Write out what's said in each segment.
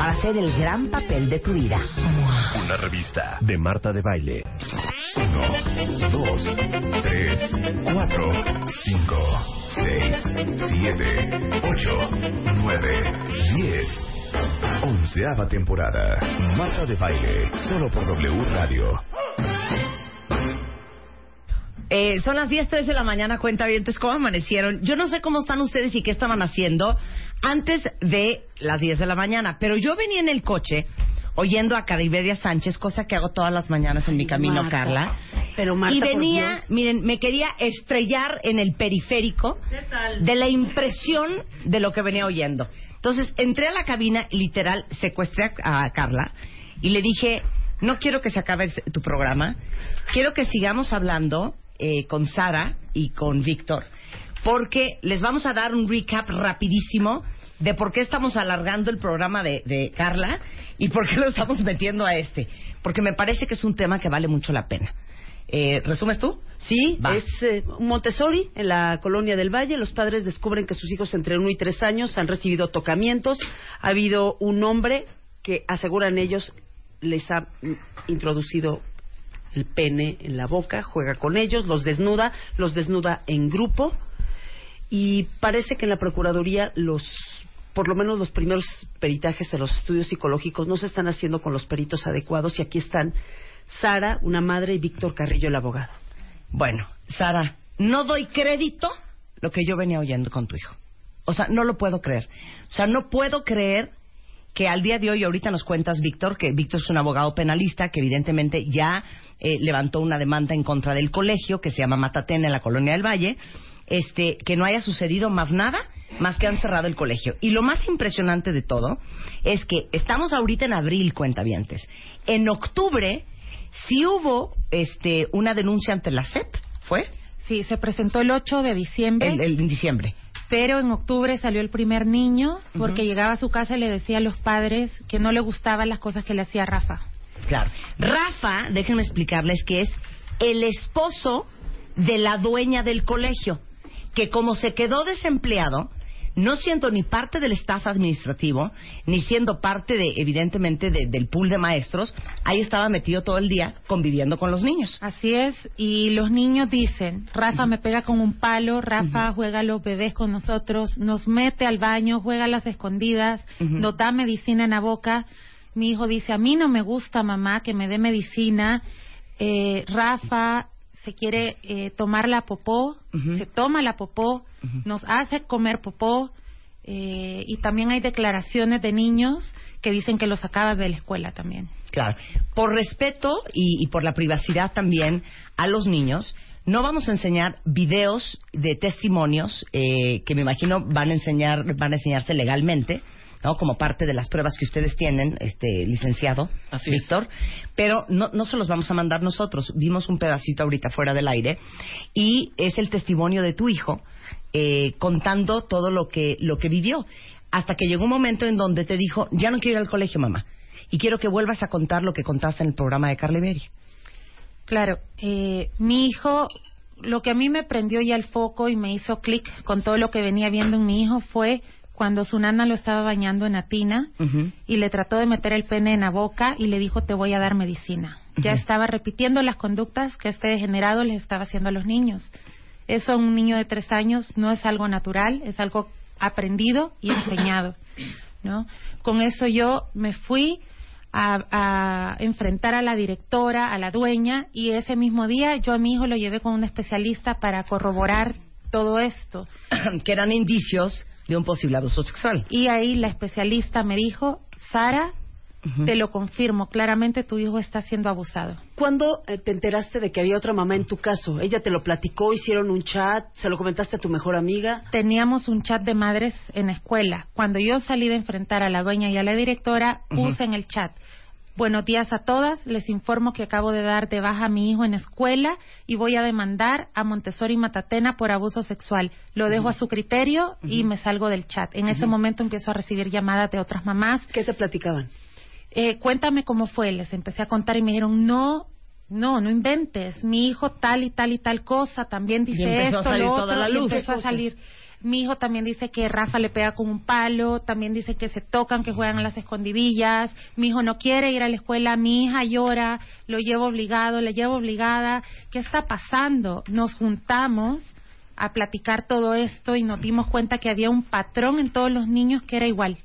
para hacer el gran papel de tu vida. Una revista de Marta de Baile. Uno, dos, tres, cuatro, cinco, seis, siete, ocho, nueve, diez. Onceava temporada. Marta de Baile. Solo por W Radio. Eh, son las 10.03 de la mañana, cuenta ¿cómo amanecieron? Yo no sé cómo están ustedes y qué estaban haciendo antes de las 10 de la mañana, pero yo venía en el coche oyendo a Caribedia Sánchez, cosa que hago todas las mañanas en mi camino, Marta. Carla. Pero Marta, y venía, miren, me quería estrellar en el periférico de la impresión de lo que venía oyendo. Entonces, entré a la cabina, literal, secuestré a, a Carla y le dije, no quiero que se acabe este- tu programa, quiero que sigamos hablando eh, con Sara y con Víctor, porque les vamos a dar un recap rapidísimo de por qué estamos alargando el programa de, de Carla y por qué lo estamos metiendo a este, porque me parece que es un tema que vale mucho la pena. Eh, ¿Resumes tú? Sí, Va. es eh, Montessori, en la colonia del Valle. Los padres descubren que sus hijos entre 1 y 3 años han recibido tocamientos. Ha habido un hombre que, aseguran ellos, les ha introducido el pene en la boca, juega con ellos, los desnuda, los desnuda en grupo. Y parece que en la Procuraduría los por lo menos los primeros peritajes de los estudios psicológicos no se están haciendo con los peritos adecuados y aquí están Sara, una madre, y Víctor Carrillo, el abogado. Bueno, Sara, no doy crédito lo que yo venía oyendo con tu hijo. O sea, no lo puedo creer. O sea, no puedo creer que al día de hoy, ahorita nos cuentas, Víctor, que Víctor es un abogado penalista que evidentemente ya eh, levantó una demanda en contra del colegio que se llama Matatena en la Colonia del Valle, este, que no haya sucedido más nada más que han cerrado el colegio. Y lo más impresionante de todo es que estamos ahorita en abril, cuentavientes. En octubre sí hubo este, una denuncia ante la SEP, ¿fue? Sí, se presentó el 8 de diciembre, El, el- en diciembre. pero en octubre salió el primer niño porque llegaba a su casa y le decía a los padres que no le gustaban las cosas que le hacía Rafa. Claro. Rafa, déjenme explicarles que es el esposo de la dueña del colegio, que como se quedó desempleado, no siendo ni parte del staff administrativo, ni siendo parte de, evidentemente, de- del pool de maestros, ahí estaba metido todo el día conviviendo con los niños. Así es, y los niños dicen, Rafa me pega con un palo, Rafa juega a los bebés con nosotros, nos mete al baño, juega a las escondidas, nos da medicina en la boca. Mi hijo dice, a mí no me gusta mamá que me dé medicina. Eh, Rafa se quiere eh, tomar la popó, se toma la popó, nos hace comer popó. eh, y también hay declaraciones de niños que dicen que los acaba de la escuela también. Claro. Por respeto y, y por la privacidad también a los niños, no vamos a enseñar videos de testimonios eh, que me imagino van a enseñar, van a enseñarse legalmente. ¿No? como parte de las pruebas que ustedes tienen, este licenciado Así es. Víctor, pero no, no se los vamos a mandar nosotros. Vimos un pedacito ahorita fuera del aire y es el testimonio de tu hijo eh, contando todo lo que lo que vivió hasta que llegó un momento en donde te dijo ya no quiero ir al colegio mamá y quiero que vuelvas a contar lo que contaste en el programa de Carla Iberia. Claro, eh, mi hijo, lo que a mí me prendió ya el foco y me hizo clic con todo lo que venía viendo en mi hijo fue cuando su nana lo estaba bañando en la tina y le trató de meter el pene en la boca y le dijo te voy a dar medicina. Ya estaba repitiendo las conductas que este degenerado les estaba haciendo a los niños. Eso a un niño de tres años no es algo natural, es algo aprendido y enseñado, ¿no? Con eso yo me fui a, a enfrentar a la directora, a la dueña, y ese mismo día yo a mi hijo lo llevé con un especialista para corroborar todo esto. que eran indicios de un posible abuso sexual. Y ahí la especialista me dijo, Sara, te lo confirmo, claramente tu hijo está siendo abusado. ¿Cuándo eh, te enteraste de que había otra mamá en tu caso? ¿Ella te lo platicó? ¿Hicieron un chat? ¿Se lo comentaste a tu mejor amiga? Teníamos un chat de madres en la escuela. Cuando yo salí de enfrentar a la dueña y a la directora, puse en el chat. Buenos días a todas. Les informo que acabo de dar de baja a mi hijo en escuela y voy a demandar a Montessori Matatena por abuso sexual. Lo dejo a su criterio y me salgo del chat. En ese momento empiezo a recibir llamadas de otras mamás. ¿Qué te platicaban? Eh, cuéntame cómo fue. Les empecé a contar y me dijeron, no, no, no inventes. Mi hijo tal y tal y tal cosa también dice empezó a esto, salir lo toda la y luz. empezó a salir. Mi hijo también dice que Rafa le pega con un palo, también dice que se tocan, que juegan a las escondidillas. Mi hijo no quiere ir a la escuela, mi hija llora, lo llevo obligado, le llevo obligada. ¿Qué está pasando? Nos juntamos a platicar todo esto y nos dimos cuenta que había un patrón en todos los niños que era igual.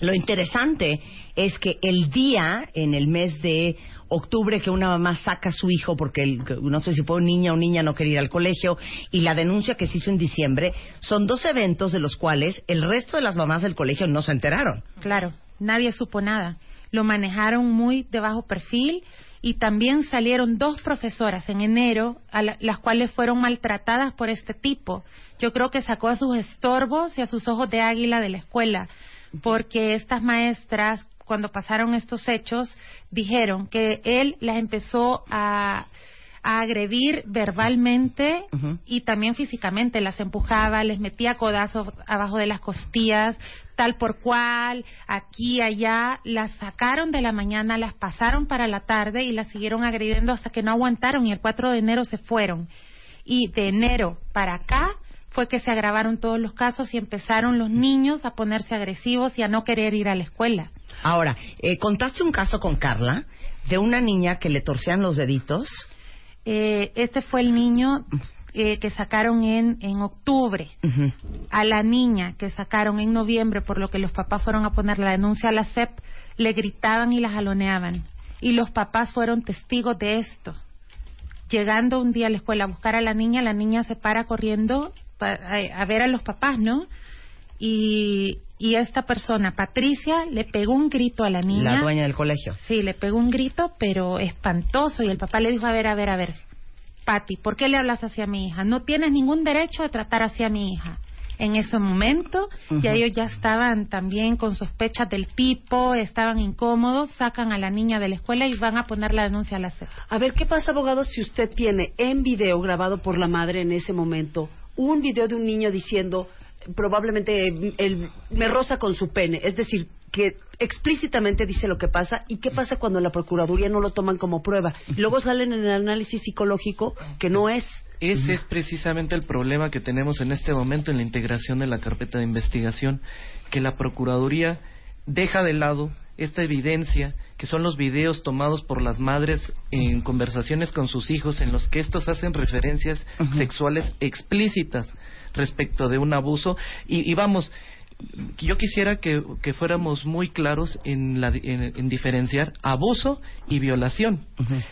Lo interesante es que el día en el mes de octubre que una mamá saca a su hijo porque el- no sé si fue un niña o niña no quería ir al colegio y la denuncia que se hizo en diciembre son dos eventos de los cuales el resto de las mamás del colegio no se enteraron. Claro, nadie supo nada. Lo manejaron muy de bajo perfil y también salieron dos profesoras en enero, a la- las cuales fueron maltratadas por este tipo. Yo creo que sacó a sus estorbos y a sus ojos de águila de la escuela, porque estas maestras, cuando pasaron estos hechos, dijeron que él las empezó a a agredir verbalmente y también físicamente. Las empujaba, les metía codazos abajo de las costillas, tal por cual, aquí, allá. Las sacaron de la mañana, las pasaron para la tarde y las siguieron agrediendo hasta que no aguantaron y el 4 de enero se fueron. Y de enero para acá fue que se agravaron todos los casos y empezaron los niños a ponerse agresivos y a no querer ir a la escuela. Ahora, eh, contaste un caso con Carla de una niña que le torcían los deditos. Eh, este fue el niño eh, que sacaron en, en octubre. A la niña que sacaron en noviembre, por lo que los papás fueron a poner la denuncia a la SEP, le gritaban y la jaloneaban. Y los papás fueron testigos de esto. Llegando un día a la escuela a buscar a la niña, la niña se para corriendo a, a ver a los papás, ¿no? Y, y esta persona, Patricia, le pegó un grito a la niña. La dueña del colegio. Sí, le pegó un grito, pero espantoso. Y el papá le dijo, a ver, a ver, a ver, Pati, ¿por qué le hablas así a mi hija? No tienes ningún derecho de tratar así a mi hija. En ese momento, ya ellos ya estaban también con sospechas del tipo, estaban incómodos, sacan a la niña de la escuela y van a poner la denuncia a la SEP. A ver, ¿qué pasa, abogado, si usted tiene en video grabado por la madre en ese momento un video de un niño diciendo probablemente el, me roza con su pene? Es decir, que explícitamente dice lo que pasa y qué pasa cuando la Procuraduría no lo toman como prueba. Luego salen en el análisis psicológico que no es. Ese es precisamente el problema que tenemos en este momento en la integración de la carpeta de investigación, que la Procuraduría deja de lado esta evidencia, que son los videos tomados por las madres en conversaciones con sus hijos, en los que estos hacen referencias sexuales explícitas respecto de un abuso. Y, y vamos, yo quisiera que, que fuéramos muy claros en, la, en, en diferenciar abuso y violación.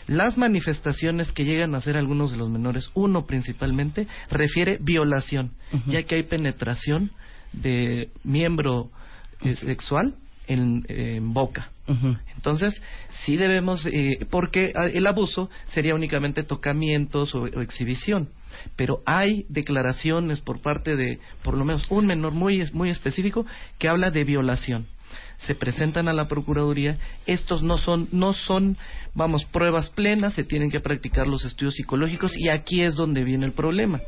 Las manifestaciones que llegan a hacer algunos de los menores, uno principalmente, refiere violación, ya que hay penetración de miembro eh, sexual en, en boca. Entonces, sí debemos, eh, porque el abuso sería únicamente tocamientos o, o exhibición, pero hay declaraciones por parte de, por lo menos, un menor muy, muy específico que habla de violación. Se presentan a la Procuraduría, estos no son, no son, vamos, pruebas plenas, se tienen que practicar los estudios psicológicos y aquí es donde viene el problema,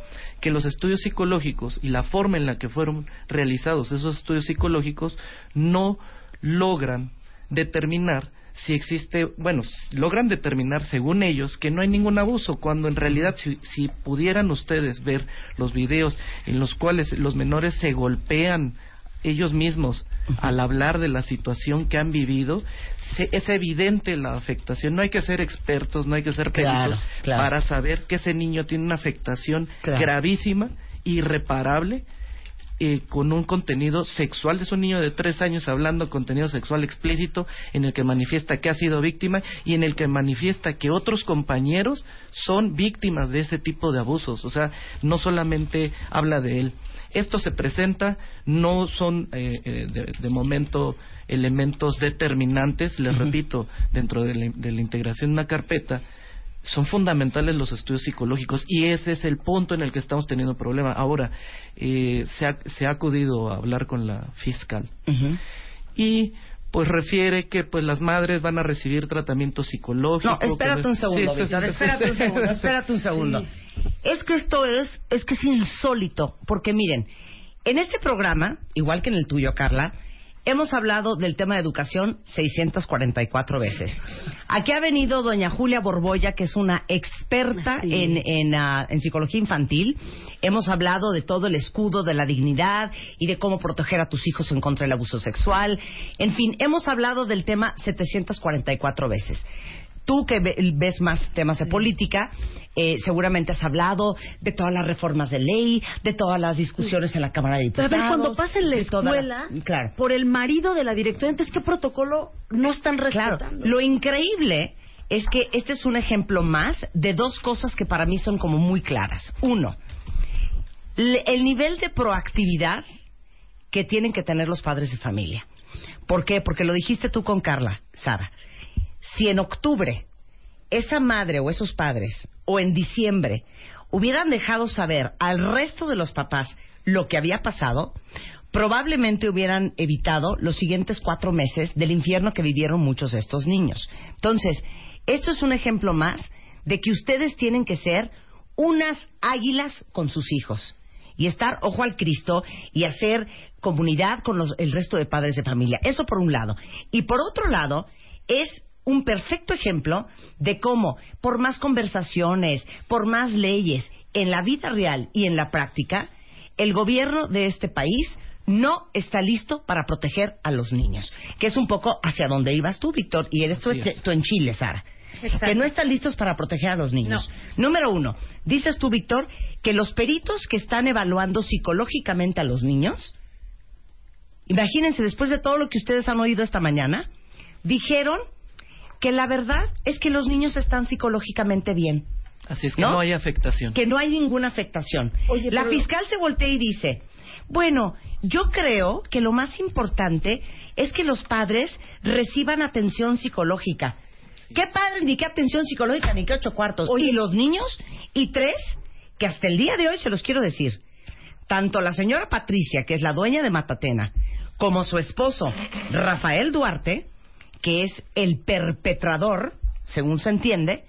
que los estudios psicológicos y la forma en la que fueron realizados esos estudios psicológicos no logran determinar si existe, bueno, logran determinar según ellos que no hay ningún abuso, cuando en realidad si, si pudieran ustedes ver los videos en los cuales los menores se golpean ellos mismos al hablar de la situación que han vivido, se- es evidente la afectación. No hay que ser expertos, no hay que ser Claro, peritos claro. para saber que ese niño tiene una afectación Claro. gravísima, irreparable, eh, con un contenido sexual. Es un niño de tres años hablando contenido sexual explícito en el que manifiesta que ha sido víctima y en el que manifiesta que otros compañeros son víctimas de ese tipo de abusos. O sea, no solamente habla de él. Esto se presenta, no son eh, eh, de, de momento elementos determinantes, les repito, dentro de la, de la integración de una carpeta, son fundamentales los estudios psicológicos y ese es el punto en el que estamos teniendo problema. Ahora, eh, se, ha, se ha acudido a hablar con la fiscal y pues refiere que pues las madres van a recibir tratamiento psicológico. No, espérate que- un segundo, Sí, sí, Víctor, sí, espérate sí, un segundo, espérate un segundo. Es que esto es, es que es insólito, porque miren, en este programa, igual que en el tuyo, Carla, hemos hablado del tema de educación 644 veces. Aquí ha venido doña Julia Borboya, que es una experta Sí. en, en, ah, en psicología infantil. Hemos hablado de todo el escudo de la dignidad y de cómo proteger a tus hijos en contra del abuso sexual. En fin, hemos hablado del tema 744 veces. Tú que ve- ves más temas de política, eh, seguramente has hablado de todas las reformas de ley, de todas las discusiones en la Cámara de Pero a Diputados. ver, cuando pasa en la escuela, claro. por el marido de la directora, entonces, ¿qué protocolo no están Claro, respetando? lo increíble es que este es un ejemplo más de dos cosas que para mí son como muy claras. Uno, el nivel de proactividad que tienen que tener los padres de familia. ¿Por qué? Porque lo dijiste tú con Carla, Sara. Si en octubre esa madre o esos padres, o en diciembre, hubieran dejado saber al resto de los papás lo que había pasado, probablemente hubieran evitado los siguientes cuatro meses del infierno que vivieron muchos de estos niños. Entonces, esto es un ejemplo más de que ustedes tienen que ser unas águilas con sus hijos y estar ojo al Cristo y hacer comunidad con los- el resto de padres de familia. Eso por un lado. Y por otro lado, es un perfecto ejemplo de cómo, por más conversaciones, por más leyes, en la vida real y en la práctica, el gobierno de este país no está listo para proteger a los niños. Que es un poco hacia donde ibas tú, Víctor, y eres tú, Así es. tú en Chile, Sara. Exacto. Que no están listos para proteger a los niños. Número uno, dices tú, Víctor, que los peritos que están evaluando psicológicamente a los niños, imagínense, después de todo lo que ustedes han oído esta mañana, dijeron que la verdad es que los niños están psicológicamente bien, Así es que ¿No? no, hay afectación. que no hay ninguna afectación. Oye, la pero- fiscal se voltea y dice, bueno, yo creo que lo más importante es que los padres reciban atención psicológica. ¿Qué padres ni qué atención psicológica ni qué ocho cuartos? Y los niños, y tres, que hasta el día de hoy se los quiero decir, tanto la señora Patricia, que es la dueña de Matatena, como su esposo, Rafael Duarte, que es el perpetrador, según se entiende,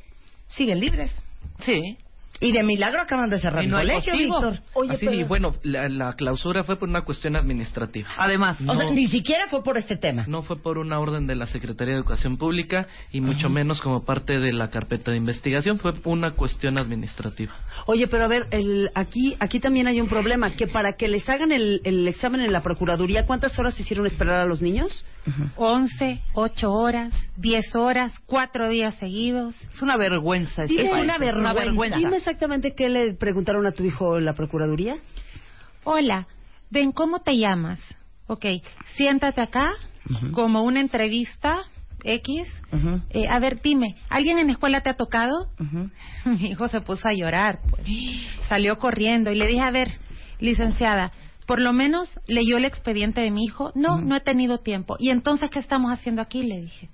siguen libres. Sí. Y de milagro acaban de cerrar el no colegio. Víctor. Oye, Así, pero- y bueno, la, la clausura fue por una cuestión administrativa. Además, O sea, ni siquiera fue por este tema. No fue por una orden de la Secretaría de Educación Pública y mucho menos como parte de la carpeta de investigación, fue una cuestión administrativa. Oye, pero a ver, el, aquí, aquí también hay un problema, que para que les hagan el, el examen en la Procuraduría, ¿cuántas horas hicieron esperar a los niños? 11, 8 horas, 10 horas, 4 días seguidos. es una vergüenza. este Es país, una vergüenza. Dime exactamente qué le preguntaron a tu hijo en la Procuraduría. Hola, ven, ¿cómo te llamas? Ok, siéntate acá, como una entrevista X. Eh, a ver, dime, ¿alguien en la escuela te ha tocado? Mi hijo se puso a llorar, pues. Salió corriendo y le dije, a ver, licenciada, por lo menos leyó el expediente de mi hijo. No, no he tenido tiempo. ¿Y entonces qué estamos haciendo aquí? Le dije.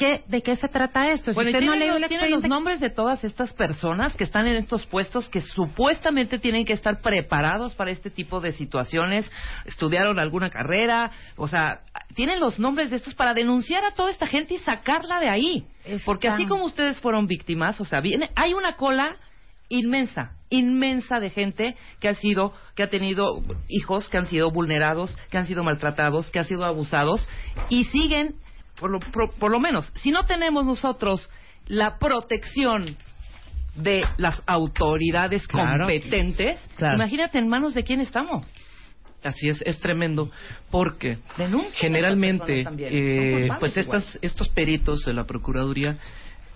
¿Qué, ¿De qué se trata esto? Si Bueno, usted no leyó los, tienen los nombres de todas estas personas que están en estos puestos que supuestamente tienen que estar preparados para este tipo de situaciones, estudiaron alguna carrera, o sea, tienen los nombres de estos para denunciar a toda esta gente y sacarla de ahí. Porque así como ustedes fueron víctimas, o sea, viene, hay una cola inmensa, inmensa de gente que ha sido, que ha tenido hijos que han sido vulnerados, que han sido maltratados, que han sido abusados y siguen, por lo, por, por lo menos, si no tenemos nosotros la protección de las autoridades Claro. competentes, Claro. imagínate en manos de quién estamos. Así es, es tremendo, porque generalmente, eh, pues estas, estos peritos de la Procuraduría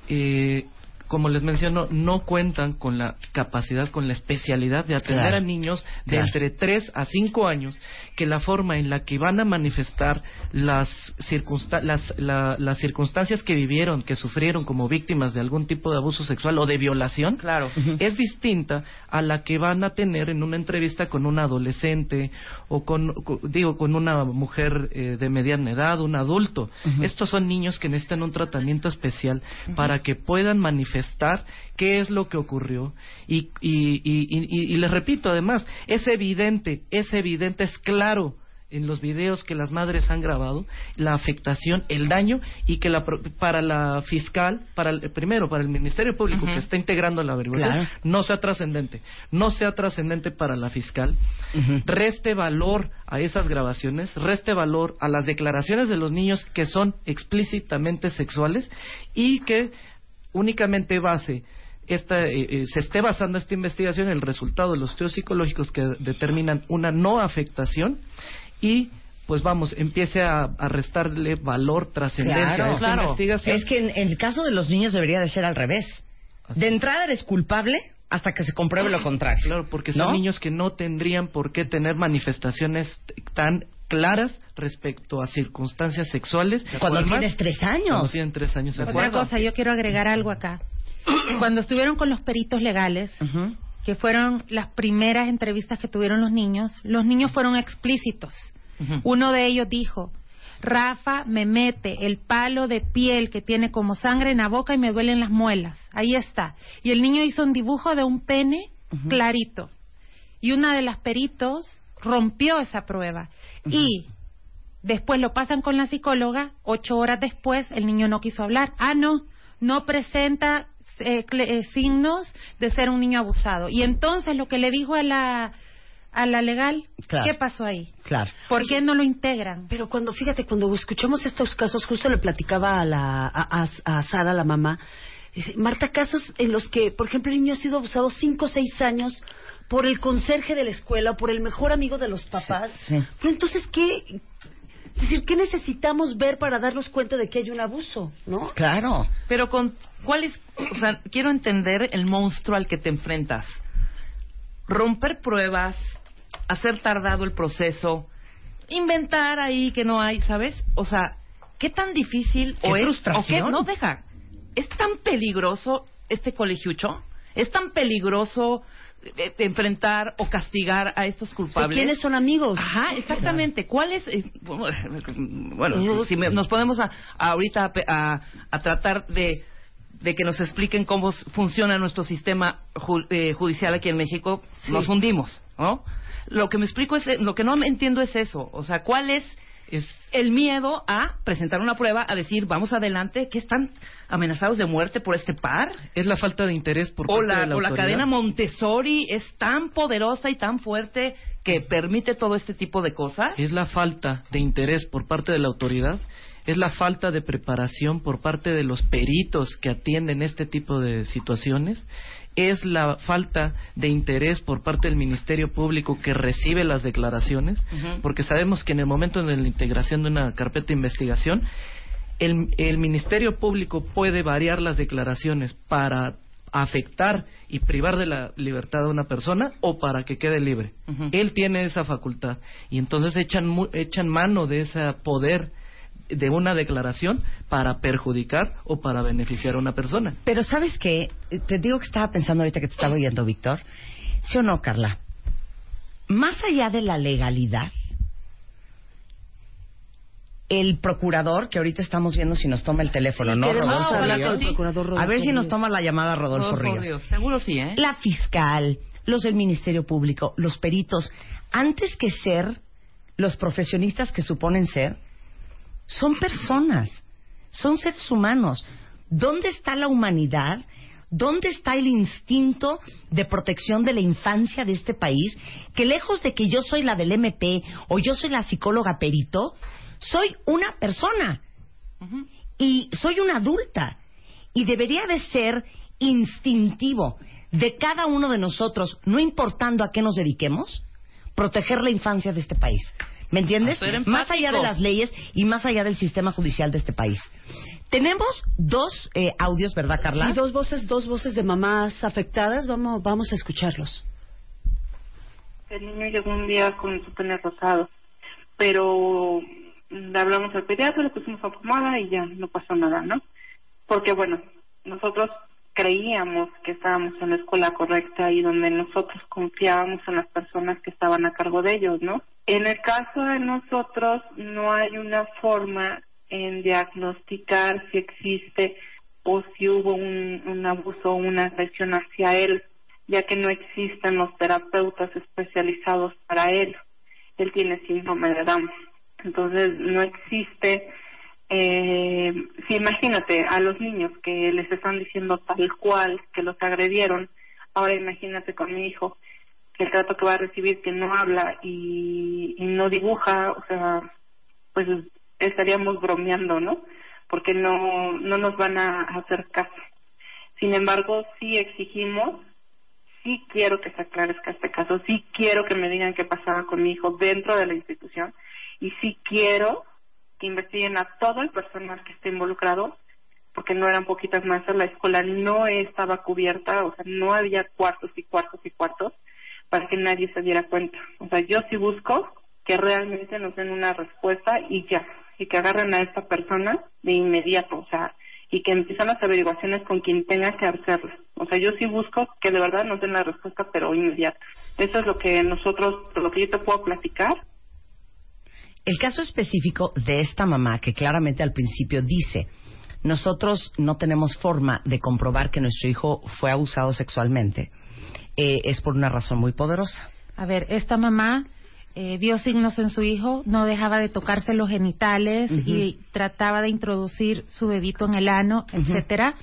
eh, como les menciono, no cuentan con la capacidad, con la especialidad de atender Claro. a niños de Claro. entre 3 a 5 años, que la forma en la que van a manifestar las, circunsta- las, la- las circunstancias que vivieron, que sufrieron como víctimas de algún tipo de abuso sexual o de violación, Claro. es distinta a la que van a tener en una entrevista con un adolescente o con, co- digo, con una mujer eh, de mediana edad, un adulto. Estos son niños que necesitan un tratamiento especial para que puedan manifestar qué es lo que ocurrió. Y, y, y, y- les repito, además, es evidente, es evidente, es claro en los videos que las madres han grabado la afectación, el daño y que la, para la fiscal, para el, primero para el Ministerio Público que está integrando la averiguación, Claro. no sea trascendente, no sea trascendente para la fiscal, reste valor a esas grabaciones, reste valor a las declaraciones de los niños que son explícitamente sexuales y que únicamente base esta, eh, eh, se esté basando esta investigación en el resultado de los estudios psicológicos que determinan una no afectación y pues vamos, empiece a, a restarle valor, trascendencia Claro, a esta claro. investigación. Es que en, en el caso de los niños debería de ser al revés. Así De entrada eres culpable hasta que se compruebe lo contrario. Claro, porque son ¿No? niños que no tendrían por qué tener manifestaciones tan claras respecto a circunstancias sexuales. Cuando tienes tres Cuando años. tienen tres años. ¿de Otra cosa, yo quiero agregar algo acá. Cuando estuvieron con los peritos legales, que fueron las primeras entrevistas que tuvieron los niños, los niños fueron explícitos. Uno de ellos dijo, Rafa me mete el palo de piel que tiene como sangre en la boca y me duelen las muelas. Ahí está. Y el niño hizo un dibujo de un pene clarito. Y una de las peritos rompió esa prueba. Y después lo pasan con la psicóloga, ocho horas después el niño no quiso hablar. Ah, no, no presenta eh, cle- eh, signos de ser un niño abusado. Y entonces lo que le dijo a la, a la legal, Claro. ¿qué pasó ahí? Claro. ¿Por qué no lo integran? Pero cuando, fíjate, cuando escuchamos estos casos, justo le platicaba a, la, a, a- a Sara, la mamá, dice, Marta, casos en los que, por ejemplo, el niño ha sido abusado cinco o seis años por el conserje de la escuela, o por el mejor amigo de los papás. Sí, sí. Pero entonces, ¿qué? Es decir, ¿qué necesitamos ver para darnos cuenta de que hay un abuso, no? Claro. Pero con cuál es, o sea, quiero entender el monstruo al que te enfrentas. Romper pruebas, hacer tardado el proceso, inventar ahí que no hay, ¿sabes? O sea, ¿qué tan difícil Qué o es frustración. o qué- no deja. ¿Es tan peligroso este colegiucho? ¿Es tan peligroso enfrentar o castigar a estos ¿De culpables? quiénes son amigos? Ajá, exactamente. ¿Cuál es? eh, Bueno, si me- nos podemos a, a ahorita a, a- a tratar de, de que nos expliquen cómo funciona nuestro sistema ju- eh, judicial aquí en México, nos hundimos, ¿no? Lo que me explico es, eh, lo que no me entiendo es eso. O sea, ¿cuál es Es, el miedo a presentar una prueba, a decir, vamos adelante, que están amenazados de muerte por este par? es la falta de interés por O parte la, de la o la cadena Montessori es tan poderosa y tan fuerte que permite todo este tipo de cosas. es la falta de interés por parte de la autoridad, es la falta de preparación por parte de los peritos que atienden este tipo de situaciones, es la falta de interés por parte del Ministerio Público que recibe las declaraciones, porque sabemos que en el momento de la integración de una carpeta de investigación, el, el Ministerio Público puede variar las declaraciones para afectar y privar de la libertad a una persona o para que quede libre. Él tiene esa facultad y entonces echan, echan mano de ese poder de una declaración para perjudicar o para beneficiar a una persona. Pero ¿sabes qué? Te digo que estaba pensando ahorita que te estaba oyendo, Víctor. ¿Sí o no, Carla? Más allá de la legalidad, el procurador, que ahorita estamos viendo si nos toma el teléfono, Sí, ¿no? Rodolfo Ríos. con el procurador A ver si nos toma la llamada Rodolfo, Rodolfo Ríos. Ríos. Seguro sí, ¿eh? La fiscal, los del Ministerio Público, los peritos, antes que ser los profesionistas que suponen ser, son personas, son seres humanos. ¿Dónde está la humanidad? ¿Dónde está el instinto de protección de la infancia de este país? Que lejos de que yo soy la del MP o yo soy la psicóloga perito, soy una persona y soy una adulta y debería de ser instintivo de cada uno de nosotros, no importando a qué nos dediquemos, proteger la infancia de este país. ¿Me entiendes? Más allá de las leyes y más allá del sistema judicial de este país. Tenemos dos eh, audios, ¿verdad, Carla? Sí, dos voces, dos voces de mamás afectadas. Vamos, vamos a escucharlos. El niño llegó un día con su pene rosado, pero le hablamos al pediatra, le pusimos a pomada y ya no pasó nada, ¿no? Porque bueno, nosotros creíamos que estábamos en la escuela correcta y donde nosotros confiábamos en las personas que estaban a cargo de ellos, ¿no? En el caso de nosotros no hay una forma en diagnosticar si existe o si hubo un, abuso o una agresión hacia él, ya que no existen los terapeutas especializados para él. Él tiene síndrome de Down. Entonces no existe eh, sí, imagínate a los niños que les están diciendo tal cual que los agredieron. Ahora imagínate con mi hijo el trato que va a recibir que no habla y, y no dibuja, o sea, pues estaríamos bromeando, ¿no? Porque no no nos van a hacer caso. Sin embargo, sí exigimos, sí quiero que se aclarezca este caso, sí quiero que me digan qué pasaba con mi hijo dentro de la institución y sí quiero que investiguen a todo el personal que esté involucrado, porque no eran poquitas maestras, la escuela no estaba cubierta, o sea, no había cuartos y cuartos y cuartos para que nadie se diera cuenta. O sea, yo sí busco que realmente nos den una respuesta y ya, y que agarren a esta persona de inmediato, o sea, y que empiezan las averiguaciones con quien tenga que hacerlo. O sea, yo sí busco que de verdad nos den la respuesta, pero inmediata. Eso es lo que nosotros, lo que yo te puedo platicar. El caso específico de esta mamá que claramente al principio dice, nosotros no tenemos forma de comprobar que nuestro hijo fue abusado sexualmente, eh, es por una razón muy poderosa. A ver, esta mamá eh, vio signos en su hijo, no dejaba de tocarse los genitales y trataba de introducir su dedito en el ano, etcétera.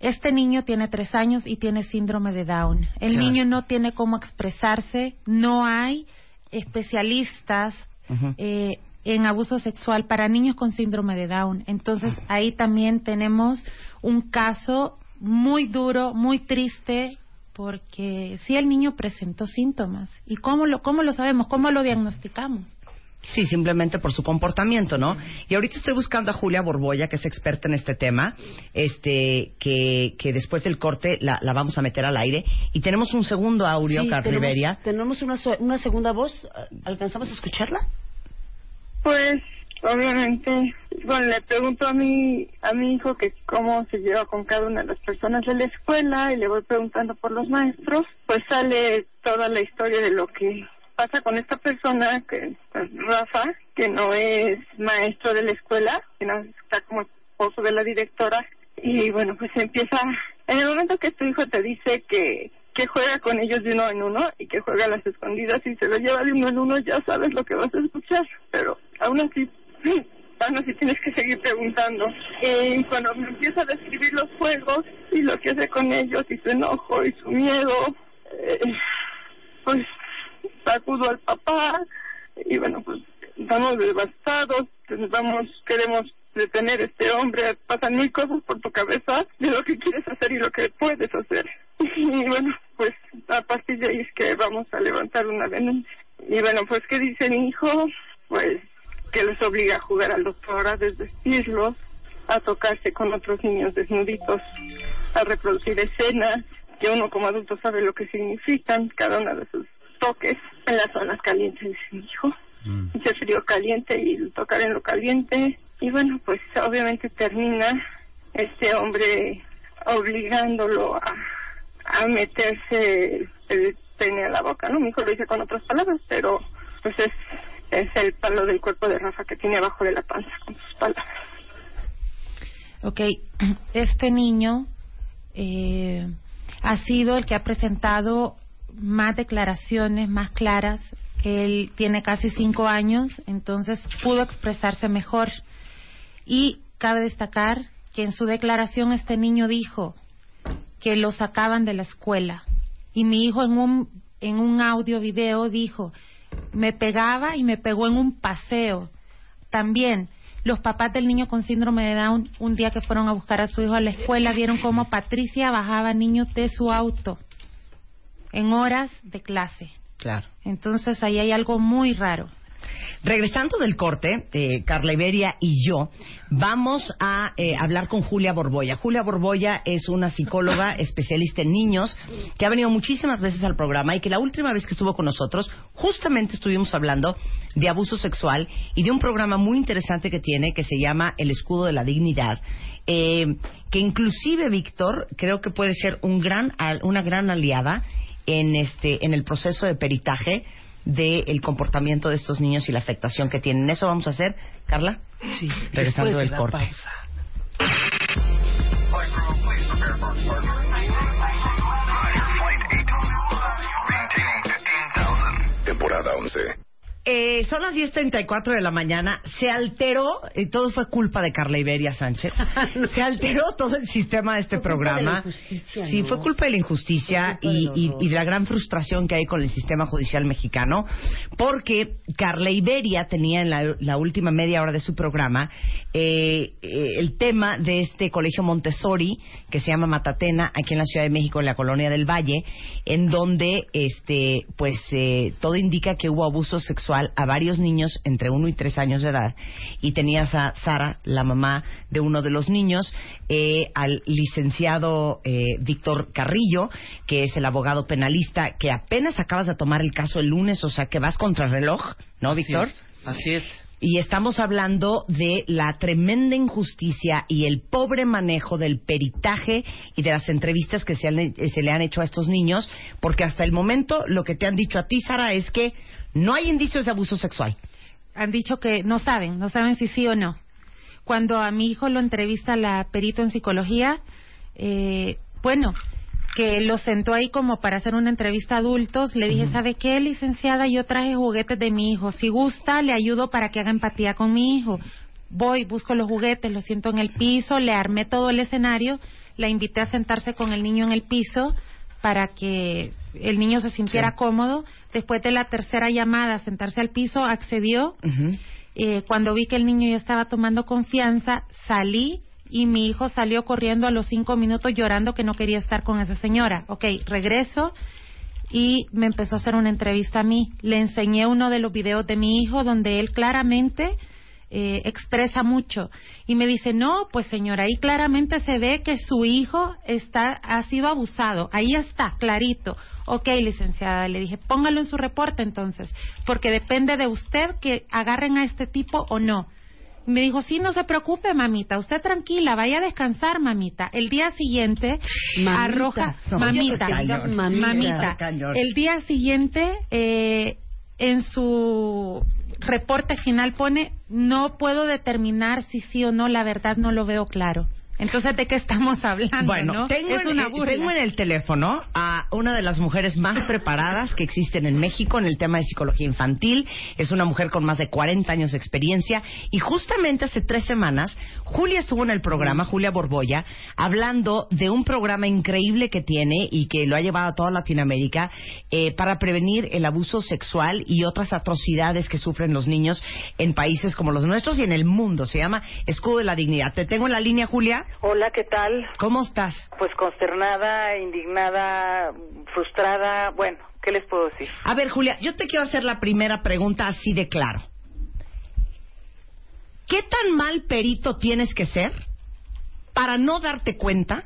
Este niño tiene tres años y tiene síndrome de Down. El Claro. niño no tiene cómo expresarse, no hay especialistas Eh, en abuso sexual para niños con síndrome de Down. Entonces ahí también tenemos un caso muy duro, muy triste, porque sí el niño presentó síntomas. ¿Y cómo lo, cómo lo sabemos? ¿Cómo lo diagnosticamos? Sí, simplemente por su comportamiento, ¿no? Y ahorita estoy buscando a Julia Borboya, que es experta en este tema, este, que, que después del corte la, la vamos a meter al aire. Y tenemos un segundo audio, Sí, Car tenemos, Riveria. tenemos una, una segunda voz. ¿Alcanzamos a escucharla? Pues, obviamente, bueno, le pregunto a mi, a mi hijo que cómo se lleva con cada una de las personas de la escuela y le voy preguntando por los maestros, pues sale toda la historia de lo que pasa con esta persona, que Rafa, que no es maestro de la escuela, sino está como esposo de la directora, y bueno, pues empieza, en el momento que tu hijo te dice que que juega con ellos de uno en uno y que juega a las escondidas y se lo lleva de uno en uno, ya sabes lo que vas a escuchar, pero aún así, aún así tienes que seguir preguntando. Y cuando me empieza a describir los juegos y lo que hace con ellos y su enojo y su miedo, eh, pues sacudo al papá y bueno, pues estamos devastados, pues, vamos, queremos detener a este hombre, pasan mil cosas por tu cabeza de lo que quieres hacer y lo que puedes hacer. Y bueno, pues a partir de ahí es que vamos a levantar una denuncia. Y bueno, pues ¿qué dice mi hijo? Pues que les obliga a jugar al doctor, a desvestirlos, a tocarse con otros niños desnuditos, a reproducir escenas que uno como adulto sabe lo que significan cada uno de sus toques en las zonas calientes de mi hijo. Ese frío caliente y tocar en lo caliente. Y bueno, pues obviamente termina este hombre obligándolo a, a meterse el pene a la boca, ¿no? Mi hijo lo dice con otras palabras, pero pues es, es el palo del cuerpo de Rafa que tiene abajo de la panza con sus palabras. Ok, este niño eh, ha sido el que ha presentado más declaraciones, más claras. Él tiene casi cinco años, entonces pudo expresarse mejor. Y cabe destacar que en su declaración este niño dijo que lo sacaban de la escuela. Y mi hijo en un, en un audio video dijo, me pegaba y me pegó en un paseo. También los papás del niño con síndrome de Down, un día que fueron a buscar a su hijo a la escuela, vieron cómo Patricia bajaba niños de su auto en horas de clase. Claro. Entonces ahí hay algo muy raro. Regresando del corte, eh, Carla Iberia y yo vamos a eh, hablar con Julia Borboya. Julia Borboya es una psicóloga especialista en niños que ha venido muchísimas veces al programa y que la última vez que estuvo con nosotros justamente estuvimos hablando de abuso sexual y de un programa muy interesante que tiene que se llama El Escudo de la Dignidad, eh, que inclusive Víctor creo que puede ser un gran, una gran aliada en este en el proceso de peritaje del comportamiento de estos niños y la afectación que tienen. ¿Eso vamos a hacer, Carla? Sí. Regresando de del corte. pausa. Temporada 11. Eh, son las 10.34 de la mañana. Se alteró, y todo fue culpa de Carla Iberia Sánchez. Se alteró todo el sistema de este Fue de programa. sí, ¿no? fue culpa de la injusticia y, de la gran frustración que hay con el sistema judicial mexicano. Porque Carla Iberia tenía en la, la última media hora de su programa eh, eh, el tema de este colegio Montessori que se llama Matatena aquí en la Ciudad de México, en la colonia del Valle, en donde este pues eh, todo indica que hubo abuso sexual a varios niños entre uno y tres años de edad y tenías a Sara, la mamá de uno de los niños, eh, al licenciado eh, Víctor Carrillo, que es el abogado penalista que apenas acabas de tomar el caso el lunes, o sea que vas contra el reloj, ¿no, Así Víctor? es, Así es. Y estamos hablando de la tremenda injusticia y el pobre manejo del peritaje y de las entrevistas que se, han- se le han hecho a estos niños, porque hasta el momento lo que te han dicho a ti, Sara, es que no hay indicios de abuso sexual. Han dicho que no saben, no saben si sí o no. Cuando a mi hijo lo entrevista la perito en psicología, eh, bueno, que lo sentó ahí como para hacer una entrevista a adultos, le dije, ¿sabe qué, licenciada? Yo traje juguetes de mi hijo. Si gusta, le ayudo para que haga empatía con mi hijo. Voy, busco los juguetes, los siento en el piso, le armé todo el escenario, la invité a sentarse con el niño en el piso para que el niño se sintiera Sí. cómodo. Después de la tercera llamada, sentarse al piso, accedió. Eh, cuando vi que el niño ya estaba tomando confianza, salí y mi hijo salió corriendo a los cinco minutos llorando que no quería estar con esa señora. Ok, regreso y me empezó a hacer una entrevista a mí. Le enseñé uno de los videos de mi hijo donde él claramente eh, expresa mucho y me dice no pues señora ahí claramente se ve que su hijo está ha sido abusado ahí está clarito ok licenciada le dije póngalo en su reporte entonces porque depende de usted que agarren a este tipo o no me dijo sí no se preocupe mamita usted tranquila vaya a descansar mamita el día siguiente Mamita. arroja No, mamita cañón. mamita, Mamita. El día siguiente eh, en su reporte final pone no puedo determinar si sí o no la verdad no lo veo claro entonces de qué estamos hablando Bueno, no tengo, es en, una tengo en el teléfono a una de las mujeres más preparadas que existen en México en el tema de psicología infantil. Es una mujer con más de 40 años de experiencia. Y justamente hace tres semanas, Julia estuvo en el programa, Julia Borboya, hablando de un programa increíble que tiene y que lo ha llevado a toda Latinoamérica eh, para prevenir el abuso sexual y otras atrocidades que sufren los niños en países como los nuestros y en el mundo. Se llama Escudo de la Dignidad. ¿Te tengo en la línea, Julia? Hola, ¿qué tal? ¿Cómo estás? Pues consternada, indignada, frustrada. Bueno, ¿qué les puedo decir? A ver, Julia, yo te quiero hacer la primera pregunta así de claro. ¿Qué tan mal perito tienes que ser para no darte cuenta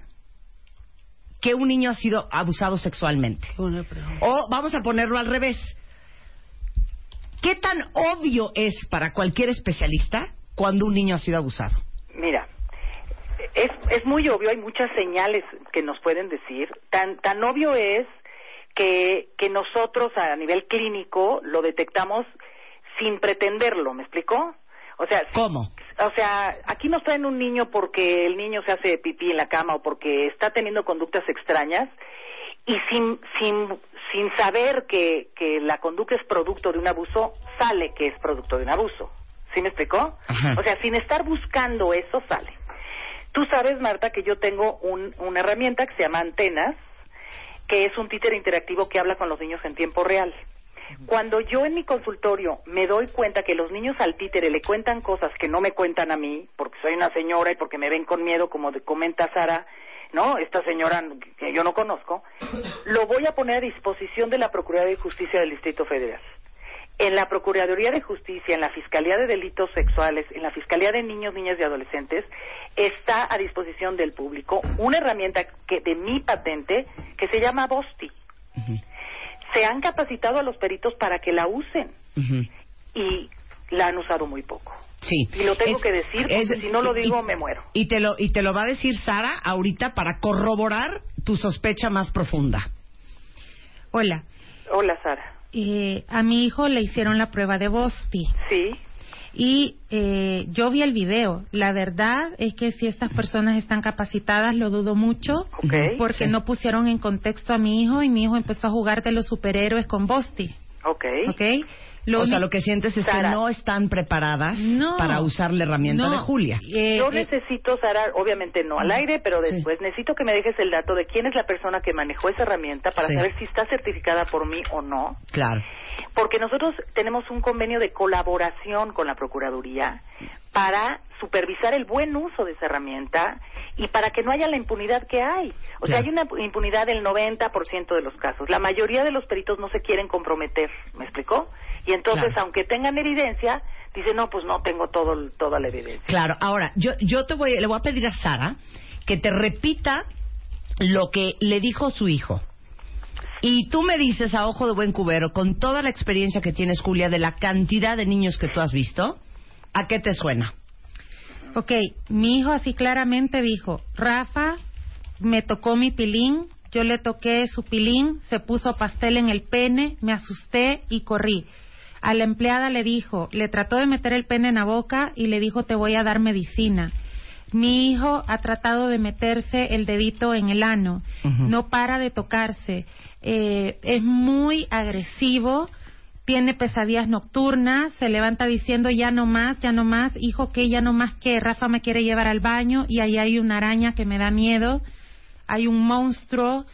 que un niño ha sido abusado sexualmente? O vamos a ponerlo al revés. ¿Qué tan obvio es para cualquier especialista cuando un niño ha sido abusado? Mira, es, es muy obvio, hay muchas señales que nos pueden decir. Tan, tan obvio es que, que nosotros a nivel clínico lo detectamos sin pretenderlo, ¿me explicó? O sea, ¿Cómo? O sea, aquí nos traen un niño porque el niño se hace pipí en la cama o porque está teniendo conductas extrañas y sin, sin, sin saber que, que la conducta es producto de un abuso, sale que es producto de un abuso. ¿Sí me explicó? Ajá. O sea, sin estar buscando eso, sale. Tú sabes, Marta, que yo tengo un, una herramienta que se llama Antenas, que es un títere interactivo que habla con los niños en tiempo real. Cuando yo en mi consultorio me doy cuenta que los niños al títere le cuentan cosas que no me cuentan a mí, porque soy una señora y porque me ven con miedo, como de- comenta Sara, ¿no? Esta señora que yo no conozco, lo voy a poner a disposición de la Procuraduría de Justicia del Distrito Federal. En la Procuraduría de Justicia, en la Fiscalía de Delitos Sexuales, en la Fiscalía de Niños, Niñas y Adolescentes, está a disposición del público una herramienta que, de mi patente que se llama BOSTI. Se han capacitado a los peritos para que la usen y la han usado muy poco. Sí. Y lo tengo Es- que decir, porque es- si no lo y- digo me muero. Y te lo y te lo va a decir Sara ahorita para corroborar tu sospecha más profunda. Hola. Hola, Sara. Eh, a mi hijo le hicieron la prueba de Bosti. Sí. Y eh, yo vi el video. La verdad es que si estas personas están capacitadas, lo dudo mucho. Ok. Porque Sí. no pusieron en contexto a mi hijo y mi hijo empezó a jugar de los superhéroes con Bosti. Ok. ¿Ok? Lo o sea, lo que sientes es que Sara. no están preparadas No. para usar la herramienta No. de Julia. Eh, Yo eh, necesito, Sara, obviamente no al aire, pero después necesito que me dejes el dato de quién es la persona que manejó esa herramienta para Sí. saber si está certificada por mí o no. Claro. Porque nosotros tenemos un convenio de colaboración con la Procuraduría para supervisar el buen uso de esa herramienta y para que no haya la impunidad que hay. O sea, Claro. hay una impunidad del 90% de los casos. La mayoría de los peritos no se quieren comprometer, ¿me explicó? Y entonces, Claro. aunque tengan evidencia, dicen, no, pues no tengo todo, toda la evidencia. Claro, ahora, yo, yo te voy, le voy a pedir a Sara que te repita lo que le dijo su hijo. Y tú me dices a ojo de buen cubero, con toda la experiencia que tienes, Julia, de la cantidad de niños que tú has visto, ¿a qué te suena? Ok, mi hijo así claramente dijo, Rafa me tocó mi pilín, yo le toqué su pilín, se puso pastel en el pene, me asusté y corrí. A la empleada le dijo, le trató de meter el pene en la boca y le dijo te voy a dar medicina. Mi hijo ha tratado de meterse el dedito en el ano, no para de tocarse, eh, es muy agresivo, tiene pesadillas nocturnas, se levanta diciendo ya no más, ya no más, hijo que ya no más que Rafa me quiere llevar al baño y ahí hay una araña que me da miedo, hay un monstruo,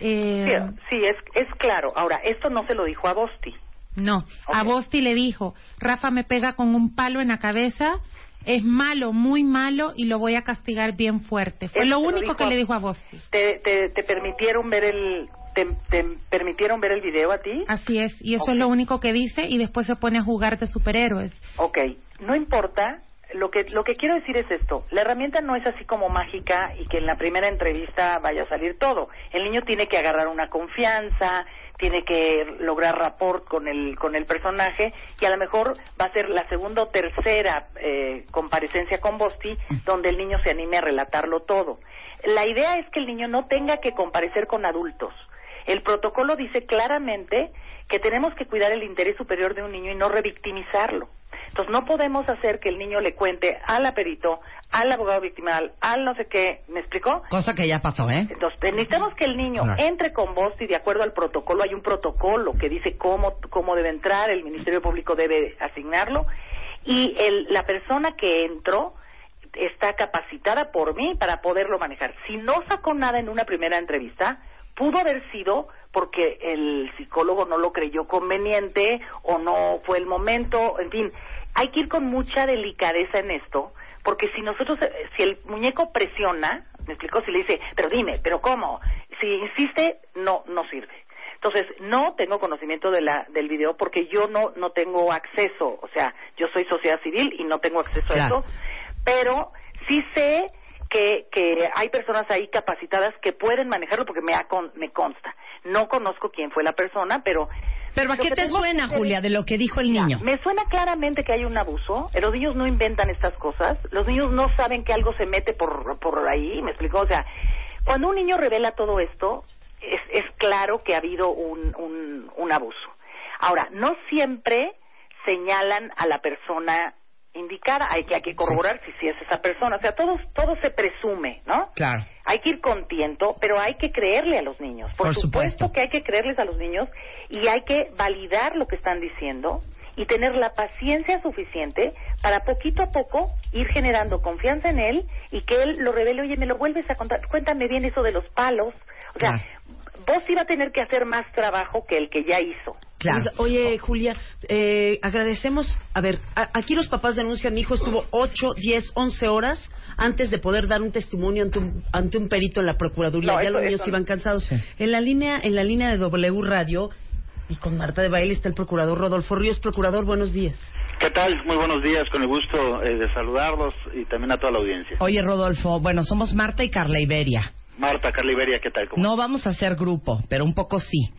eh, Sí, sí, es, es claro. Ahora, esto no se lo dijo a Bosti. No, a Bosti le dijo, Rafa me pega con un palo en la cabeza, es malo, muy malo y lo voy a castigar bien fuerte. Fue Eso lo único que le dijo a Bosti. ¿Te, te, te permitieron ver el te, te permitieron ver el video a ti? Así es, y eso es lo único que dice y después se pone a jugar de superhéroes. Ok, no importa. Lo que, lo que quiero decir es esto. La herramienta no es así como mágica y que en la primera entrevista vaya a salir todo. El niño tiene que agarrar una confianza, tiene que lograr rapport con el, con el personaje y a lo mejor va a ser la segunda o tercera eh, comparecencia con Bosti donde el niño se anime a relatarlo todo. La idea es que el niño no tenga que comparecer con adultos. El protocolo dice claramente que tenemos que cuidar el interés superior de un niño y no revictimizarlo. Entonces no podemos hacer que el niño le cuente al aperito, al abogado victimal, al no sé qué, ¿me explicó? Cosa que ya pasó, ¿eh? Entonces necesitamos que el niño entre con voz y de acuerdo al protocolo hay un protocolo que dice cómo, cómo debe entrar, el Ministerio Público debe asignarlo y el, la persona que entró está capacitada por mí para poderlo manejar. Si no sacó nada en una primera entrevista, pudo haber sido porque el psicólogo no lo creyó conveniente o no fue el momento, en fin, hay que ir con mucha delicadeza en esto, porque si nosotros, eh, si el muñeco presiona, me explico, si le dice, pero dime, pero cómo, si insiste, no, no sirve. Entonces, no tengo conocimiento de la, del video porque yo no, no tengo acceso, o sea, yo soy sociedad civil y no tengo acceso Claro. a eso, pero sí sé que, que hay personas ahí capacitadas que pueden manejarlo porque me, ha con- me consta. No conozco quién fue la persona, pero... Pero ¿a qué te suena, que Julia, de lo que dijo el niño? me suena claramente que hay un abuso. Los niños no inventan estas cosas. Los niños no saben que algo se mete por, por ahí. ¿Me explico? O sea, cuando un niño revela todo esto, es, es claro que ha habido un, un, un abuso. Ahora, no siempre señalan a la persona indicada. Hay que, hay que corroborar si sí es esa persona. O sea, todo, todo se presume, ¿no? Claro. Hay que ir con tiento, pero hay que creerle a los niños. Por, Por supuesto que hay que creerles a los niños y hay que validar lo que están diciendo y tener la paciencia suficiente para poquito a poco ir generando confianza en él y que él lo revele, oye, me lo vuelves a contar, cuéntame bien eso de los palos. O sea, vos iba a tener que hacer más trabajo que el que ya hizo. Oiga, Oye, Julia, eh, agradecemos. A ver, a- aquí los papás denuncian: mi hijo estuvo 8, 10, 11 horas antes de poder dar un testimonio ante un, ante un perito en la Procuraduría. No, ya eso- los niños eso iban cansados. En la línea en la línea de W Radio Y con Marta de Baile está el procurador Rodolfo Ríos. Procurador, buenos días. ¿Qué tal? Muy buenos días, con el gusto eh, de saludarlos y también a toda la audiencia. Oye, Rodolfo, bueno, somos Marta y Carla Iberia. Marta, Carla Iberia, ¿qué tal? ¿Cómo No vamos a hacer grupo, pero un poco sí.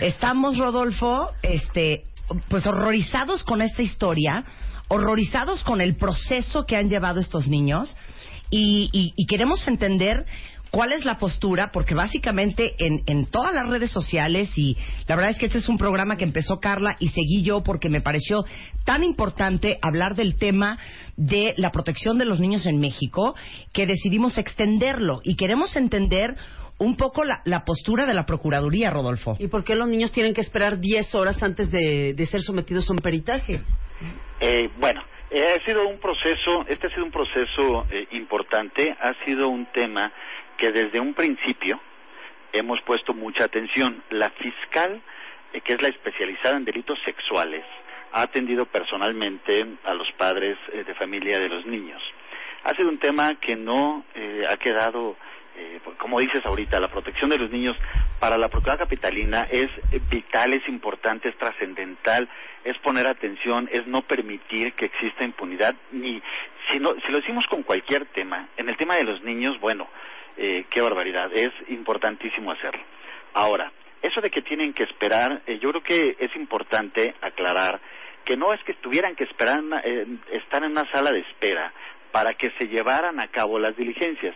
Estamos, Rodolfo, este, pues horrorizados con esta historia, horrorizados con el proceso que han llevado estos niños y queremos entender cuál es la postura, porque básicamente en, en todas las redes sociales, y la verdad es que este es un programa que empezó Carla y seguí yo porque me pareció tan importante hablar del tema de la protección de los niños en México, que decidimos extenderlo y queremos entender un poco la, la postura de la Procuraduría, Rodolfo. ¿Y por qué los niños tienen que esperar 10 horas antes de, de ser sometidos a un peritaje? Eh, bueno, eh, ha sido un proceso, este ha sido un proceso eh, importante, ha sido un tema que desde un principio hemos puesto mucha atención. La fiscal, eh, que es la especializada en delitos sexuales, ha atendido personalmente a los padres eh, de familia de los niños. Ha sido un tema que no eh, ha quedado, eh, como dices ahorita, la protección de los niños para la Procuraduría Capitalina es vital, es importante, es trascendental, es poner atención, es no permitir que exista impunidad, ni si, no, si lo decimos con cualquier tema, en el tema de los niños, bueno, eh, qué barbaridad, es importantísimo hacerlo. Ahora, eso de que tienen que esperar, eh, yo creo que es importante aclarar que no es que tuvieran que esperar, estar en una sala de espera para que se llevaran a cabo las diligencias,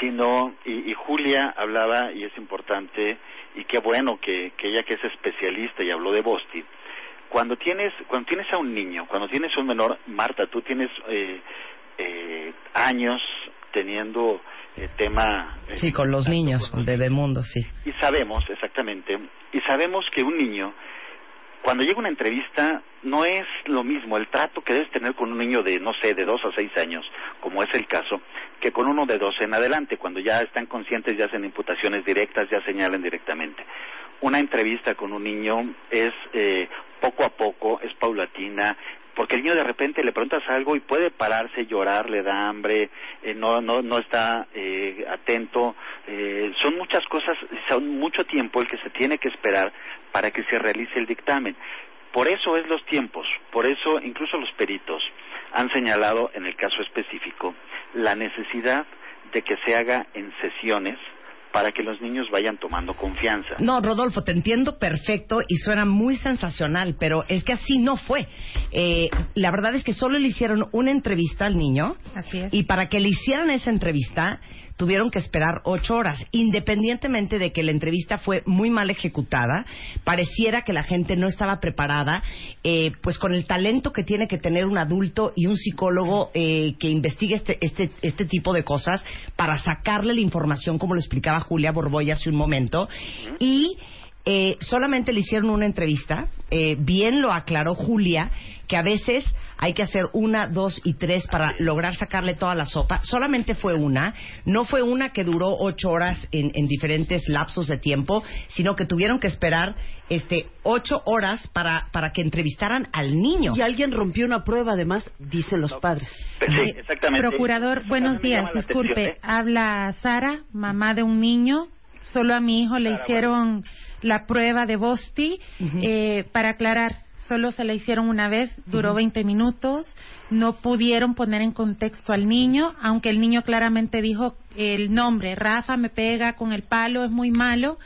sino, y, y Julia hablaba, y es importante, y qué bueno que, que ella que es especialista y habló de Bosti, cuando tienes, cuando tienes a un niño, cuando tienes un menor, Marta, tú tienes eh, eh, años teniendo eh, tema eh, Sí, con los niños, con Bebemundo, sí. y sabemos exactamente y sabemos que un niño cuando llega una entrevista no es lo mismo el trato que debes tener con un niño de no sé de dos a seis años como es el caso que con uno de dos en adelante cuando ya están conscientes ya hacen imputaciones directas ya señalan directamente una entrevista con un niño es eh, poco a poco es paulatina porque el niño de repente le preguntas algo y puede pararse, llorar, le da hambre, eh, no, no, no está eh, atento. Eh, son muchas cosas, son mucho tiempo el que se tiene que esperar para que se realice el dictamen. Por eso es los tiempos, por eso incluso los peritos han señalado en el caso específico la necesidad de que se haga en sesiones para que los niños vayan tomando confianza. No, Rodolfo, te entiendo perfecto y suena muy sensacional, pero es que así no fue. Eh, la verdad es que solo le hicieron una entrevista al niño Así es. y para que le hicieran esa entrevista tuvieron que esperar ocho horas, independientemente de que la entrevista fue muy mal ejecutada, pareciera que la gente no estaba preparada, eh, pues con el talento que tiene que tener un adulto y un psicólogo eh, que investigue este, este, este tipo de cosas para sacarle la información, como lo explicaba Julia Borboya hace un momento, y eh, solamente le hicieron una entrevista, eh, bien lo aclaró Julia, que a veces hay que hacer una, dos y tres para lograr sacarle toda la sopa. Solamente fue una, no fue una que duró ocho horas en, en diferentes lapsos de tiempo, sino que tuvieron que esperar este ocho horas para, para que entrevistaran al niño. Y alguien rompió una prueba, además, dicen los padres. Sí, exactamente. Procurador, buenos días. Disculpe, atención, ¿eh? habla Sara, mamá de un niño. Solo a mi hijo le Sara, hicieron la prueba de Bosti. eh, para aclarar, solo se la hicieron una vez, duró 20 minutos. No pudieron poner en contexto al niño, aunque el niño claramente dijo el nombre, Rafa me pega con el palo, es muy malo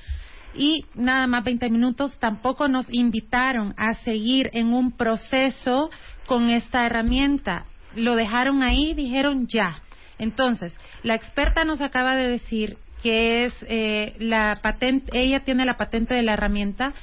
y nada más 20 minutos tampoco nos invitaron a seguir en un proceso con esta herramienta. Lo dejaron ahí, dijeron ya. Entonces, la experta nos acaba de decir que es eh, la patente, ella tiene la patente de la herramienta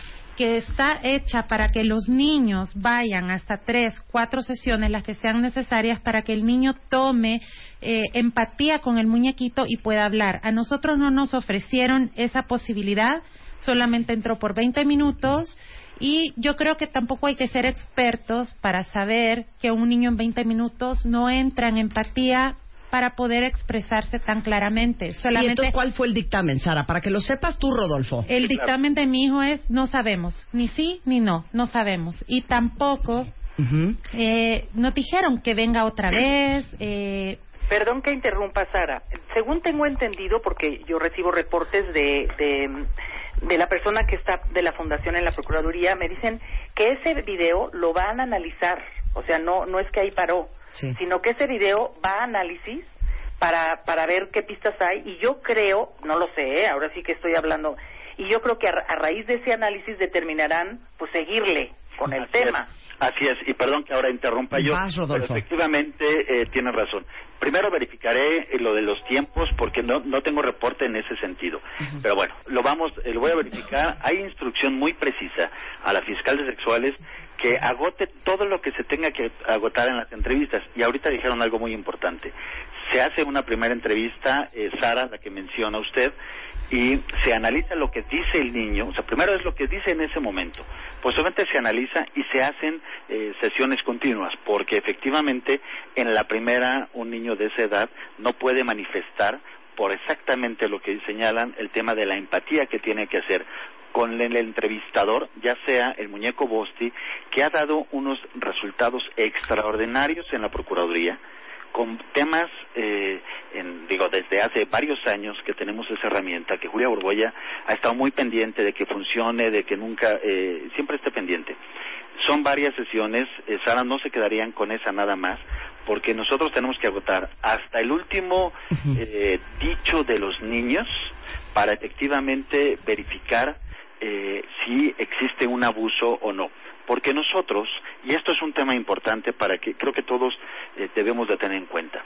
que está hecha para que los niños vayan hasta tres, cuatro sesiones, las que sean necesarias, para que el niño tome eh, empatía con el muñequito y pueda hablar. A nosotros no nos ofrecieron esa posibilidad, solamente entró por 20 minutos y yo creo que tampoco hay que ser expertos para saber que un niño en 20 minutos no entra en empatía para poder expresarse tan claramente. ¿Y Solamente entonces cuál fue el dictamen, Sara? Para que lo sepas tú, Rodolfo. el dictamen de mi hijo es no sabemos, ni sí ni no, no sabemos. Y tampoco Ujú. eh, nos dijeron que venga otra vez. Eh, Perdón que interrumpa, Sara. Según tengo entendido, porque yo recibo reportes de, de, de la persona que está de la fundación en la procuraduría me dicen que ese video lo van a analizar, o sea, no no es que ahí paró, Sí. sino que ese video va a análisis para para ver qué pistas hay y yo creo, no lo sé, ¿eh? ahora sí que estoy hablando y yo creo que a, ra- a raíz de ese análisis determinarán pues seguirle con el Así es, tema. Así es, y perdón que ahora interrumpa yo, Vas, pero efectivamente eh, tiene razón. Primero verificaré lo de los tiempos porque no, no tengo reporte en ese sentido. Pero bueno, lo vamos, eh, lo voy a verificar. Hay instrucción muy precisa a la fiscal de sexuales que agote todo lo que se tenga que agotar en las entrevistas. Y ahorita dijeron algo muy importante. Se hace una primera entrevista, eh, Sara, la que menciona usted, y se analiza lo que dice el niño, o sea, primero es lo que dice en ese momento, posteriormente se analiza y se hacen eh, sesiones continuas, porque efectivamente en la primera un niño de esa edad no puede manifestar por exactamente lo que señalan el tema de la empatía que tiene que hacer con el entrevistador, ya sea el muñeco Bosti, que ha dado unos resultados extraordinarios en la Procuraduría, con temas, eh, en- digo, desde hace varios años que tenemos esa herramienta, que Julia Borboya ha estado muy pendiente de que funcione, de que nunca, eh, siempre esté pendiente. Son varias sesiones, eh, Sara, no se quedarían con esa nada más, porque nosotros tenemos que agotar hasta el último eh, dicho de los niños para efectivamente verificar eh, si existe un abuso o no. Porque nosotros, y esto es un tema importante para que creo que todos eh, debemos de tener en cuenta,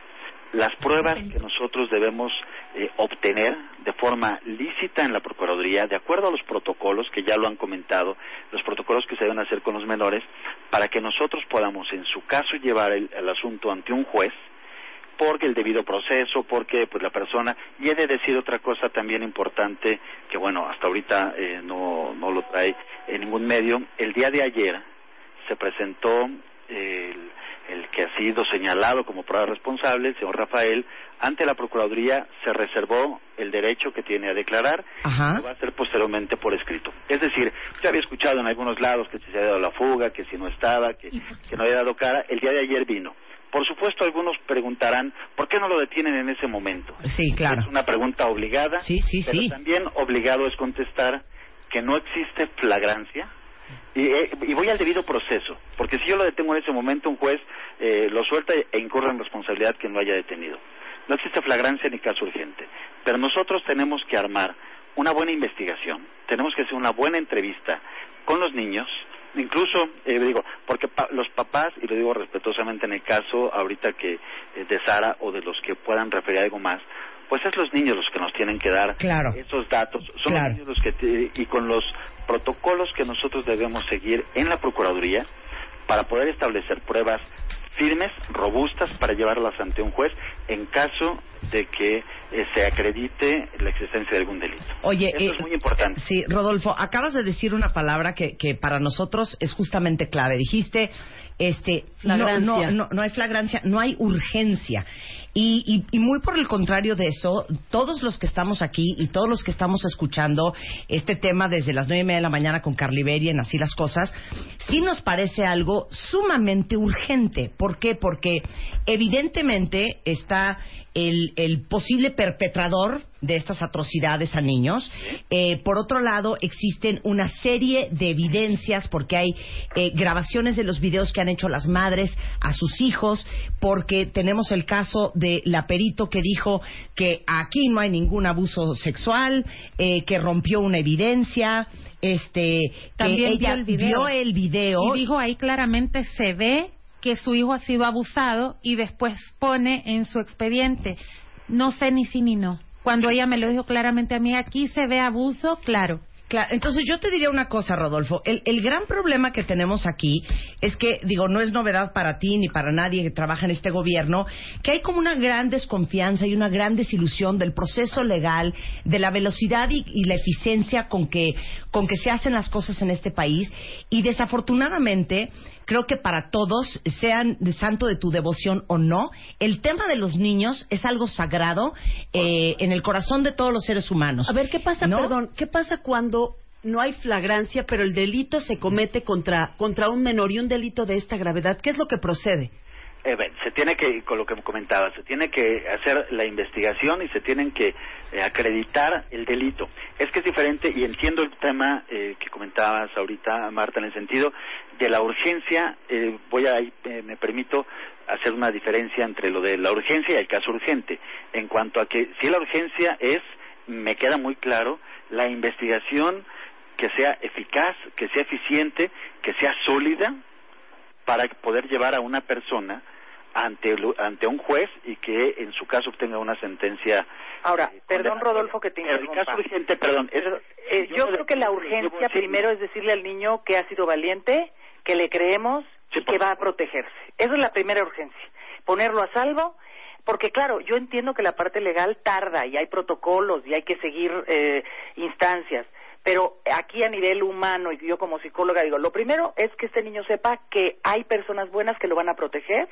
las pruebas que nosotros debemos eh, obtener de forma lícita en la Procuraduría, de acuerdo a los protocolos que ya lo han comentado, los protocolos que se deben hacer con los menores, para que nosotros podamos, en su caso, llevar el, el asunto ante un juez, porque el debido proceso, porque pues la persona y he de decir otra cosa también importante que bueno hasta ahorita eh, no no lo trae en ningún medio. El día de ayer se presentó el, el que ha sido señalado como prueba responsable el señor Rafael ante la procuraduría se reservó el derecho que tiene a declarar Ajá. y va a ser posteriormente por escrito. Es decir yo había escuchado en algunos lados que si se había dado la fuga que si no estaba que, que no había dado cara el día de ayer vino por supuesto, algunos preguntarán, ¿por qué no lo detienen en ese momento? Sí, claro. Es una pregunta obligada, Sí, sí, pero sí. también obligado es contestar que no existe flagrancia. Y, eh, y voy al debido proceso, porque si yo lo detengo en ese momento, un juez eh, lo suelta e incurre en responsabilidad que no haya detenido. No existe flagrancia ni caso urgente, pero nosotros tenemos que armar una buena investigación, tenemos que hacer una buena entrevista con los niños, incluso eh, digo porque pa- los papás y lo digo respetuosamente en el caso ahorita que eh, de Sara o de los que puedan referir algo más pues es los niños los que nos tienen que dar Claro. esos datos son Claro. los niños los que te- y con los protocolos que nosotros debemos seguir en la procuraduría para poder establecer pruebas firmes, robustas para llevarlas ante un juez en caso de que eh, se acredite la existencia de algún delito. Oye, Esto eh, es muy importante. Sí, Rodolfo, acabas de decir una palabra que, que para nosotros es justamente clave. Dijiste, este, no, Flagrancia. no, no, no hay flagrancia, no hay urgencia. Y, y, y muy por el contrario de eso, todos los que estamos aquí y todos los que estamos escuchando este tema desde las nueve y media de la mañana con Carliberia en Así las Cosas, sí nos parece algo sumamente urgente. ¿Por qué? Porque evidentemente está el, el posible perpetrador de estas atrocidades a niños. Eh, por otro lado, existen una serie de evidencias porque hay eh, grabaciones de los videos que han hecho las madres a sus hijos, porque tenemos el caso de la perito que dijo que aquí no hay ningún abuso sexual, eh, que rompió una evidencia, este, También que vio ella el video. vio el video Y dijo ahí claramente se ve que su hijo ha sido abusado y después pone en su expediente no sé ni sí ni no. Cuando ella me lo dijo claramente a mí, aquí se ve abuso, claro. Claro, entonces yo te diría una cosa, Rodolfo. El, el gran problema que tenemos aquí es que, digo, no es novedad para ti ni para nadie que trabaja en este gobierno, que hay como una gran desconfianza y una gran desilusión del proceso legal, de la velocidad y, y la eficiencia con que, con que se hacen las cosas en este país. Y desafortunadamente, creo que para todos, sean de santo de tu devoción o no, el tema de los niños es algo sagrado eh, en el corazón de todos los seres humanos. A ver, ¿qué pasa, ¿No? perdón, qué pasa cuando no hay flagrancia, pero el delito se comete contra, contra un menor y un delito de esta gravedad? ¿Qué es lo que procede? Eh, se tiene que, con lo que comentaba, se tiene que hacer la investigación y se tienen que eh, acreditar el delito. Es que es diferente y entiendo el tema eh, que comentabas ahorita, Marta, en el sentido de la urgencia. eh, voy a, eh, me permito hacer una diferencia entre lo de la urgencia y el caso urgente. En cuanto a que si la urgencia es, me queda muy claro, la investigación que sea eficaz, que sea eficiente, que sea sólida para poder llevar a una persona ante, el- ante un juez y que en su caso obtenga una sentencia. Ahora, eh, perdón. Rodolfo que te El interrumpa. caso urgente, perdón, es- Eh, yo yo- creo que la urgencia primero es decirle al niño que ha sido valiente, que le creemos y que va a protegerse. Esa es la primera urgencia. Ponerlo a salvo, porque claro, yo entiendo que la parte legal tarda y hay protocolos y hay que seguir eh, instancias. Pero aquí a nivel humano, y yo como psicóloga digo, lo primero es que este niño sepa que hay personas buenas que lo van a proteger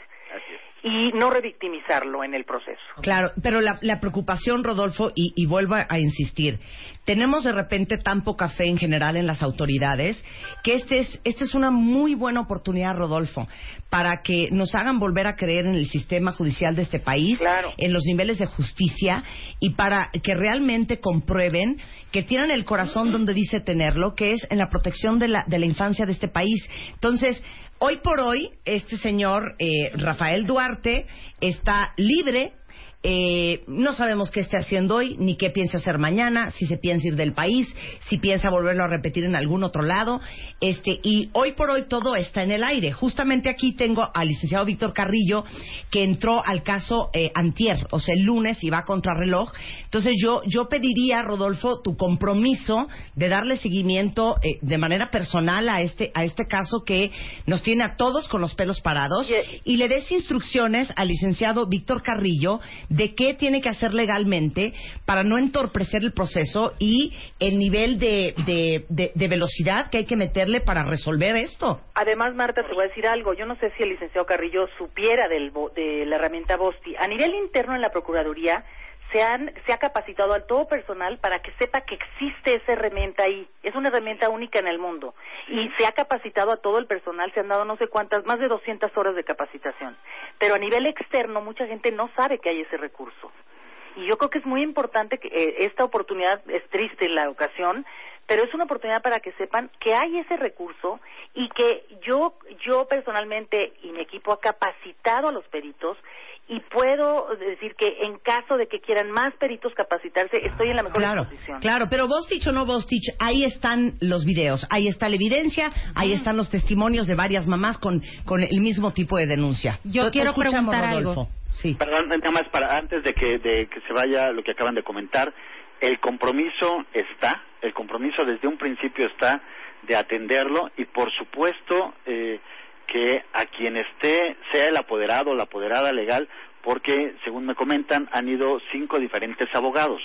y no revictimizarlo en el proceso. Claro, pero la, la preocupación, Rodolfo, y, y vuelvo a, a insistir, tenemos de repente tan poca fe en general en las autoridades que este es, esta es una muy buena oportunidad, Rodolfo, para que nos hagan volver a creer en el sistema judicial de este país, en los niveles de justicia y para que realmente comprueben que tienen el corazón donde dice tenerlo, que es en la protección de la, de la infancia de este país. Entonces, Hoy por hoy, este señor eh, Rafael Duarte está libre. Eh, no sabemos qué esté haciendo hoy, ni qué piensa hacer mañana, si se piensa ir del país, si piensa volverlo a repetir en algún otro lado. Este, y hoy por hoy todo está en el aire. Justamente aquí tengo al licenciado Víctor Carrillo, que entró al caso eh, Antier, o sea, el lunes y va contra reloj. Entonces yo, yo pediría, Rodolfo, tu compromiso de darle seguimiento eh, de manera personal a este, a este caso que nos tiene a todos con los pelos parados y le des instrucciones al licenciado Víctor Carrillo de qué tiene que hacer legalmente para no entorpecer el proceso y el nivel de, de, de- de velocidad que hay que meterle para resolver esto. Además, Marta, te voy a decir algo. Yo no sé si el licenciado Carrillo supiera del, de la herramienta Bosti. A nivel interno en la Procuraduría se, han, se ha capacitado al todo personal para que sepa que existe esa herramienta ahí. Es una herramienta única en el mundo. Y se ha capacitado a todo el personal. Se han dado no sé cuántas, más de 200 horas de capacitación. Pero a nivel externo, mucha gente no sabe que hay ese recurso. Y yo creo que es muy importante que eh, esta oportunidad es triste la ocasión, pero es una oportunidad para que sepan que hay ese recurso y que yo yo personalmente y mi equipo ha capacitado a los peritos y puedo decir que en caso de que quieran más peritos capacitarse, estoy en la mejor Claro, disposición. claro, pero Bostich o no Bostich, ahí están los videos, ahí está la evidencia, ahí están los testimonios de varias mamás con, con el mismo tipo de denuncia. Yo quiero preguntar algo. Rodolfo. Sí. Perdón, nada más para antes de que, de que se vaya lo que acaban de comentar, el compromiso está, el compromiso desde un principio está de atenderlo y por supuesto eh, que a quien esté, sea el apoderado o la apoderada legal, porque según me comentan han ido cinco diferentes abogados.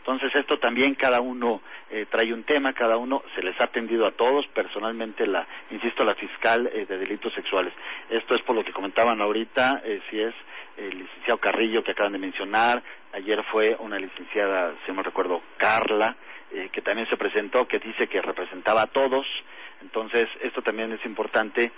Entonces esto también cada uno eh, trae un tema, cada uno se les ha atendido a todos, personalmente la, insisto, la fiscal eh, de delitos sexuales. Esto es por lo que comentaban ahorita, eh, si es el licenciado Carrillo que acaban de mencionar, ayer fue una licenciada, si no recuerdo, Carla, eh, que también se presentó, que dice que representaba a todos, entonces esto también es importante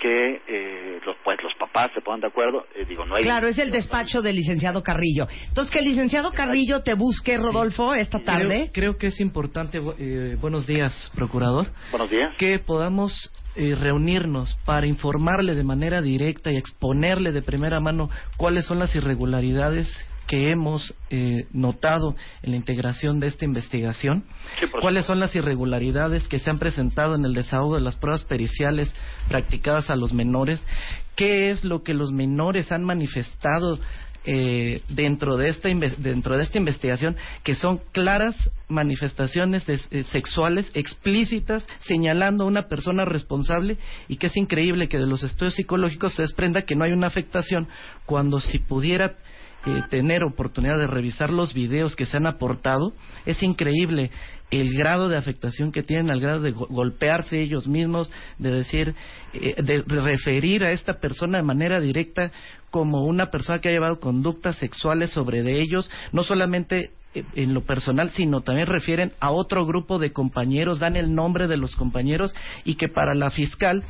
que eh, los, pues, los papás se pongan de acuerdo, Eh, digo, no hay... Claro, es el despacho del licenciado Carrillo. Entonces, que el licenciado Carrillo te busque, Rodolfo, esta tarde. Creo, creo que es importante, eh, buenos días, procurador, Buenos días. que podamos eh, reunirnos para informarle de manera directa y exponerle de primera mano cuáles son las irregularidades que hemos eh, notado en la integración de esta investigación, cuáles son las irregularidades que se han presentado en el desahogo de las pruebas periciales practicadas a los menores, qué es lo que los menores han manifestado eh, dentro de esta dentro de esta investigación que son claras manifestaciones de- eh, sexuales explícitas señalando a una persona responsable y que es increíble que de los estudios psicológicos se desprenda que no hay una afectación cuando si pudiera eh, tener oportunidad de revisar los videos que se han aportado, es increíble el grado de afectación que tienen, al grado de go- golpearse ellos mismos, de decir, eh, de, de referir a esta persona de manera directa como una persona que ha llevado conductas sexuales sobre de ellos, no solamente eh, en lo personal, sino también refieren a otro grupo de compañeros, dan el nombre de los compañeros y que para la fiscal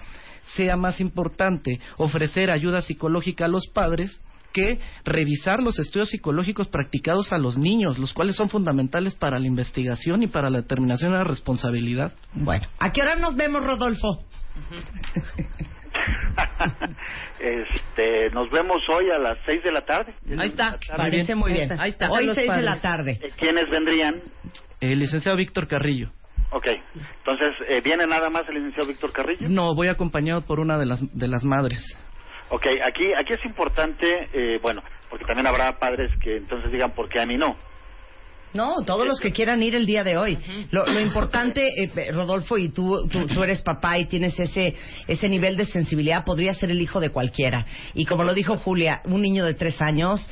sea más importante ofrecer ayuda psicológica a los padres que revisar los estudios psicológicos practicados a los niños, los cuales son fundamentales para la investigación y para la determinación de la responsabilidad. Bueno, ¿a qué hora nos vemos, Rodolfo? este, nos vemos hoy a las seis de la tarde. Ahí está. Parece muy bien. Ahí está. Hoy de la tarde. Eh, ¿Quiénes vendrían? El licenciado Víctor Carrillo. Ok, entonces, eh, ¿viene nada más el licenciado Víctor Carrillo? No, voy acompañado por una de las, de las madres. Ok, aquí, aquí es importante, eh, bueno, porque también habrá padres que entonces digan, ¿por qué a mí no? No, todos los que quieran ir el día de hoy. Lo, lo importante, eh, Rodolfo, y tú, tú, tú eres papá y tienes ese, ese nivel de sensibilidad, podría ser el hijo de cualquiera. Y como lo dijo Julia, un niño de tres años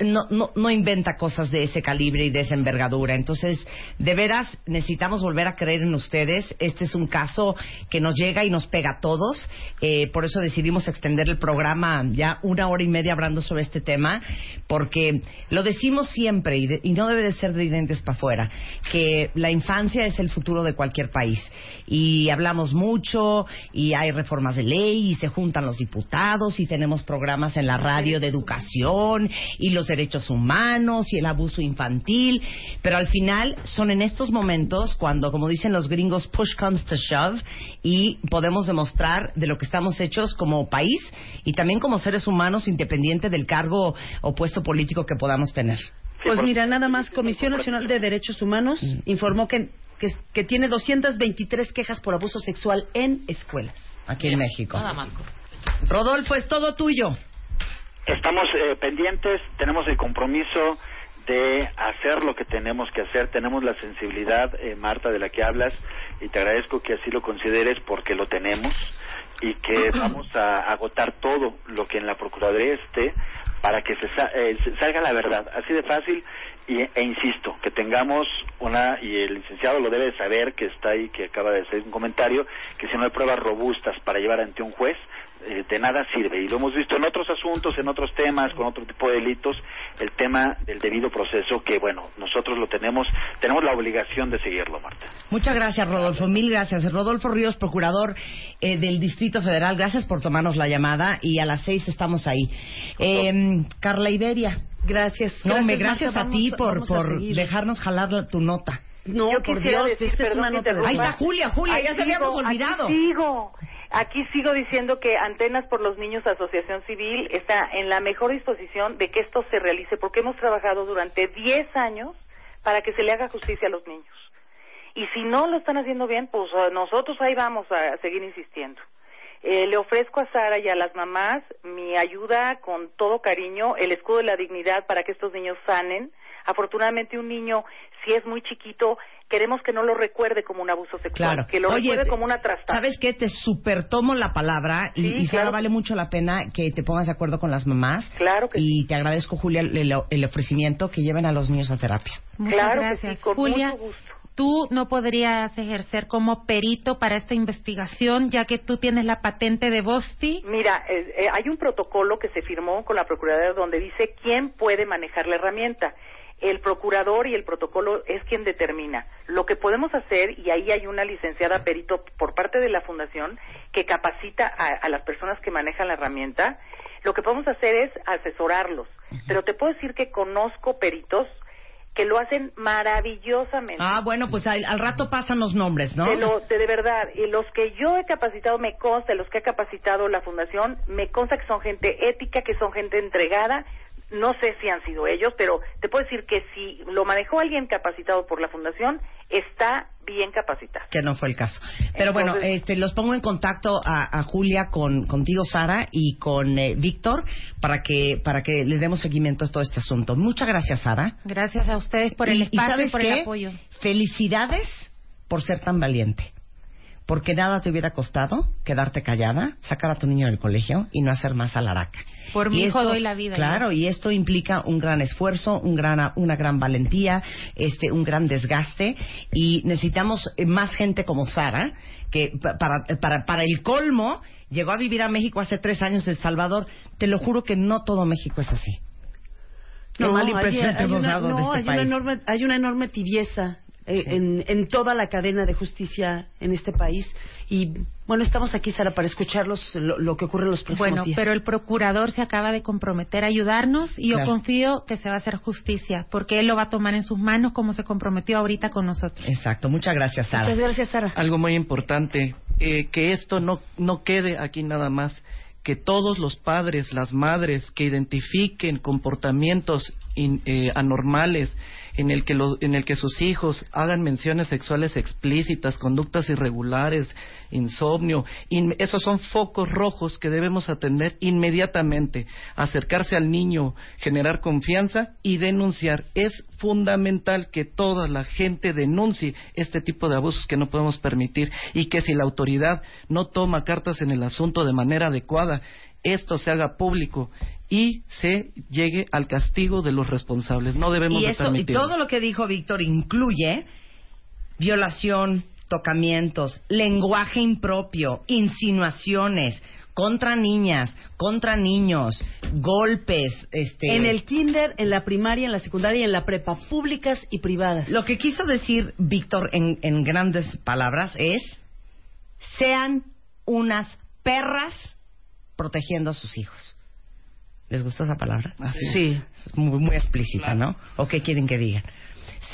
no, no, no inventa cosas de ese calibre y de esa envergadura. Entonces, de veras, necesitamos volver a creer en ustedes. Este es un caso que nos llega y nos pega a todos. Eh, por eso decidimos extender el programa ya una hora y media hablando sobre este tema, porque lo decimos siempre y, de- y no debe de ser de dientes para afuera, que la infancia es el futuro de cualquier país. Y hablamos mucho y hay reformas de ley y se juntan los diputados y tenemos programas en la radio de educación y los derechos humanos y el abuso infantil, pero al final son en estos momentos cuando, como dicen los gringos, push comes to shove y podemos demostrar de lo que estamos hechos como país y también como seres humanos independiente del cargo o puesto político que podamos tener. Pues mira, nada más, Comisión Nacional de Derechos Humanos informó que, que, que tiene 223 quejas por abuso sexual en escuelas. Aquí en México. Nada más. Rodolfo, es todo tuyo. Estamos eh, pendientes, tenemos el compromiso de hacer lo que tenemos que hacer, tenemos la sensibilidad, eh, Marta, de la que hablas, y te agradezco que así lo consideres porque lo tenemos y que vamos a agotar todo lo que en la Procuraduría esté para que se, eh, salga la verdad, así de fácil, y, e insisto, que tengamos una, y el licenciado lo debe de saber, que está ahí, que acaba de hacer un comentario, que si no hay pruebas robustas para llevar ante un juez, eh, de nada sirve. Y lo hemos visto en otros asuntos, en otros temas, con otro tipo de delitos, el tema del debido proceso, que bueno, nosotros lo tenemos, tenemos la obligación de seguirlo, Marta. Muchas gracias, Rodolfo. Mil gracias. Rodolfo Ríos, procurador eh, del Distrito Federal. Gracias por tomarnos la llamada y a las seis estamos ahí. Eh, Carla Iberia. Gracias. No, me Gracias, gracias Marta. a ti Vamos- por, vamos por dejarnos jalar la- tu nota. No, Yo por Dios, decir, perdón una nota. Ahí está Julia, Julia, Ahí ya te habíamos olvidado. Aquí sigo. Aquí sigo diciendo que Antenas por los Niños Asociación Civil está en la mejor disposición de que esto se realice porque hemos trabajado durante 10 años para que se le haga justicia a los niños. Y si no lo están haciendo bien, pues eh, nosotros ahí vamos a seguir insistiendo. Eh, le ofrezco a Sara y a las mamás mi ayuda con todo cariño, el escudo de la dignidad para que estos niños sanen. Afortunadamente un niño, si es muy chiquito, queremos que no lo recuerde como un abuso sexual, Claro. que lo Oye, recuerde como una trastada. ¿Sabes qué? Te super tomo la palabra y, Sí, y claro. vale mucho la pena que te pongas de acuerdo con las mamás. Claro que Y te agradezco, Julia, el, el- el ofrecimiento que lleven a los niños a terapia. Muchas Claro que gracias. sí, con Julia, mucho gusto. tú no podrías ejercer como perito para esta investigación, ya que tú tienes la patente de Bosti. Mira, eh, eh, hay un protocolo que se firmó con la Procuraduría donde dice quién puede manejar la herramienta. El procurador y el protocolo es quien determina. Lo que podemos hacer, y ahí hay una licenciada perito por parte de la Fundación que capacita a, a las personas que manejan la herramienta, lo que podemos hacer es asesorarlos. Pero te puedo decir que conozco peritos que lo hacen maravillosamente. Ah, bueno, pues al, al rato pasan los nombres, ¿no? De, lo- de, de verdad, y los que yo he capacitado me consta, los que ha capacitado la fundación, me consta que son gente ética, que son gente entregada. No sé si han sido ellos, pero te puedo decir que si lo manejó alguien capacitado por la fundación, está bien capacitado. que no fue el caso. Pero bueno, este, los pongo en contacto a, a Julia con contigo, Sara, y con eh, Víctor para que para que les demos seguimiento a todo este asunto. Muchas gracias, Sara. Gracias a ustedes por el Y- y espacio y, ¿sabes por qué? el apoyo. Felicidades por ser tan valiente. Porque nada te hubiera costado quedarte callada, sacar a tu niño del colegio y no hacer más alaraca. Por Y mi hijo esto- doy la vida. Claro, y esto implica un gran esfuerzo, un gran, una gran valentía, este, un gran desgaste y necesitamos eh, más gente como Sara que pa- para, para, para el colmo llegó a vivir a México hace tres años en El Salvador. Te lo juro que no todo México es así. Qué mala impresión hay, te hemos una, dado de no, este hay una país. enorme, hay una enorme tibieza eh, en, en toda la cadena de justicia en este país. Y bueno, estamos aquí, Sara, para escucharlos lo, lo que ocurre en los próximos Bueno, días. pero el procurador se acaba de comprometer a ayudarnos y yo confío que se va a hacer justicia, porque él lo va a tomar en sus manos como se comprometió ahorita con nosotros. Exacto, muchas gracias, Sara. Muchas gracias, Sara. Algo muy importante, eh, que esto no, no quede aquí nada más, que todos los padres, las madres que identifiquen comportamientos in- eh, anormales en el, que lo- en el que sus hijos hagan menciones sexuales explícitas, conductas irregulares, insomnio, in- esos son focos rojos que debemos atender inmediatamente, acercarse al niño, generar confianza y denunciar. Es fundamental que toda la gente denuncie este tipo de abusos que no podemos permitir y que si la autoridad no toma cartas en el asunto de manera adecuada, esto se haga público y se llegue al castigo de los responsables. No debemos y de eso, y permitirlo. todo lo que dijo Víctor incluye violación, tocamientos, lenguaje impropio, insinuaciones contra niñas, contra niños, golpes, este En el kinder, en la primaria, en la secundaria y en la prepa, públicas y privadas. Lo que quiso decir Víctor en, en grandes palabras es sean unas perras protegiendo a sus hijos. ¿Les gustó esa palabra? Así. Sí. Es muy, muy explícita, ¿no? ¿O qué quieren que digan?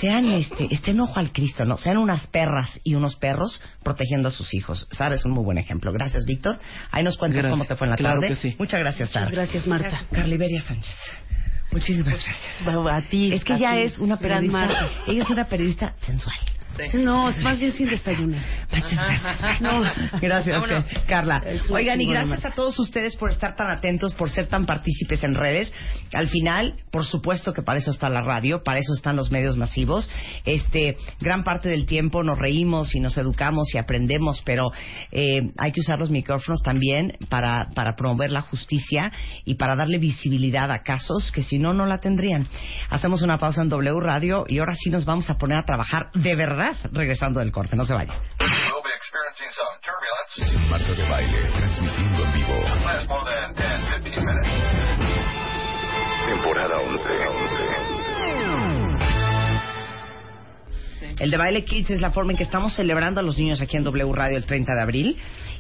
Sean este, este enojo al Cristo, ¿no? Sean unas perras y unos perros protegiendo a sus hijos. Sara es un muy buen ejemplo. Gracias, Víctor. Ahí nos cuentas Gracias. cómo te fue en la Claro tarde. que sí. Muchas gracias, Sara. Muchas gracias, Marta. Carliberia Sánchez. Muchísimas gracias. A ti. Es que a ella ti, es una periodista. Ella es una periodista sensual. No, es más bien sin desayunar. No. Gracias, Vámonos. que- Carla. Oigan, y gracias a todos ustedes por estar tan atentos, por ser tan partícipes en redes. Al final, por supuesto que para eso está la radio, para eso están los medios masivos. Este, gran parte del tiempo nos reímos y nos educamos y aprendemos, pero eh, hay que usar los micrófonos también para, para promover la justicia y para darle visibilidad a casos que si no, no la tendrían. Hacemos una pausa en W Radio y ahora sí nos vamos a poner a trabajar de verdad regresando del corte. No se turbulence. Marta de baile, transmitiendo en vivo. Last more than 10, 15 minutes. Temporada 11. El de Baile Kids es la forma en que estamos celebrando a los niños aquí en W Radio el 30 de abril.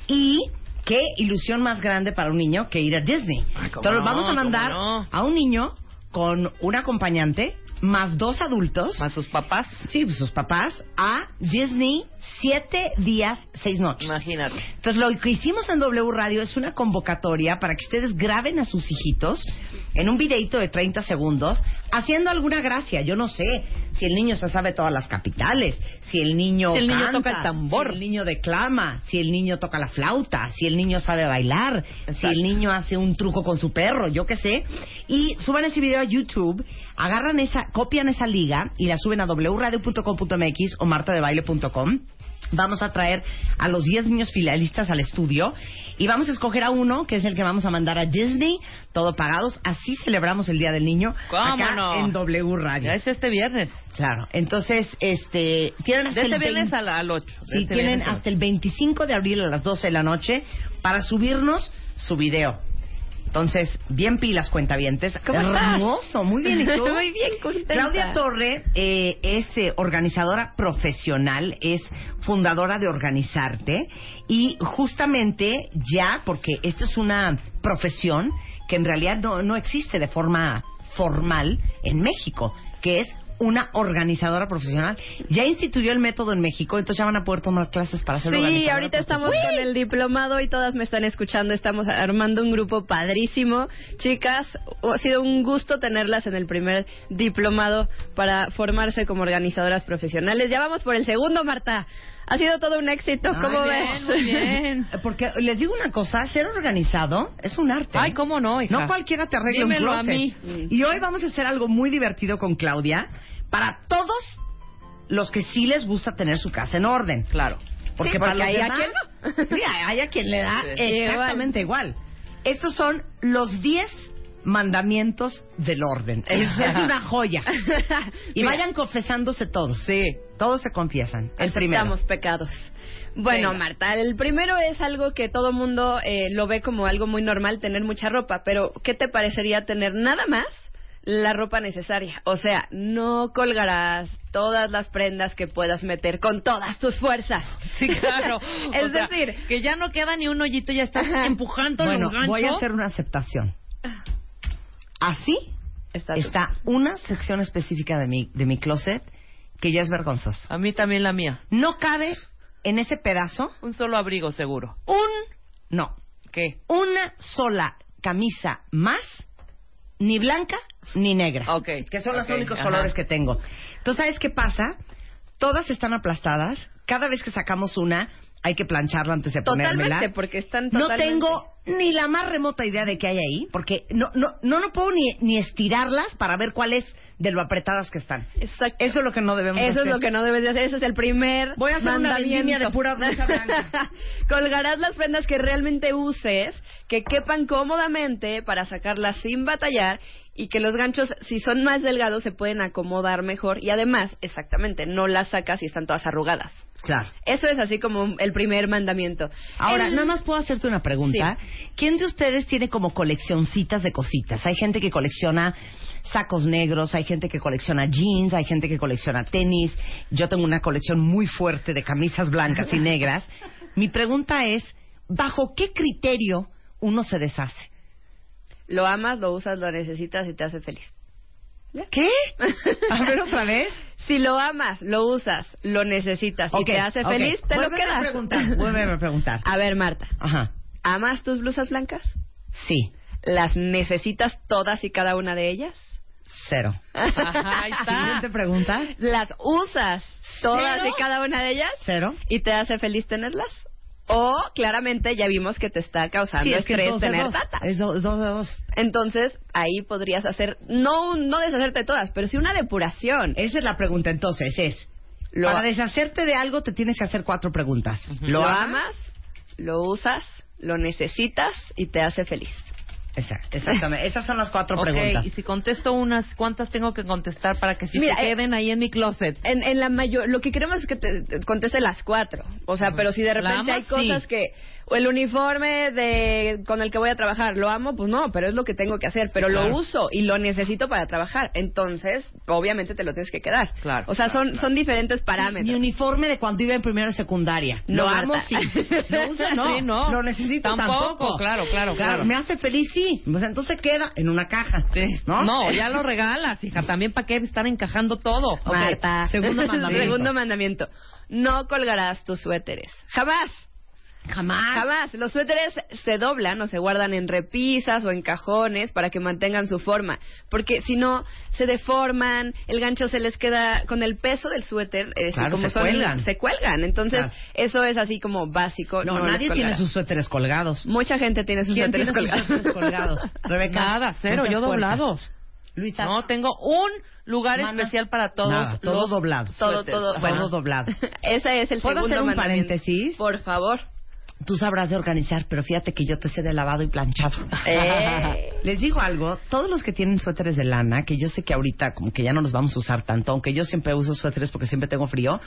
Y qué ilusión más grande para un niño que ir a Disney. Ay, Entonces no, vamos a mandar no. a un niño con un acompañante más dos adultos. ¿A sus papás? Sí, sus papás a Disney siete días, seis noches. Imagínate. Entonces, lo que hicimos en W Radio es una convocatoria para que ustedes graben a sus hijitos en un videito de 30 segundos haciendo alguna gracia. Yo no sé si el niño se sabe todas las capitales, si el niño Si el niño toca el tambor. si el niño declama, si el niño toca la flauta, si el niño sabe bailar, si el niño hace un truco con su perro, yo qué sé. Y suban ese video a YouTube, agarran esa, copian esa liga y la suben a wradio.com.mx o martadebaile.com. Vamos a traer a los 10 niños finalistas al estudio y vamos a escoger a uno que es el que vamos a mandar a Disney, todo pagados. Así celebramos el Día del Niño ¿Cómo acá no? en W Radio. Ya es este viernes. Claro, entonces, este, tienen hasta De este el viernes 20 al, al 8. Sí, tienen hasta el 25 de abril a las 12 de la noche para subirnos su video. Entonces, bien pilas, cuentavientes. ¿Cómo estás? Hermoso, muy bien. ¿Y tú? Muy bien, contenta. Claudia Torre eh, es eh, organizadora profesional, es fundadora de Organizarte y justamente ya, porque esto es una profesión que en realidad no, no existe de forma formal en México, que es una organizadora profesional. Ya instituyó el método en México, entonces ya van a poder tomar clases para ser Sí, ahorita estamos con el diplomado y todas me están escuchando. Estamos armando un grupo padrísimo. Chicas, ha sido un gusto tenerlas en el primer diplomado para formarse como organizadoras profesionales. Ya vamos por el segundo, Marta. Ha sido todo un éxito. ¿Cómo ves? bien, muy bien. Porque les digo una cosa, ser organizado es un arte. Ay, ¿cómo no, hija? No cualquiera te arregla Dímelo un a closet. mí. Y hoy vamos a hacer algo muy divertido con Claudia para todos los que sí les gusta tener su casa en orden. Claro. Porque, Sí, para porque los hay a demás, quien sí, hay, hay a quien le da Sí. exactamente igual. Estos son los 10 mandamientos del orden. Es, es una joya. Y Mira. vayan confesándose todos. Sí. Todos se confiesan. El primero. Pecados. Bueno, Venga. Marta, el primero es algo que todo mundo eh, lo ve como algo muy normal, tener mucha ropa, pero ¿qué te parecería tener nada más la ropa necesaria. O sea, no colgarás todas las prendas que puedas meter con todas tus fuerzas. Sí, claro. es O sea, decir, que ya no queda ni un hoyito, ya estás empujando Bueno, los ganchos. voy a hacer una aceptación. Así está, una sección específica de mi, de mi closet que ya es vergonzosa. A mí también la mía. No cabe en ese pedazo Un solo abrigo, seguro. un... No. ¿Qué? Una sola camisa más, ni blanca ni negra. Ok. Que son los únicos ajá. colores que tengo. Entonces, ¿sabes qué pasa? Todas están aplastadas. Cada vez que sacamos una, hay que plancharla antes de ponérmela. totalmente, porque están No totalmente... tengo ni la más remota idea de qué hay ahí, porque no, no, no, no puedo ni, ni estirarlas para ver cuál es de lo apretadas que están. Exacto. Eso es lo que no debemos Eso hacer. es lo que no debes de hacer. Ese es el primer Voy a hacer una mandamiento. vendimia de pura blusa blanca. Colgarás las prendas que realmente uses, que quepan cómodamente para sacarlas sin batallar y que los ganchos, si son más delgados, se pueden acomodar mejor. Y además, exactamente, no las sacas si están todas arrugadas. Claro. Eso es así como el primer mandamiento. Ahora, El- nada más puedo hacerte una pregunta. ¿Quién de ustedes tiene como coleccioncitas de cositas? Hay gente que colecciona sacos negros, hay gente que colecciona jeans, hay gente que colecciona tenis. Yo tengo una colección muy fuerte de camisas blancas y negras. Mi pregunta es, ¿bajo qué criterio uno se deshace? Lo amas, lo usas, lo necesitas y te hace feliz. ¿Qué? A ver otra vez. Si lo amas, lo usas, lo necesitas y te hace feliz, te lo Vuélveme a quedas. preguntar, vuélveme a preguntar. A ver, Marta, Ajá. ¿amas tus blusas blancas? Sí. ¿Las necesitas todas y cada una de ellas? Cero. Ajá, ahí está. Siguiente pregunta. ¿Las usas todas ¿Cero? y cada una de ellas? Cero. ¿Y te hace feliz tenerlas? O claramente ya vimos que te está causando Sí, es que es estrés dos tener dos. tatas. Es do- dos de dos. Entonces, ahí podrías hacer, no, no deshacerte de todas, pero sí una depuración. Esa es la pregunta entonces, es... Lo, Para deshacerte de algo te tienes que hacer cuatro preguntas. lo amas, lo usas, lo necesitas y te hace feliz. Exact- exactamente. Esas son las cuatro Ok, preguntas. y si contesto unas, ¿cuántas tengo que contestar para que si Mira, se eh, queden ahí en mi closet? En, en la mayor, lo que queremos es que te, te conteste las cuatro. O sea, pero si de ¿La repente hay cosas Sí. que o el uniforme de con el que voy a trabajar lo amo, pues no, pero es lo que tengo que hacer, pero claro. lo uso y lo necesito para trabajar. Entonces, obviamente te lo tienes que quedar. Claro, O sea, son son diferentes Mi parámetros. uniforme de cuando iba en primero y secundaria. No, lo amo, sí. Lo uso, no. Sí, no. Lo necesito Tampoco, tampoco. claro, claro, claro. Me hace feliz, sí. Pues entonces queda en una caja. Sí. ¿No? No, ya lo regalas, hija. También para qué estar encajando todo. Ok. Marta. segundo mandamiento. Segundo mandamiento. No colgarás tus suéteres. Jamás. Jamás. Jamás. Los suéteres se doblan o se guardan en repisas o en cajones para que mantengan su forma. Porque si no, se deforman, el gancho se les queda con el peso del suéter. eh, Claro, como se son- cuelgan. Se cuelgan. Entonces, Claro. eso es así como básico. No, no nadie tiene sus suéteres colgados. Mucha gente tiene sus ¿Quién suéteres tiene sus colgados. suéteres colgados? Rebeca. Nada, cero, no yo doblados. Luisa. No, tengo un lugar Mana. especial para todos Nada, todo los doblado. Todo, todo. Bueno, Todo doblado. ese es el ¿Puedo segundo hacer un mandamiento. paréntesis? Por favor. Tú sabrás de organizar, pero fíjate que yo te sé de lavado y planchado. Eh. Les digo algo, todos los que tienen suéteres de lana, que yo sé que ahorita como que ya no los vamos a usar tanto, aunque yo siempre uso suéteres porque siempre tengo frío,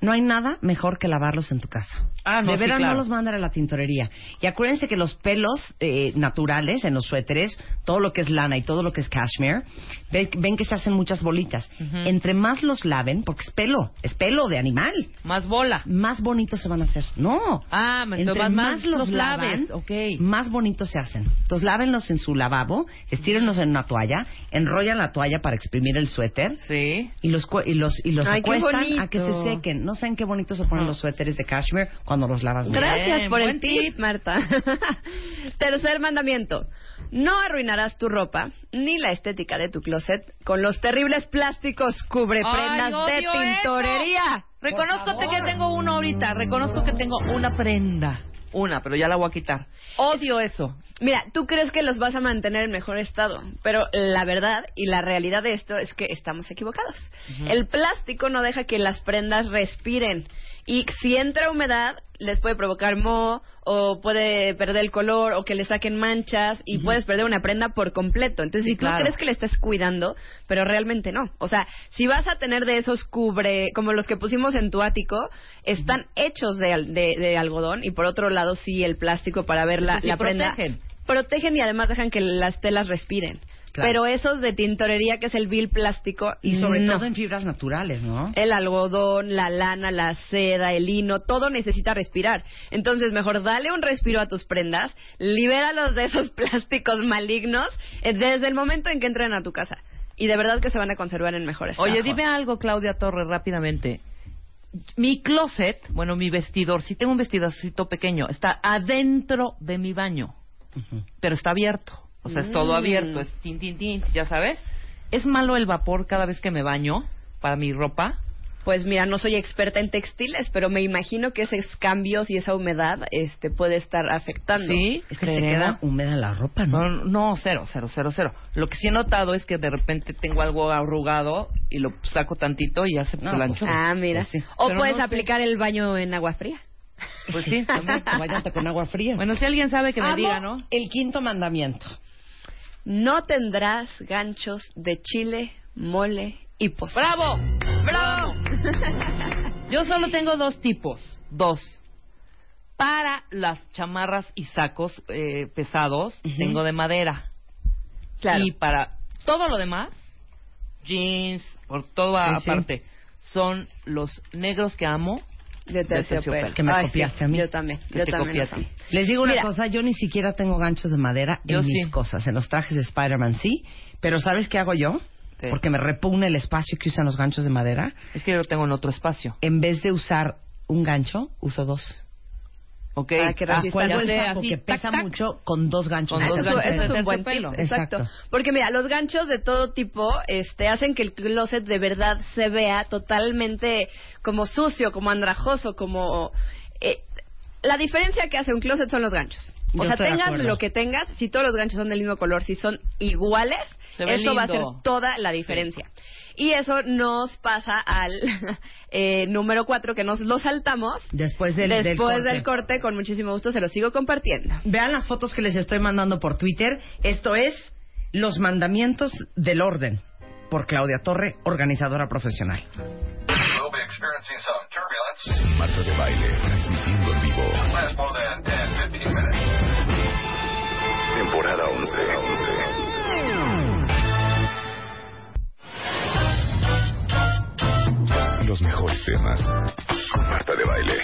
no hay nada mejor que lavarlos en tu casa. Ah, no, de sí, veras claro. no los mandan a la tintorería. Y acuérdense que los pelos eh, naturales en los suéteres, todo lo que es lana y todo lo que es cashmere, ven, ven que se hacen muchas bolitas. Entre más los laven, porque es pelo, es pelo de animal, Más bola. más bonitos se van a hacer. No. Ah, me Entre más, más los Ok. más bonitos se hacen. Entonces lávenlos en su lavabo, estírenlos en una toalla, enrollan la toalla para exprimir el suéter Sí. y los y los y los Ay, acuestan a que se sequen. No saben qué bonitos se ponen los suéteres de cashmere cuando los lavas bien. Gracias por el tip, tip. Marta. Tercer mandamiento. No arruinarás tu ropa ni la estética de tu closet con los terribles plásticos cubreprendas Ay, de tintorería. Reconozco que tengo uno ahorita. Reconozco que tengo una prenda. Una, pero ya la voy a quitar. Odio eso. Mira, tú crees que los vas a mantener en mejor estado, pero la verdad y la realidad de esto es que estamos equivocados. El plástico no deja que las prendas respiren y si entra humedad les puede provocar moho o puede perder el color o que le saquen manchas y puedes perder una prenda por completo. Entonces, si tú claro. crees que le estás cuidando, pero realmente no. O sea, si vas a tener de esos cubre, como los que pusimos en tu ático, están hechos de, de- de algodón y por otro lado sí el plástico para ver la, sí la prenda protegen. protegen y además dejan que las telas respiren. Claro. Pero esos de tintorería, que es el vil plástico. Y sobre no. todo en fibras naturales, ¿no? El algodón, la lana, la seda, el lino, todo necesita respirar. Entonces, mejor dale un respiro a tus prendas, libéralos de esos plásticos malignos eh, desde el momento en que entren a tu casa. Y de verdad que se van a conservar en mejores Oye, dime algo, Claudia Torres, rápidamente. Mi closet, bueno, mi vestidor, si tengo un vestidorcito pequeño, está adentro de mi baño, pero está abierto. O sea, es todo abierto, es tin, tin, tin, ya sabes. ¿Es malo el vapor cada vez que me baño para mi ropa? Pues mira, no soy experta en textiles, pero me imagino que esos cambios y esa humedad este, puede estar afectando. Sí, Es que se queda húmeda la ropa, ¿no? No, no, cero, cero, cero, cero. Lo que sí he notado es que de repente tengo algo arrugado y lo saco tantito y ya se No, planchó. pues, Ah, mira. Pues sí. O Pero puedes no sé. aplicar el baño en agua fría. Pues sí, también. Con agua fría. Bueno, si alguien sabe que me Amo diga, ¿no? El quinto mandamiento. No tendrás ganchos de chile, mole y pozole. ¡Bravo! ¡Bravo! Yo solo tengo dos tipos. Dos. Para las chamarras y sacos eh, pesados, tengo de madera. Claro. Y para todo lo demás, jeans, por toda Sí, sí. parte, son los negros que amo. De terciopelo. Que me Ay, copiaste sí, a mí. Yo también. Que Yo te también. copié a ti. Les digo una cosa, yo ni siquiera tengo ganchos de madera en sí. mis cosas. En los trajes de Spider-Man sí, pero ¿sabes qué hago yo? Sí. Porque me repugna el espacio que usan los ganchos de madera. Es que yo lo tengo en otro espacio. En vez de usar un gancho, uso dos. ¿Ok? Para que Ah, resista ya el saco que pesa tac. mucho con dos ganchos. Con de dos Eso, madera. ganchos eso es un buen tip, exacto. Exacto. Porque mira, los ganchos de todo tipo este, hacen que el closet de verdad se vea totalmente como sucio, como andrajoso, como... eh, la diferencia que hace un closet son los ganchos. O Yo sea, tengas lo que tengas, si todos los ganchos son del mismo color, si son iguales, eso va a hacer toda la diferencia. Y eso nos pasa al eh, número cuatro, que nos lo saltamos Después del, del después corte. del corte. Con muchísimo gusto se lo sigo compartiendo. Vean las fotos que les estoy mandando por Twitter. Esto es Los Mandamientos del Orden, por Claudia Torre, organizadora profesional. Marta de baile, transmitiendo en vivo. Last more than 10, 15 minutes. Temporada 11. Los mejores temas con Marta de baile.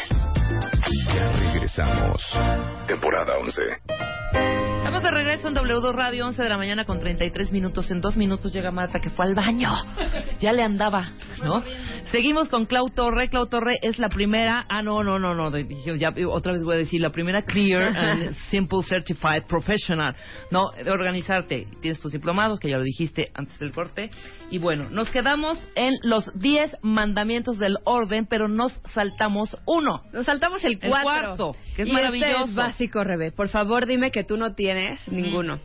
Ya regresamos. Temporada 11. De regreso en W2 Radio, 11 de la mañana con 33 minutos. En dos minutos llega Marta que fue al baño. Ya le andaba, ¿no? Seguimos con Clau Torre. Clau Torre es la primera. Ah, no, no, no, no. Ya, otra vez voy a decir, la primera Clear and Simple Certified Professional. No, de organizarte. Tienes tus diplomados, que ya lo dijiste antes del corte. Y bueno, nos quedamos en los 10 mandamientos del orden, pero nos saltamos uno. Nos saltamos el El cuatro. cuarto, que es y maravilloso. Este es básico, Rebe. Por favor, dime que tú no tienes ninguno.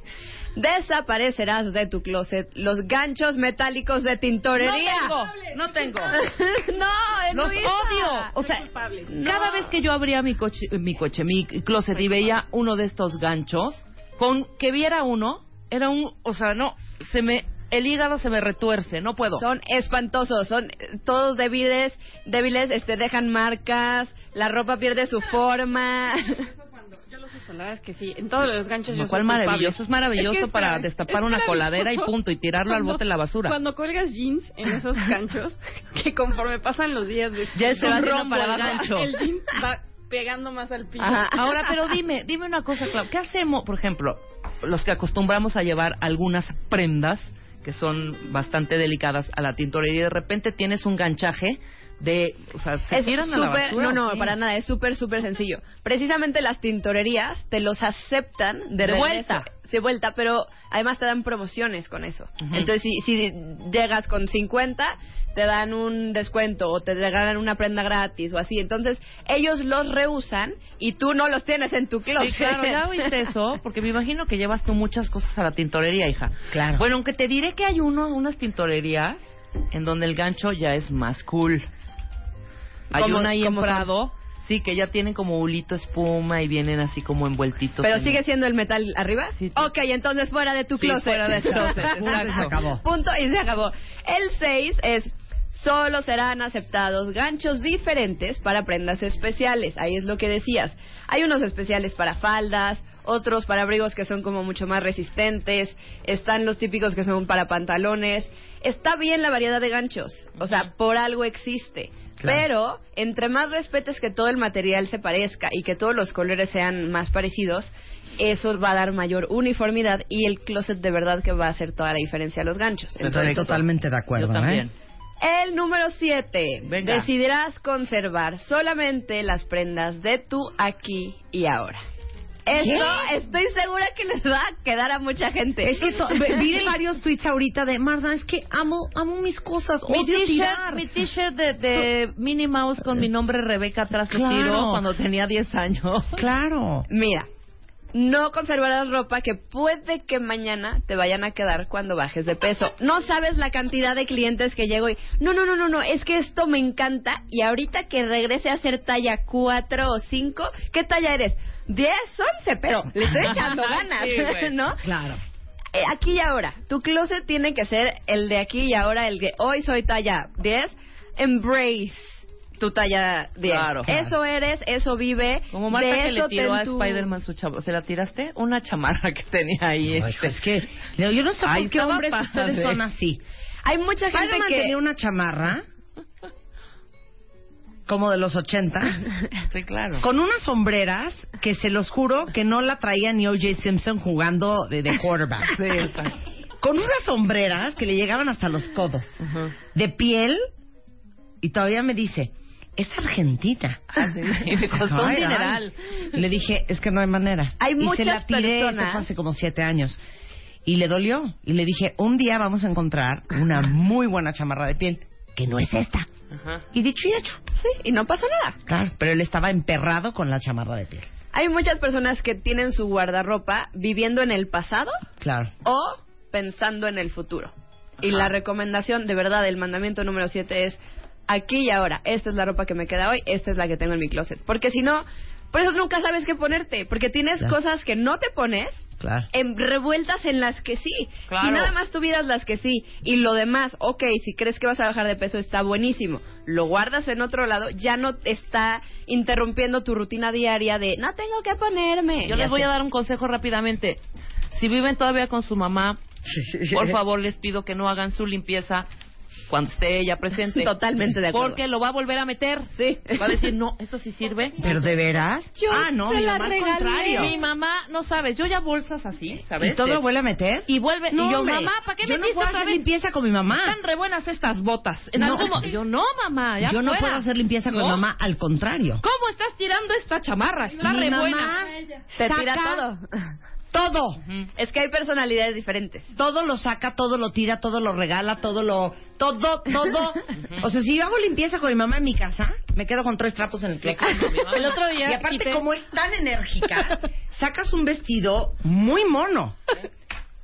Desaparecerás de tu closet los ganchos metálicos de tintorería. No tengo, no tengo. no, Los Luisa. odio. O sea, cada vez que yo abría mi coche, mi coche, mi closet y veía uno de estos ganchos, con que viera uno, era un, o sea, no, se me, el hígado se me retuerce, no puedo. Son espantosos, son todos débiles, débiles, este, dejan marcas, la ropa pierde su forma. La verdad es que sí. En todos los ganchos yo Lo cual soy culpable. maravilloso, es maravilloso Es que para destapar una coladera y punto, y tirarlo al bote de la basura. Cuando colgas jeans en esos ganchos, que conforme pasan los días... ves- Ya es se un va haciendo rombo para el gancho. El jean va pegando más al piso. Ahora, pero dime, dime una cosa, Clau. ¿Qué hacemos, por ejemplo, los que acostumbramos a llevar algunas prendas que son bastante delicadas a la tintorería y de repente tienes un ganchaje de, o sea, se Es tiran a la basura, no, ¿o no, para nada, es súper, súper sencillo. Precisamente las tintorerías te los aceptan de, De vuelta. De vuelta, pero además te dan promociones con eso. Entonces, si, si llegas con 50, te dan un descuento o te regalan una prenda gratis o así. Entonces, ellos los rehusan y tú no los tienes en tu closet. Sí, claro, ya oíste eso, porque me imagino que llevas tú muchas cosas a la tintorería, hija. Claro. Bueno, aunque te diré que hay uno, unas tintorerías en donde el gancho ya es más cool. Hay ¿Cómo- una ahí en son? Prado, sí, que ya tienen como hulito espuma y vienen así como envueltitos. ¿Pero en- sigue siendo el metal arriba? Sí, sí. Ok, entonces fuera de tu Sí, closet. fuera de closet, se acabó. Punto y se acabó. El 6 es solo serán aceptados ganchos diferentes para prendas especiales. Ahí es lo que decías. Hay unos especiales para faldas, otros para abrigos que son como mucho más resistentes, están los típicos que son para pantalones. Está bien la variedad de ganchos, o sea, por algo existe. Claro. Pero entre más respetes que todo el material se parezca y que todos los colores sean más parecidos, eso va a dar mayor uniformidad y el closet de verdad que va a hacer toda la diferencia a los ganchos. Estoy totalmente de acuerdo. Yo también. ¿eh? El número 7. Venga. Decidirás conservar solamente las prendas de tu aquí y ahora. Esto estoy segura que les va a quedar a mucha gente. Es que vi varios tweets ahorita de Marta, es que amo, amo mis cosas, Mi odio t-shirt, tirar. mi t-shirt de, de Minnie Mouse con mi nombre Rebeca atrás lo Claro. tiró cuando tenía 10 años. Claro. Mira, no conservarás ropa que puede que mañana te vayan a quedar cuando bajes de peso. No sabes la cantidad de clientes que llego y no, no, no, no, no, es que esto me encanta y ahorita que regrese a ser talla 4 o 5, ¿qué talla eres? 10, 11, pero le estoy echando ganas, Sí, güey. ¿no? Claro. Eh, aquí y ahora. Tu closet tiene que ser el de aquí y ahora, el de hoy soy talla 10. Embrace tu talla 10. Claro. Eso eres, eso vive. Como Marta de que le tiró a tu- Spider-Man su chavo. ¿Se la tiraste? Una chamarra que tenía ahí. Ay, este. es que yo no sé Ay, por qué hombres padre. ustedes son así. Hay mucha gente Spider-Man que... tenía una chamarra como de los 80 Sí, claro. con unas sombreras que se los juro que no la traía ni O.J. Simpson jugando de, de quarterback. Sí, exacto. Con unas sombreras que le llegaban hasta los codos, de piel, y todavía me dice, es argentina. Ah, sí, sí, me costó un dineral. Le dije, es que no hay manera. Hay y se la tiré, personas- hace como siete años. Y le dolió. Y le dije, un día vamos a encontrar una muy buena chamarra de piel, que no es esta. Ajá. Y dicho y hecho. Sí, y no pasó nada. Claro, pero él estaba emperrado con la chamarra de piel. Hay muchas personas que tienen su guardarropa viviendo en el pasado Claro. o pensando en el futuro. Y la recomendación, de verdad, el mandamiento número 7 es aquí y ahora. Esta es la ropa que me queda hoy, esta es la que tengo en mi closet. Porque si no, por eso nunca sabes qué ponerte. Porque tienes Claro. cosas que no te pones Claro. en revueltas en las que sí. Claro. Si nada más tuvieras las que sí y lo demás, ok, si crees que vas a bajar de peso está buenísimo, lo guardas en otro lado, ya no te está interrumpiendo tu rutina diaria de no tengo que ponerme. Yo Ya les voy sé. a dar un consejo rápidamente. Si viven todavía con su mamá, por favor les pido que no hagan su limpieza cuando esté ella presente. Totalmente de acuerdo. Porque lo va a volver a meter. Sí. Va a decir, no, esto sí sirve. ¿Pero de veras? Yo ah, no, se mi mamá al contrario. Mi mamá, no sabes, yo ya bolsas así, ¿sabes? ¿Y todo lo vuelve a meter? Y vuelve, No, y yo, hombre, mamá, ¿para qué yo no metiste puedo otra hacer vez? limpieza con mi mamá. Están re buenas estas botas. En No. algún yo, no, mamá, ya Yo no fuera. puedo hacer limpieza con ¿No? mamá, al contrario. ¿Cómo estás tirando esta chamarra? Está Mi re mamá buena. Te saca tira todo. Todo. Es que hay personalidades diferentes. Todo lo saca, todo lo tira, todo lo regala, todo lo... Todo, todo. o sea, si yo hago limpieza con mi mamá en mi casa, me quedo con tres trapos en el closet. El otro día Y aparte, quité- como es tan enérgica, sacas un vestido muy mono.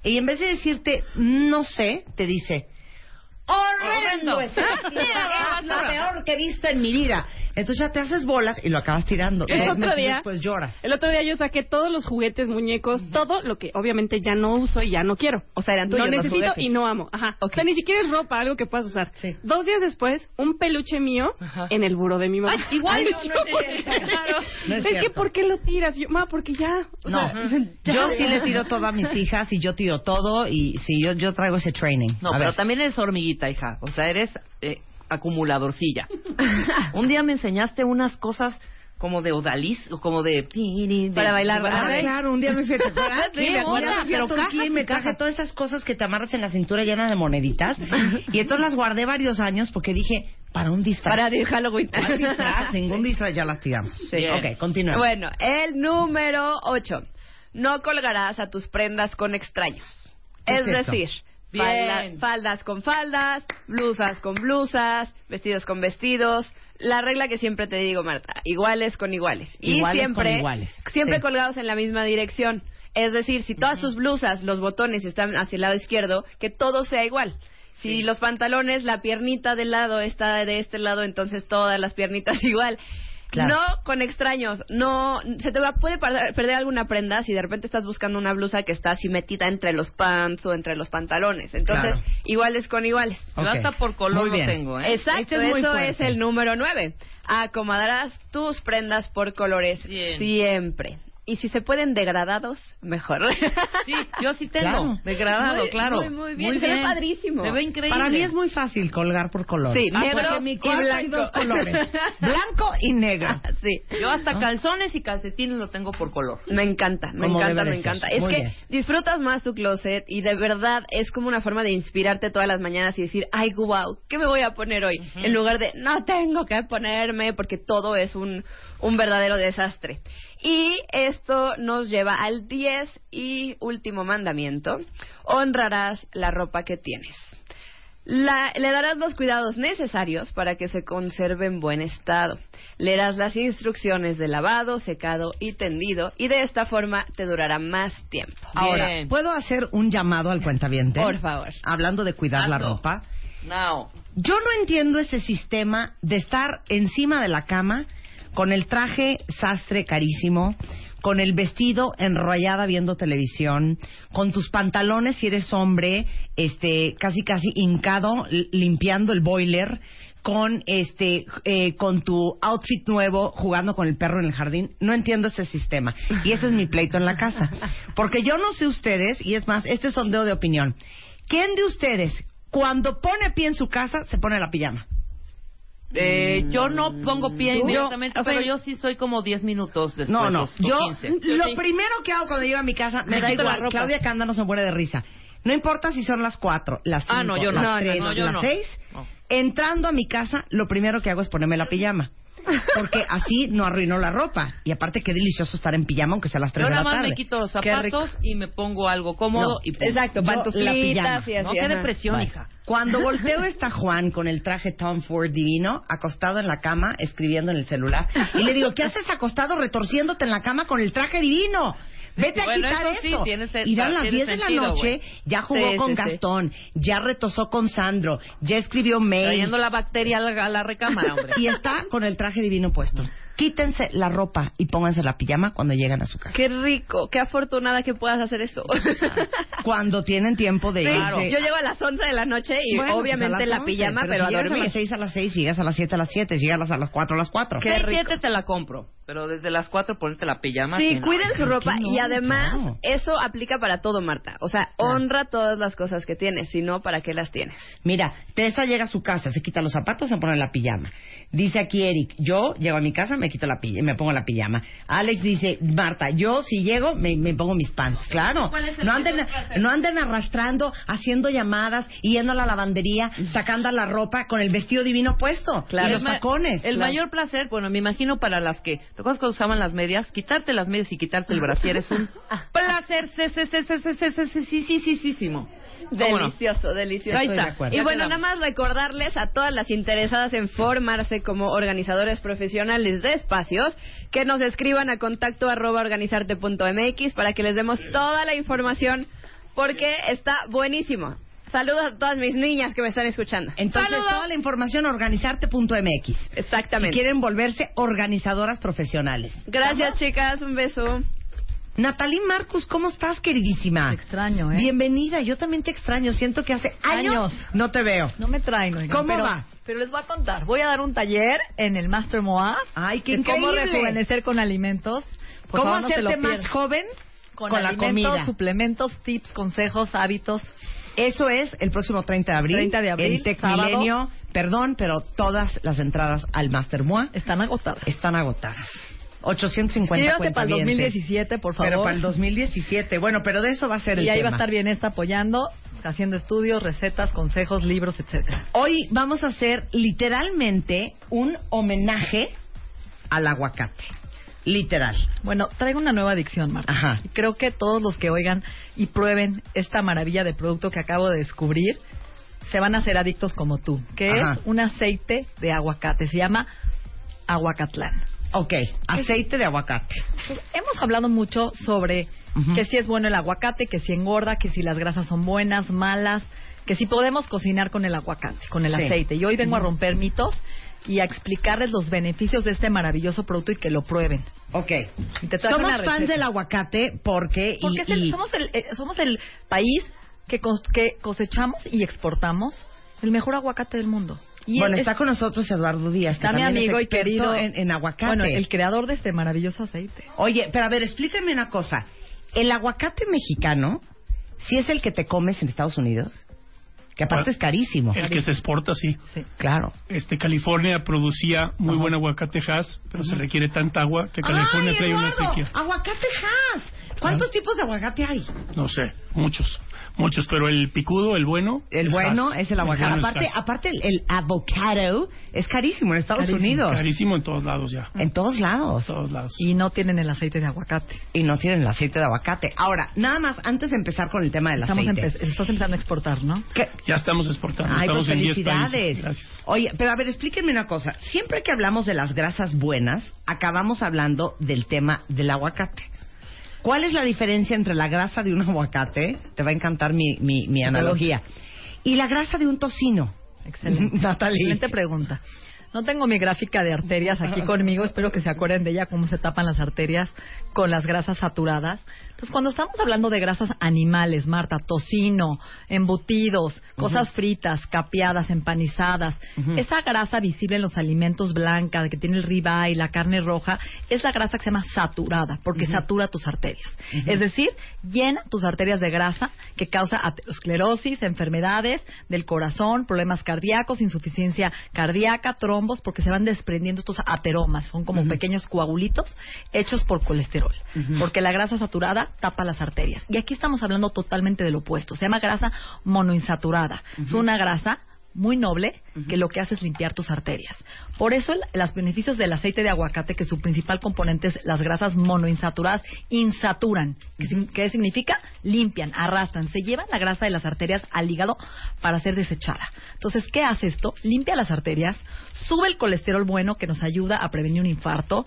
Y en vez de decirte, no sé, te dice, horrendo es basura". peor que he visto en mi vida. Entonces ya te haces bolas y lo acabas tirando. El dos otro día- después lloras. El otro día yo saqué todos los juguetes, muñecos, todo lo que obviamente ya no uso y ya no quiero. O sea, eran tuyos No los necesito juguetes. y no amo. Ajá. O sea, ni siquiera es ropa, algo que puedas usar. Sí. Dos días después, un peluche mío Ajá. en el buro de mi mamá. Ay, igual, Ay, no, yo, no es cierto. claro. No es es que. ¿por qué lo tiras? Yo, ma, porque ya. o No, sea, yo sí le tiro todo a mis hijas y yo tiro todo y sí, yo, yo traigo ese training. No, A pero ver. también eres hormiguita, hija. O sea, eres eh, acumuladorcilla. Un día me enseñaste unas cosas como de odaliz o como de... de- Para bailar, Ah, claro, un día me fui a. Sí, me acuerdo, fui a Turquía y me traje cajas. todas esas cosas que te amarras en la cintura llenas de moneditas y entonces las guardé varios años porque dije, para un disfraz. Para de Halloween. ¿Cuál disfraz? Ningún disfraz ya las tiramos. Sí. Ok, continúa. Bueno, el número 8. No colgarás a tus prendas con extraños. ¿Qué Es esto? Decir, Bien. falda- faldas con faldas, blusas con blusas, vestidos con vestidos. La regla que siempre te digo, Marta, iguales con iguales. Y Iguales con siempre, iguales. siempre Sí. colgados en la misma dirección. Es decir, si todas tus blusas, los botones están hacia el lado izquierdo, que todo sea igual. Si los pantalones, la piernita del lado está de este lado, entonces todas las piernitas igual. Claro. No con extraños, no se te va puede perder alguna prenda si de repente estás buscando una blusa que está así metida entre los pants o entre los pantalones. Entonces, Claro. iguales con iguales. Yo Ok. hasta por color lo tengo, ¿eh? Exacto, Este es eso fuerte. es el número 9. Acomodarás tus prendas por colores Bien. siempre. Y si se pueden degradados, mejor. Sí, yo sí tengo. Claro. Degradado, Muy- claro. muy, muy bien. Se ve padrísimo. Se ve increíble. Para mí es muy fácil colgar por colores. Sí, Ah, negro mi y hay blanco. dos colores. Blanco y negro. sí. Yo hasta calzones y calcetines lo tengo por color. Me encanta, me Como encanta, me ser. encanta. Es Muy que bien. disfrutas más tu closet y de verdad es como una forma de inspirarte todas las mañanas y decir, ay, wow, ¿qué me voy a poner hoy? En lugar de, no tengo que ponerme porque todo es un, un verdadero desastre. Y esto nos lleva al 10 y último mandamiento. Honrarás la ropa que tienes. La- le darás los cuidados necesarios para que se conserve en buen estado. Leerás las instrucciones de lavado, secado y tendido y de esta forma te durará más tiempo. Ahora, ¿puedo hacer un llamado al cuentaviente? Por favor. Hablando de cuidar la ropa. No. Yo no entiendo ese sistema de estar encima de la cama con el traje sastre carísimo, con el vestido enrollada viendo televisión, con tus pantalones si eres hombre, este, casi casi hincado limpiando el boiler, con este, eh, con tu outfit nuevo jugando con el perro en el jardín. No entiendo ese sistema y ese es mi pleito en la casa, porque yo no sé ustedes y es más, este es sondeo de opinión. ¿Quién de ustedes cuando pone pie en su casa se pone la pijama? Eh, yo no pongo pie ¿Tú? inmediatamente, Yo, o sea, pero yo sí soy como 10 minutos después. No, no. Yo, 15. lo primero que hago cuando llego a mi casa, me Me da igual. ropa. Claudia Canda no se muere de risa. No importa si son las cuatro, las cinco, Ah, no, yo no. las No, no, las no. seis. No. Entrando a mi casa, lo primero que hago es ponerme la pijama. Porque así no arruino la ropa. Y aparte, qué delicioso estar en pijama, aunque sea a las tres Yo de la nada más tarde. me quito los zapatos y me pongo algo cómodo No, y punto. exacto, Yo, pantuflitas la pijama. y así, No, qué depresión, Bye. hija. Cuando volteo está Juan con el traje Tom Ford divino, acostado en la cama, escribiendo en el celular. Y le digo, ¿qué haces acostado retorciéndote en la cama con el traje divino? Vete a quitar eso sí, eso. tiene se- y dan las tiene 10 de la noche, ya jugó Sí, con sí. Gastón, ya retosó con Sandro, ya escribió mail Trayendo la bacteria a la, a la recámara, hombre. y está con el traje divino puesto. Quítense la ropa y pónganse la pijama cuando llegan a su casa. Qué rico, qué afortunada que puedas hacer eso. Cuando tienen tiempo de Sí, irse. Yo llego a las 11 de la noche y Bueno, pues obviamente la 11, pijama, pero, si a llegas dormir. a las 6 a las 6, si llegas a las 7 a las 7, si llegas a las 4 a las 4. Qué Seis, rico. siete te la compro, pero desde las 4 ponerte la pijama. Sí, no. cuiden su ropa no? y además Claro. eso aplica para todo, Marta. O sea, honra todas las cosas que tienes, si no, ¿para qué las tienes? Mira, Tessa llega a su casa, se quita los zapatos, se pone la pijama. Dice aquí Eric, yo llego a mi casa, me quito la pijama, me pongo la pijama. Alex dice, Marta, yo si llego, me, me pongo mis pants. Claro. ¿Cuál es el No anden, no anden arrastrando, haciendo llamadas, yendo a la lavandería, sacando la ropa con el vestido divino puesto. Claro. Y los tacones. El Claro. mayor placer, bueno, me imagino para las que, ¿te acuerdas cuando usaban las medias? Quitarte las medias y quitarte el brasier es un placer, sí, sí, sí, sí, sí, sí, sí, sí, sí, sí, sí, sí, sí. ¿Cómo no? Delicioso, delicioso. Ahí está. Y bueno, nada más recordarles a todas las interesadas en formarse como organizadores profesionales de espacios que nos escriban a contacto arroba organizarte.mx para que les demos toda la información porque está buenísimo. Saludos a todas mis niñas que me están escuchando. Entonces, Saludos. toda la información organizarte.mx. Exactamente. Si quieren volverse organizadoras profesionales. Gracias, chicas. Un beso. Natalie Marcus, ¿cómo estás, queridísima? extraño, ¿eh? Bienvenida, yo también te extraño. Siento que hace años, Años. no te veo. No me traen, oigan, ¿Cómo pero, va? Pero les voy a contar. Voy a dar un taller en el Master MOA. Ay, qué de cómo increíble. rejuvenecer con alimentos. Por ¿Cómo favor, no hacerte más joven con, con la alimentos, comida? suplementos, tips, consejos, hábitos. Eso es el próximo 30 de abril. 30 de abril, En Tec. Milenio. Perdón, pero todas las entradas al Master MOA Están agotadas. están agotadas. 850 Inscríbete para el cuentavientes. 2017, por favor. Pero para el 2017. Bueno, pero de eso va a ser el y ahí va a tema. estar bien esta apoyando, haciendo estudios, recetas, consejos, libros, etcétera. Hoy vamos a hacer literalmente un homenaje al aguacate. Literal. Bueno, traigo una nueva adicción, Marta. Ajá. Y creo que todos los que oigan y prueben esta maravilla de producto que acabo de descubrir se van a hacer adictos como tú, que Ajá. es un aceite de aguacate. Se llama Aguacatlán. Ok, aceite de aguacate. Pues, hemos hablado mucho sobre que si es bueno el aguacate, que si engorda, que si las grasas son buenas, malas, que si podemos cocinar con el aguacate, con el Sí. aceite. Y hoy vengo a romper mitos y a explicarles los beneficios de este maravilloso producto y que lo prueben. Ok. Somos fans del aguacate porque... Porque y- es el- y- somos, el, eh, somos el país que cosechamos y exportamos el mejor aguacate del mundo. Y bueno, es- está con nosotros Eduardo Díaz. está que mi también es amigo y querido En, en aguacate. Bueno, el creador de este maravilloso aceite. Oye, pero a ver, explícame una cosa. ¿El aguacate mexicano sí es el que te comes en Estados Unidos? Que aparte es carísimo. El que se exporta, sí. Claro. Este, California producía muy buen aguacate Hass, pero se requiere tanta agua que California ¡Ay, trae una Eduardo! sequía. ¡Aguacate Hass! ¿Cuántos tipos de aguacate hay? No sé, muchos. Muchos, pero el picudo, el bueno. El es bueno es el aguacate. bueno aparte, aparte el, el avocado es carísimo en Estados Carísimo, Unidos. Carísimo en todos lados ya. En todos lados. todos lados. Y no tienen el aceite de aguacate. Y no tienen el aceite de aguacate. Ahora, nada más, antes de empezar con el tema del Estamos aceite. empe- estás empezando a exportar, ¿no? Ya estamos exportando. Ay, estamos pues en 10 felicidades. países. Gracias. Oye, pero a ver, explíquenme una cosa. Siempre que hablamos de las grasas buenas, acabamos hablando del tema del aguacate. ¿Cuál es la diferencia entre la grasa de un aguacate? Te va a encantar mi, mi, mi analogía. Y la grasa de un tocino. Excelente. Natalie. Excelente pregunta. No tengo mi gráfica de arterias aquí conmigo, espero que se acuerden de ella, cómo se tapan las arterias con las grasas saturadas. Entonces, cuando estamos hablando de grasas animales, Marta, tocino, embutidos, cosas fritas, capeadas, empanizadas, esa grasa visible en los alimentos blanca, que tiene el ribeye, la carne roja, es la grasa que se llama saturada, porque satura tus arterias. Es decir, llena tus arterias de grasa que causa aterosclerosis, enfermedades del corazón, problemas cardíacos, insuficiencia cardíaca, trombos, porque se van desprendiendo estos ateromas, son como pequeños coagulitos hechos por colesterol, porque la grasa saturada tapa las arterias. Y aquí estamos hablando totalmente del opuesto, se llama grasa monoinsaturada. Es una grasa muy noble que lo que hace es limpiar tus arterias. Por eso el- los beneficios del aceite de aguacate, que su principal componente es las grasas monoinsaturadas, insaturan. ¿Qué, sign- qué significa? Limpian, arrastran, se llevan la grasa de las arterias al hígado para ser desechada. Entonces, ¿qué hace esto? Limpia las arterias, sube el colesterol bueno que nos ayuda a prevenir un infarto,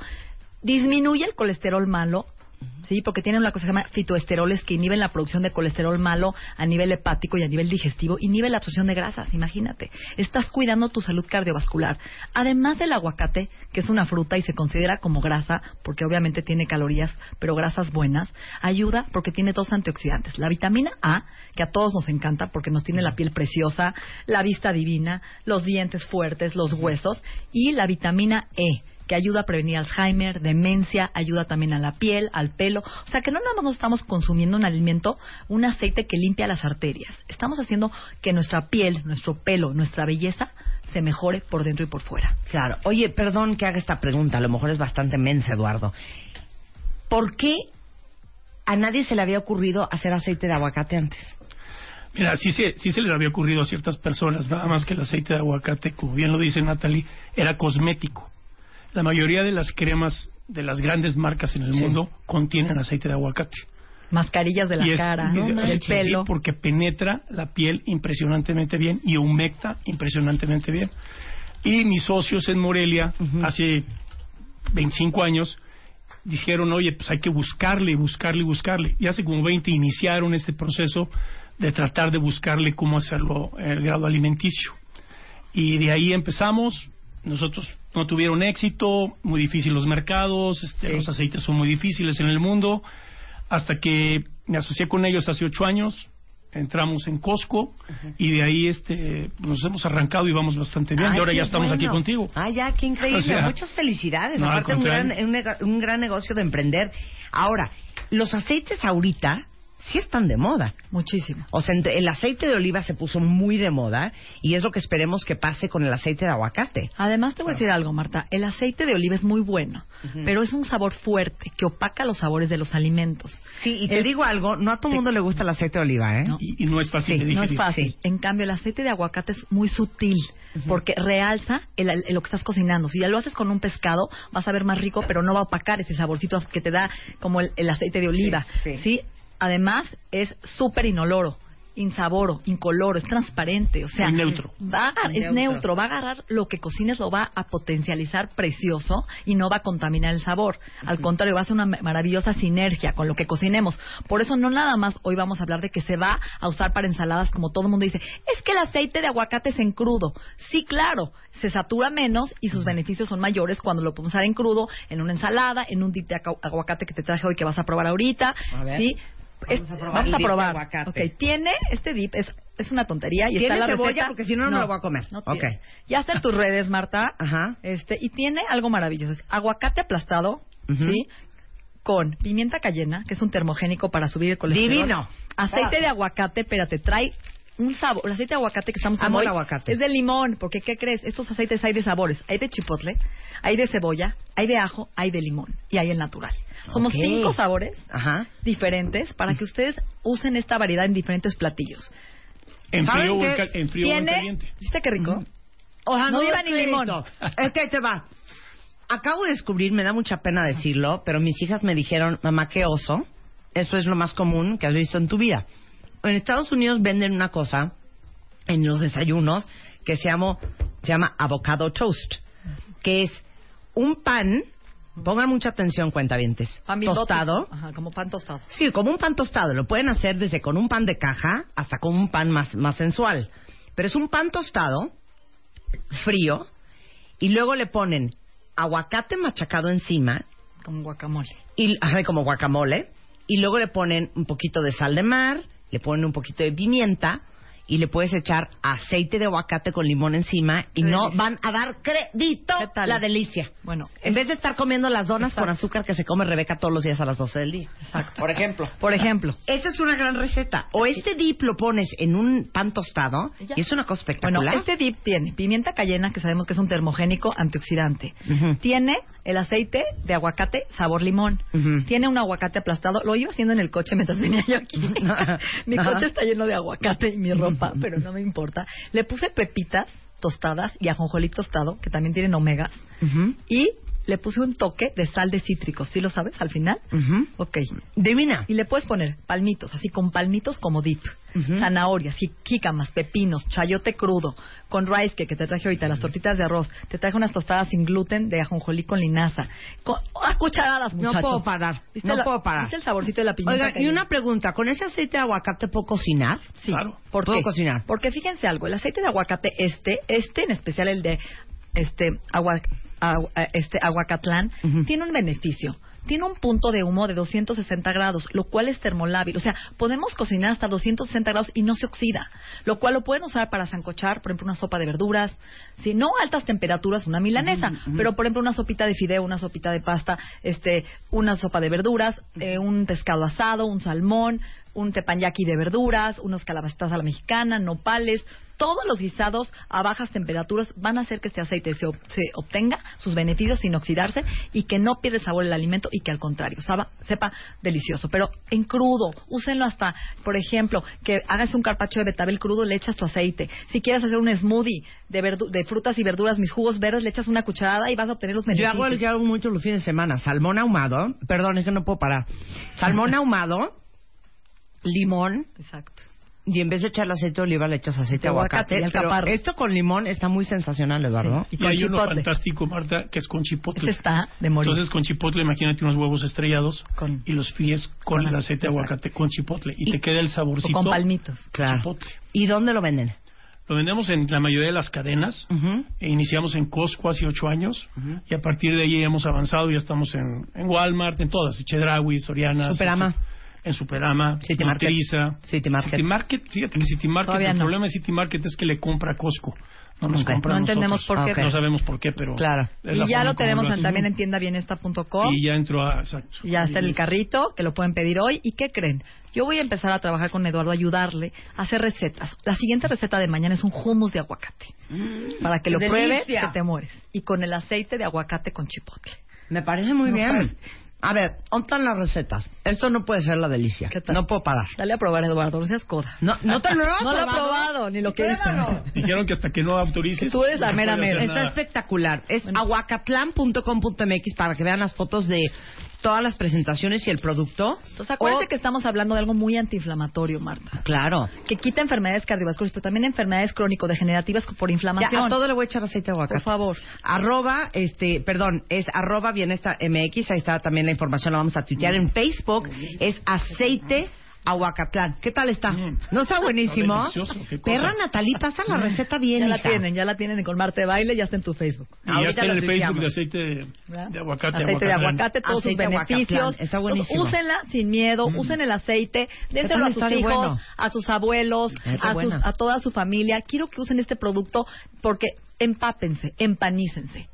disminuye el colesterol malo, Sí, porque tienen una cosa que se llama fitoesteroles que inhiben la producción de colesterol malo a nivel hepático y a nivel digestivo, inhibe la absorción de grasas, imagínate. Estás cuidando tu salud cardiovascular. Además del aguacate, que es una fruta y se considera como grasa, porque obviamente tiene calorías, pero grasas buenas, ayuda porque tiene dos antioxidantes. La vitamina A, que a todos nos encanta porque nos tiene la piel preciosa, la vista divina, los dientes fuertes, los huesos, y la vitamina E que ayuda a prevenir Alzheimer, demencia, ayuda también a la piel, al pelo. O sea, que no nada más nos estamos consumiendo un alimento, un aceite que limpia las arterias. Estamos haciendo que nuestra piel, nuestro pelo, nuestra belleza se mejore por dentro y por fuera. Claro. Oye, perdón que haga esta pregunta, a lo mejor es bastante mensa, Eduardo. ¿Por qué a nadie se le había ocurrido hacer aceite de aguacate antes? Mira, sí, se- sí se le había ocurrido a ciertas personas, nada más que el aceite de aguacate, como bien lo dice Natalie, era cosmético. La mayoría de las cremas de las grandes marcas en el Sí. mundo contienen aceite de aguacate. Mascarillas de la Y es- cara, es- del sí, pelo. sí, porque penetra la piel impresionantemente bien y humecta impresionantemente bien. Y mis socios en Morelia, hace 25 años, dijeron, oye, pues hay que buscarle, buscarle, buscarle. Y hace como 20 iniciaron este proceso de tratar de buscarle cómo hacerlo en el grado alimenticio. Y de ahí empezamos. Nosotros no tuvieron éxito, muy difícil los mercados, este, los aceites son muy difíciles en el mundo. Hasta que me asocié con ellos hace ocho años, entramos en Costco y de ahí este, nos hemos arrancado y vamos bastante bien. Ay, y ahora ya estamos aquí contigo. Ah, ya, qué increíble. O sea, Muchas felicidades. no, Aparte, un gran, un gran negocio de emprender. Ahora, los aceites ahorita sí están de moda. Muchísimo. O sea, el aceite de oliva se puso muy de moda y es lo que esperemos que pase con el aceite de aguacate. Además, te voy a decir algo, Marta. El aceite de oliva es muy bueno, pero es un sabor fuerte que opaca los sabores de los alimentos. Sí, y te digo algo, no a todo el mundo le gusta el aceite de oliva, ¿eh? Y, y no es fácil Sí, de digerir. no es fácil. En cambio, el aceite de aguacate es muy sutil porque realza el- el- lo que estás cocinando. Si ya lo haces con un pescado, vas a ver más rico, pero no va a opacar ese saborcito que te da como el, el aceite de oliva. Sí, sí. ¿Sí? Además, es súper inoloro. insaboro, incoloro, es transparente, o sea, Muy neutro. va a es Neutro. neutro, va a agarrar lo que cocines, lo va a potencializar precioso y no va a contaminar el sabor. Al contrario, va a ser una ma- maravillosa sinergia con lo que cocinemos. Por eso no nada más hoy vamos a hablar de que se va a usar para ensaladas, como todo el mundo dice, es que el aceite de aguacate es en crudo. Sí, claro, se satura menos y sus beneficios son mayores cuando lo podemos usar en crudo, en una ensalada, en un dip de aca- aguacate que te traje hoy que vas a probar ahorita, A ver. Vamos a probar vamos a probar. aguacate. Ok, tiene este dip es es una tontería. Y ¿Tiene está la cebolla? receta. Porque si no, no me lo voy a comer. No. Ya está en tus redes, Marta. Ajá. Este, y tiene algo maravilloso. Es aguacate aplastado. ¿sí? Con pimienta cayena, que es un termogénico para subir el colesterol. Divino. Aceite de aguacate, espérate, trae un sabor. El aceite de aguacate que estamos Amo usando el aguacate. es de limón, porque ¿qué crees? Estos aceites hay de sabores. Hay de chipotle, hay de cebolla, hay de ajo, hay de limón y hay el natural. Somos cinco sabores Ajá. diferentes para que ustedes usen esta variedad en diferentes platillos. En ¿Saben frío, o en, qué? cal- en frío o en Tiene- caliente. ¿Viste qué rico? O sea, No lleva ni limón. Es que ahí te va. Acabo de descubrir, me da mucha pena decirlo, pero mis hijas me dijeron, mamá, qué oso. Eso es lo más común que has visto en tu vida. En Estados Unidos venden una cosa en los desayunos que se llama, se llama avocado toast, que es un pan, pongan mucha atención, cuentavientes, Pan tostado. Ajá, como pan tostado. Sí, como un pan tostado. Lo pueden hacer desde con un pan de caja hasta con un pan más, más sensual. Pero es un pan tostado, frío, y luego le ponen aguacate machacado encima. Como guacamole. Y, ajá, como guacamole. Y luego le ponen un poquito de sal de mar, le ponen un poquito de pimienta y le puedes echar aceite de aguacate con limón encima y no van a dar crédito la delicia. Bueno, En vez de estar comiendo las donas Exacto. con azúcar que se come Rebeca todos los días a las 12 del día. Exacto. Por ejemplo. Por ejemplo. Esa es una gran receta. O este dip lo pones en un pan tostado Ya. y es una cosa espectacular. Bueno, este dip tiene pimienta cayena, que sabemos que es un termogénico antioxidante. Tiene el aceite de aguacate sabor limón. Tiene un aguacate aplastado. Lo iba haciendo en el coche mientras venía yo aquí. mi coche está lleno de aguacate y mi ropa, pero no me importa. Le puse pepitas tostadas y ajonjolí tostado, que también tienen omegas. Y le puse un toque de sal de cítricos. ¿Sí lo sabes al final? ujú. Ok. Divina. Y le puedes poner palmitos, así con palmitos como dip. Zanahorias, jí- jícamas, pepinos, chayote crudo, con rice cake que te traje ahorita, las tortitas de arroz. Te traje unas tostadas sin gluten de ajonjolí con linaza. Con, a cucharadas, No muchachos. puedo parar. ¿Viste No la- puedo parar. ¿Viste el saborcito de la pimienta? Oiga, y una pregunta. ¿Con ese aceite de aguacate puedo cocinar? Sí. Claro. ¿Por Puedo qué? cocinar. Porque fíjense algo, el aceite de aguacate este, este en especial el de este agua, eh, este aguacatlán, tiene un beneficio. Tiene un punto de humo de 260 grados, lo cual es termolábil. O sea, podemos cocinar hasta 260 grados y no se oxida. Lo cual lo pueden usar para zancochar, por ejemplo, una sopa de verduras. Si no altas temperaturas, una milanesa. Pero, por ejemplo, una sopita de fideo, una sopita de pasta, este, una sopa de verduras, eh, un pescado asado, un salmón, un tepanyaki de verduras, unos calabacitas a la mexicana, nopales. Todos los guisados a bajas temperaturas van a hacer que este aceite se, ob- se obtenga sus beneficios sin oxidarse y que no pierda el sabor el alimento y que al contrario saba- sepa delicioso. Pero en crudo, úsenlo hasta, por ejemplo, que hagas un carpacho de betabel crudo, le echas tu aceite. Si quieres hacer un smoothie de, verdu- de frutas y verduras, mis jugos verdes, le echas una cucharada y vas a obtener los Yo beneficios. hago, yo hago mucho los fines de semana. Salmón ahumado. Perdón, es que no puedo parar. Salmón ahumado, limón. Exacto. Y en vez de echarle aceite de oliva, le echas aceite de aguacate aguacate. Pero esto con limón está muy sensacional, Eduardo. Y hay uno chipotle. fantástico, Marta, que es con chipotle. Ese está de morir. Entonces, con chipotle, imagínate unos huevos estrellados Con- y los fríes con, con el aceite de aguacate con chipotle. Y, te queda el o saborcito. con palmitos. Claro. Chipotle. ¿Y dónde lo venden? Lo vendemos en la mayoría de las cadenas. E iniciamos en Costco hace ocho años. Y a partir de ahí hemos avanzado. Ya estamos en, en Walmart, en todas. Chedraui, Soriana. Superama. En Superama. City Market. Nutriza. City Market. City Market, fíjate que City Market, Todavía el no. problema de City Market es que le compra a Costco. No nos Ok. compra No entendemos por qué. No sabemos por qué, pero. Claro. Y ya lo tenemos también en tiendabienesta.com. Y ya entró a. Exacto. Ya está en el carrito, que lo pueden pedir hoy. ¿Y qué creen? Yo voy a empezar a trabajar con Eduardo, a ayudarle a hacer recetas. La siguiente receta de mañana es un hummus de aguacate. Para que lo ¡Qué pruebes, que te mueres. Y con el aceite de aguacate con chipotle. Me parece muy No bien. A ver, ¿dónde están las recetas? Esto no puede ser la delicia. ¿Qué tal? No puedo parar. Dale a probar, Eduardo, no seas coda. No, no te lo he No lo he probado. probado, ni lo que. Dijeron que hasta que no autorices. Tú eres la no mera. Está nada. espectacular. Es Bueno. aguacatlan.com.mx para que vean las fotos de todas las presentaciones y el producto. Entonces, acuérdate O- que estamos hablando de algo muy antiinflamatorio, Marta. Claro. Que quita enfermedades cardiovasculares, pero también enfermedades crónico-degenerativas por Ya, inflamación. a todo le voy a echar aceite de aguacate. Por favor. Arroba, este, perdón, es arroba bienestar MX, ahí está también la información, la vamos a tuitear. En Facebook es aceite Aguacatlán. ¿Qué tal está? ¿No está buenísimo? Mm. Está. Perra Natalie, pasa la receta bien, Ya la tienen, ya la tienen con Marte Baile, ya está en tu Facebook. Y ya está en el Facebook de aceite de, de aguacate. aceite de aguacate, todos sus Aceite beneficios. está Entonces, buenísimo. úsenla sin miedo, usen el aceite, dénselo a sus hijos, bueno? a sus abuelos, a, sus- a toda su familia. Quiero que usen este producto porque empápense, empanícense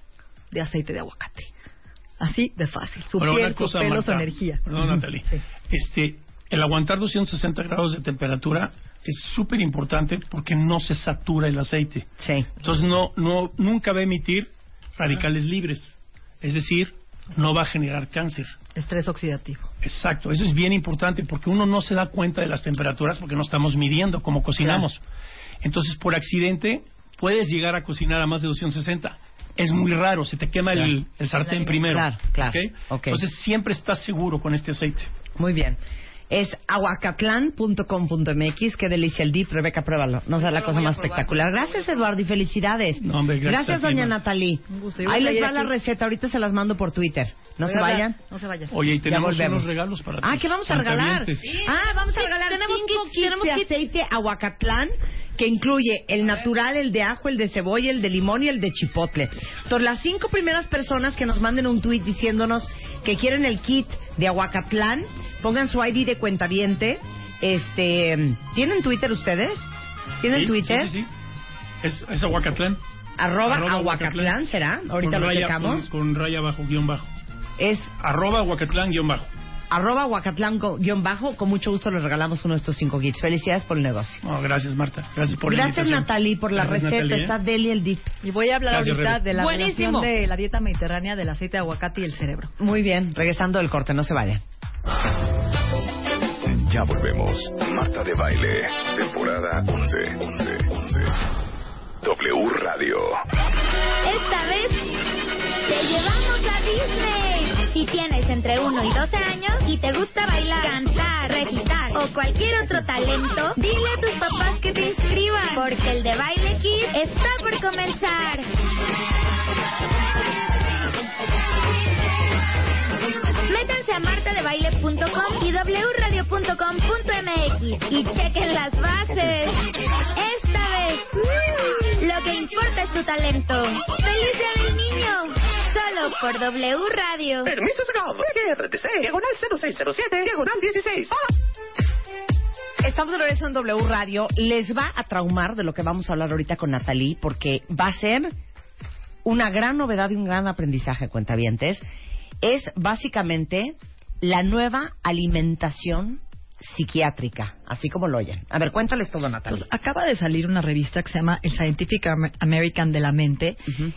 de aceite de aguacate. Así de fácil. Su Ahora, piel, una su cosa, pelo, su energía. Perdón, Natalie. Este, el aguantar 260 grados de temperatura es súper importante porque no se satura el aceite. Sí. Entonces no, no, nunca va a emitir radicales libres. Es decir, no va a generar cáncer. Estrés oxidativo. Exacto, eso es bien importante porque uno no se da cuenta de las temperaturas porque no estamos midiendo como cocinamos. Entonces, por accidente, puedes llegar a cocinar a más de 260. Es muy raro, se te quema el, el sartén primero. Claro, claro. Entonces, siempre estás seguro con este aceite. Muy bien. Es aguacatlán.com.mx. Qué delicia el dip. Rebeca, pruébalo. No sea la cosa más espectacular. Gracias, Eduardo, y felicidades. No, hombre, gracias ti, doña. Yo Ahí les va la receta. Ahorita se las mando por Twitter. No Voy se vayan. No se vayan. Oye, y tenemos unos regalos para Ah, tus que vamos a regalar. Ah, vamos a Sí, regalar tenemos cinco kits, kits tenemos de aceite aguacatlán que incluye el natural, el de ajo, el de cebolla, el de limón y el de chipotle. Entonces, las cinco primeras personas que nos manden un tweet diciéndonos que quieren el kit de aguacatlán, pongan su ID de cuentaviente. Este, ¿tienen Twitter ustedes? ¿Tienen Sí, Twitter? Sí, sí. Es, es aguacatlán. Arroba, Arroba aguacatlán, ¿será? Ahorita Con lo raya- checamos. Con, con raya bajo, guion bajo. Es Arroba aguacatlán, guion bajo. Arroba aguacatlán co- guion bajo. Con mucho gusto les regalamos uno de estos cinco kits. Felicidades por el negocio. Gracias, Marta. Gracias por Gracias. Natalie, por la Gracias, receta. Natalie, ¿eh? Está deli el dip. Y voy a hablar Gracias, ahorita Rebe. de la Buenísimo. relación de la dieta mediterránea del aceite de aguacate y el cerebro. Muy bien, regresando del corte, no se vayan. Ya volvemos. Marta de Baile, temporada 11. 11. 11. W Radio. Esta vez te llevamos a Disney. Tienes entre 1 y 12 años y te gusta bailar, cantar, recitar o cualquier otro talento, dile a tus papás que te inscriban, porque el de Baile Kids está por comenzar. Métanse a martadebaile.com y wradio.com.mx y chequen las bases. Esta vez, lo que importa es tu talento. ¡Feliz Día del Niño! Solo por W Radio. Permiso SEGOV, RTC, diagonal 0607, diagonal 16. Estamos de regreso en W Radio. Les va a traumar de lo que vamos a hablar ahorita con Natalie, porque va a ser una gran novedad y un gran aprendizaje, cuentavientes. Es básicamente la nueva alimentación psiquiátrica, así como lo oyen. A ver, cuéntales todo, Natalie. Entonces, acaba de salir una revista que se llama el Scientific Am- American de la mente.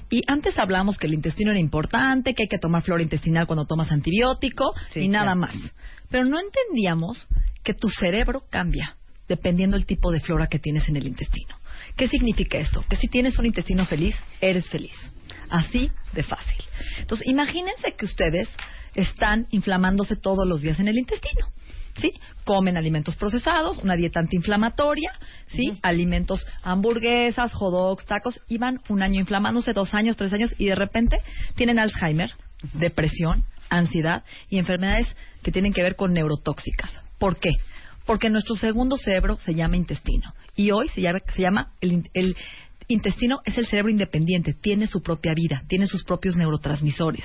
Y antes hablamos que el intestino era importante, que hay que tomar flora intestinal cuando tomas antibiótico Sí, y nada claro. más. Pero no entendíamos que tu cerebro cambia dependiendo del tipo de flora que tienes en el intestino. ¿Qué significa esto? Que si tienes un intestino feliz, eres feliz. Así de fácil. Entonces, imagínense que ustedes están inflamándose todos los días en el intestino. ¿Sí? Comen alimentos procesados, una dieta antiinflamatoria, ¿sí? Alimentos, hamburguesas, hot dogs, tacos, y van un año inflamándose, dos años, tres años, y de repente tienen Alzheimer, depresión, ansiedad y enfermedades que tienen que ver con neurotóxicas. ¿Por qué? Porque nuestro segundo cerebro se llama intestino. Y hoy se llama, se llama el, el intestino es el cerebro independiente, tiene su propia vida, tiene sus propios neurotransmisores,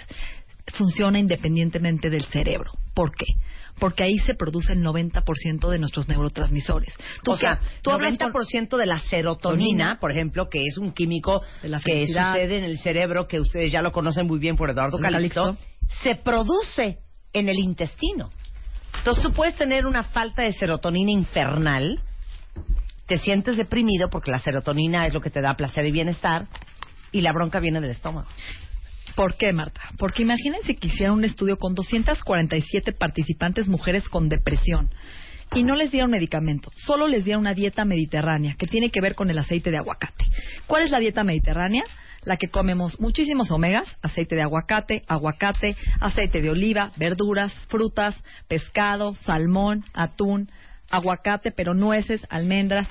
funciona independientemente del cerebro. ¿Por qué? Porque ahí se produce el 90% de nuestros neurotransmisores. Tú o sea, tú hablas con- 90% de la serotonina, por ejemplo, que es un químico la que sucede en el cerebro, que ustedes ya lo conocen muy bien por Eduardo Calixto. se produce en el intestino. Entonces tú puedes tener una falta de serotonina infernal, te sientes deprimido porque la serotonina es lo que te da placer y bienestar, y la bronca viene del estómago. ¿Por qué, Marta? Porque imagínense que hicieron un estudio con 247 participantes mujeres con depresión y no les dieron medicamento, solo les dieron una dieta mediterránea que tiene que ver con el aceite de aguacate. ¿Cuál es la dieta mediterránea? La que comemos muchísimos omegas, aceite de aguacate, aguacate, aceite de oliva, verduras, frutas, pescado, salmón, atún, aguacate, pero nueces, almendras,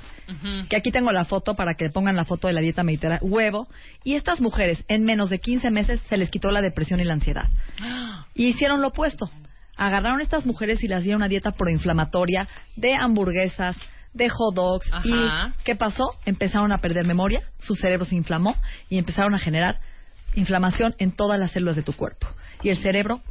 que aquí tengo la foto para que pongan la foto de la dieta mediterránea, huevo, y estas mujeres en menos de 15 meses se les quitó la depresión y la ansiedad. Y hicieron lo opuesto. Agarraron a estas mujeres y las dieron una dieta proinflamatoria de hamburguesas, de hot dogs. Ajá. ¿Y qué pasó? Empezaron a perder memoria, su cerebro se inflamó y empezaron a generar inflamación en todas las células de tu cuerpo. Y el cerebro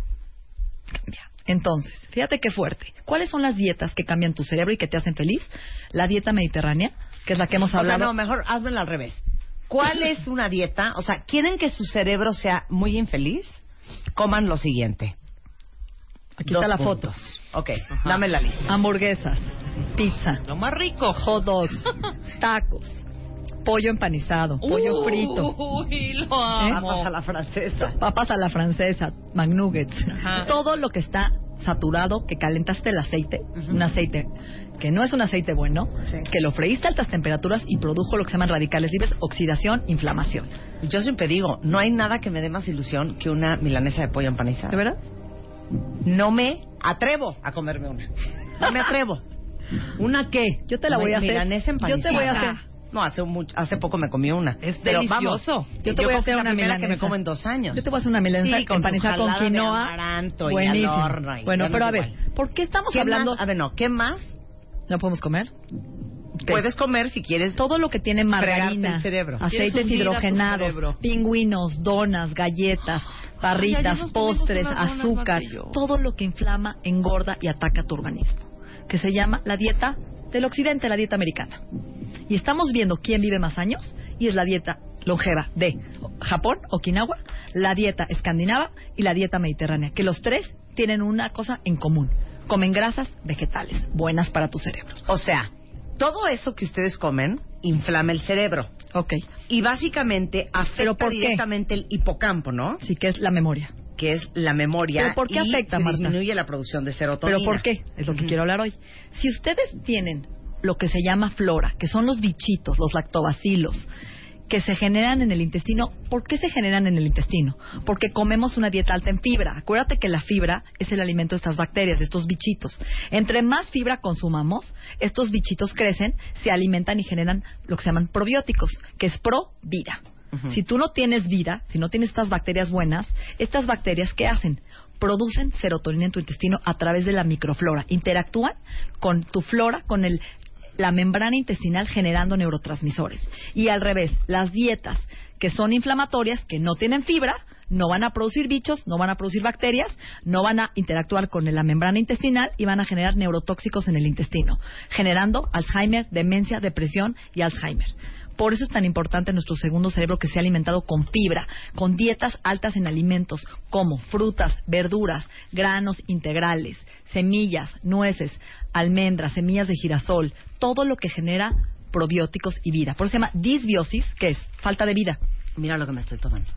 cambia. Entonces, fíjate qué fuerte. ¿Cuáles son las dietas que cambian tu cerebro y que te hacen feliz? La dieta mediterránea, que es la que hemos O sea, hablado. no, mejor hazmelo al revés. ¿Cuál es una dieta? O sea, ¿quieren que su cerebro sea muy infeliz? Coman lo siguiente. Aquí Dos está la puntos. foto. Ok, dame la lista. Hamburguesas, pizza, Lo más rico. hot dogs, tacos, pollo empanizado, pollo frito, Uy, lo ¿eh? amo. Papas a la francesa. papas a la francesa, McNuggets, Ajá. todo lo que está saturado, que calentaste el aceite, un aceite que no es un aceite bueno, que lo freíste a altas temperaturas y produjo lo que se llaman radicales libres, oxidación, inflamación. Yo siempre digo, no hay nada que me dé más ilusión que una milanesa de pollo empanizada. ¿De verdad? No me atrevo a comerme una. No me atrevo. ¿Una qué? Yo te la voy a hacer. Milanesa Yo empanizada. te voy a hacer. No, hace, mucho, hace poco me comí una. Es Pero delicioso. vamos, Yo te voy a hacer una primera que me milanesa. como en dos años. Yo te voy a hacer una milanesa Sí, con con quinoa. y bueno, pero a ver. ¿por qué estamos ¿Qué hablando? más? A ver, no, ¿qué más? ¿No podemos comer? Puedes comer si quieres. Todo lo que tiene margarina, cerebro. aceites hidrogenados, pingüinos, donas, galletas, barritas, Ay, postres, azúcar, todo lo que inflama, engorda y ataca tu organismo, que se llama la dieta del occidente, la dieta americana. Y estamos viendo quién vive más años y es la dieta longeva de Japón, Okinawa, la dieta escandinava y la dieta mediterránea, que los tres tienen una cosa en común. Comen grasas vegetales, buenas para tu cerebro. O sea, todo eso que ustedes comen inflama el cerebro. Ok. Y básicamente afecta directamente el hipocampo, ¿no? Sí, que es la memoria. Que es la memoria. ¿Pero por qué y afecta, Marta? disminuye la producción de serotonina. ¿Pero por qué? Es lo que quiero hablar hoy. Si ustedes tienen lo que se llama flora, que son los bichitos, los lactobacilos, que se generan en el intestino, ¿por qué se generan en el intestino? Porque comemos una dieta alta en fibra. Acuérdate que la fibra es el alimento de estas bacterias, de estos bichitos. Entre más fibra consumamos, estos bichitos crecen, se alimentan y generan lo que se llaman probióticos, que es pro vida. Si tú no tienes vida, si no tienes estas bacterias buenas, estas bacterias ¿qué hacen? Producen serotonina en tu intestino a través de la microflora. Interactúan con tu flora, con el, la membrana intestinal generando neurotransmisores. Y al revés, las dietas que son inflamatorias, que no tienen fibra, no van a producir bichos, no van a producir bacterias, no van a interactuar con la membrana intestinal y van a generar neurotóxicos en el intestino, generando Alzheimer, demencia, depresión y Alzheimer. Por eso es tan importante nuestro segundo cerebro que sea alimentado con fibra, con dietas altas en alimentos como frutas, verduras, granos integrales, semillas, nueces, almendras, semillas de girasol, todo lo que genera probióticos y vida. Por eso se llama disbiosis, que es falta de vida. Mira lo que me estoy tomando.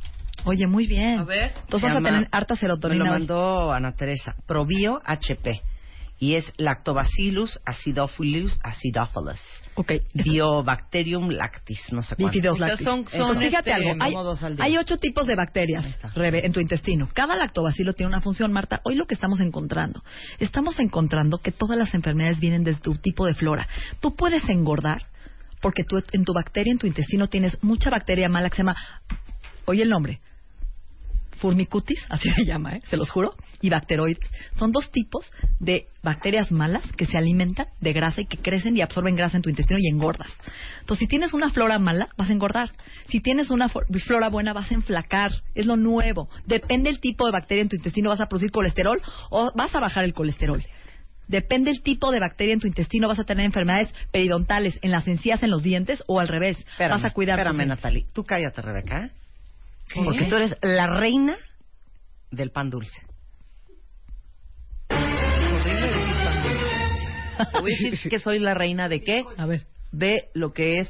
Oye, muy bien. A ver. Entonces a tener harta Me serotonina. lo hoy. mandó Ana Teresa. Probio HP. Y es Lactobacillus acidophilus acidophilus. Ok. Biobacterium lactis, no sé cuánto. Sea, lactis. son- Entonces, son, fíjate este, algo, hay, hay ocho tipos de bacterias, Rebe, en tu intestino. Cada lactobacilo tiene una función, Marta. Hoy lo que estamos encontrando, estamos encontrando que todas las enfermedades vienen de tu tipo de flora. Tú puedes engordar porque tú en tu bacteria, en tu intestino, tienes mucha bacteria mala que se llama, oye el nombre, Firmicutes, así se llama, ¿eh? se los juro, y bacteroides. Son dos tipos de bacterias malas que se alimentan de grasa y que crecen y absorben grasa en tu intestino y engordas. Entonces, si tienes una flora mala, vas a engordar. Si tienes una flora buena, vas a enflacar. Es lo nuevo. Depende del tipo de bacteria en tu intestino, vas a producir colesterol o vas a bajar el colesterol. Depende del tipo de bacteria en tu intestino, vas a tener enfermedades periodontales en las encías, en los dientes o al revés. Espérame, vas a cuidar Espérame, Natalie. Tú cállate, Rebeca. ¿Qué? Porque tú eres la reina del pan dulce. Voy a decir que soy la reina de qué? A ver. De lo que es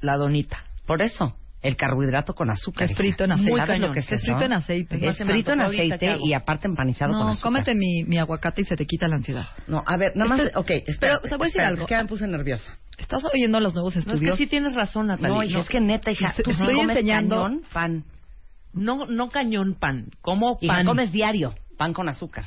la donita. Por eso, el carbohidrato con azúcar. Es frito en aceite. ¿Sabes Cañón. lo que es Es frito en aceite. Es No frito en antoja ahorita, ¿qué aceite y aparte empanizado con No, azúcar. cómete mi, mi aguacate y se te quita la ansiedad. No, a ver, nada más... Este- ok, espera. pero te voy a decir algo. Es que me puse nerviosa. ¿Estás oyendo los nuevos No, es estudios? que sí tienes razón, Natalia. No, hija, es que neta, hija, Te tú sí estoy comes enseñando- cañón pan. No, no cañón pan, como pan. comes diario pan con azúcar.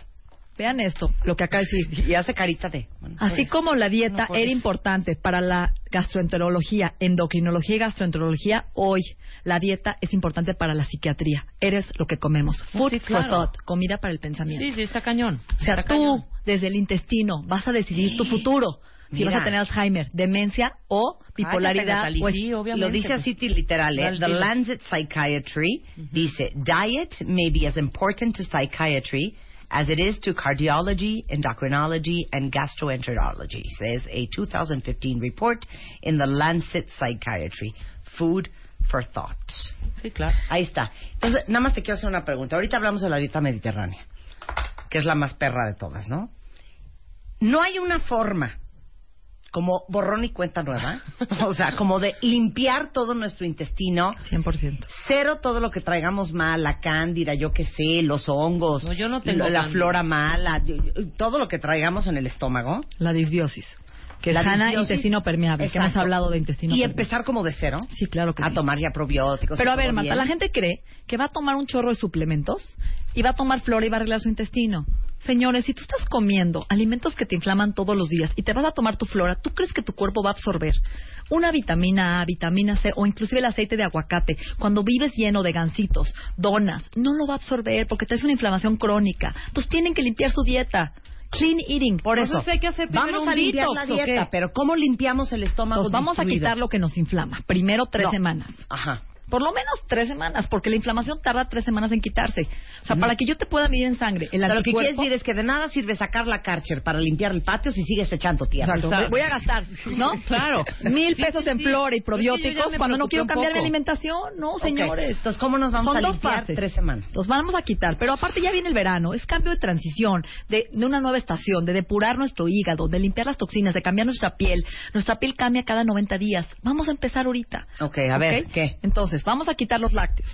vean esto, lo que acaba de decir. Y hace carita de. bueno, Así pues, como la dieta no era importante para la gastroenterología, endocrinología y gastroenterología, hoy la dieta es importante para la psiquiatría. Eres lo que comemos. Food sí, for thought, comida para el pensamiento. Sí, sí, está cañón. O sea, Está tú, cañón. desde el intestino, vas a decidir tu futuro. Si Mira. vas a tener Alzheimer, demencia o bipolaridad. Cállate, o es- Natalie, sí, obviamente. Lo dice así literal, ¿eh? The. Lancet Psychiatry dice, diet may be as important to psychiatry as it is to cardiology, endocrinology, and gastroenterology, says a 2015 report in the Lancet Psychiatry. Food for thought. Sí, claro. Ahí está. Entonces, nada más te quiero hacer una pregunta. Ahorita hablamos de la dieta mediterránea, que es la más perra de todas, ¿no? No hay una forma como borrón y cuenta nueva, o sea, como de limpiar todo nuestro intestino. 100%. Cero todo lo que traigamos mal, la cándida, yo qué sé, los hongos, No, yo no tengo la flora mala, yo- yo- todo lo que traigamos en el estómago. La disbiosis. Que La es sana disbiosis. intestino permeable, que hemos Exacto. hablado de intestino Y permeable. empezar como de cero. Sí, claro que A sí. tomar ya probióticos. Pero a ver, Marta, bien. la gente cree que va a tomar un chorro de suplementos y va a tomar flora y va a arreglar su intestino. Señores, si tú estás comiendo alimentos que te inflaman todos los días y te vas a tomar tu flora, ¿tú crees que tu cuerpo va a absorber una vitamina A, vitamina C o inclusive el aceite de aguacate cuando vives lleno de gansitos, donas? No lo va a absorber porque traes una inflamación crónica. Entonces tienen que limpiar su dieta. Clean eating. Por eso, hay que hacer vamos un a limpiar detox, la dieta, pero ¿cómo limpiamos el estómago Entonces vamos a quitar lo que nos inflama. Primero tres No. semanas. Ajá. Por lo menos tres semanas, porque la inflamación tarda tres semanas en quitarse. O sea, para que yo te pueda medir en sangre el O sea, lo que anticuerpo... quiere decir es que de nada sirve sacar la Karcher para limpiar el patio si sigues echando tierra. Exacto. Voy a gastar, ¿no? Claro. Mil pesos sí, en sí. flora y Pero probióticos cuando no quiero cambiar mi alimentación. No, señores. Entonces, ¿cómo nos vamos Son a dos limpiar fases. tres semanas? Los vamos a quitar, pero aparte ya viene el verano, es cambio de transición, de, de una nueva estación, de depurar nuestro hígado, de limpiar las toxinas, de cambiar nuestra piel. Nuestra piel cambia cada 90 días. Vamos a empezar ahorita. Ok, a ver. ¿qué? Entonces, vamos a quitar los lácteos.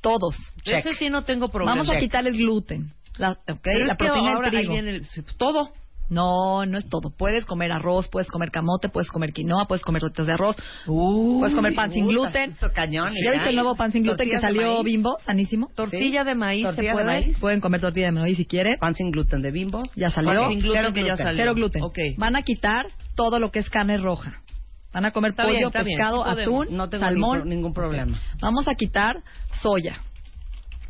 Todos. Yo ese sí no tengo problema. Vamos a quitar el gluten. La, ok, Pero la es que proteína ahora del ahí trigo. viene el- todo. No, no es todo. Puedes comer arroz, puedes comer camote, puedes comer quinoa, puedes comer tortillas de arroz, puedes comer pan sin gluten. esto cañón, ¿Ya viste el nuevo pan sin gluten que Tortillas de salió maíz. bimbo? Sanísimo. Tortilla de maíz Tortilla se de puede. maíz. Pueden comer tortilla de maíz si quieren. Pan sin gluten de bimbo. Ya salió. Pan sin gluten Cero que ya gluten. salió. Cero gluten. Ok. Van a quitar todo lo que es carne roja. Van a comer Está pollo, bien, pescado, Sí atún, No tengo salmón. ningún- problema. Vamos a quitar soya.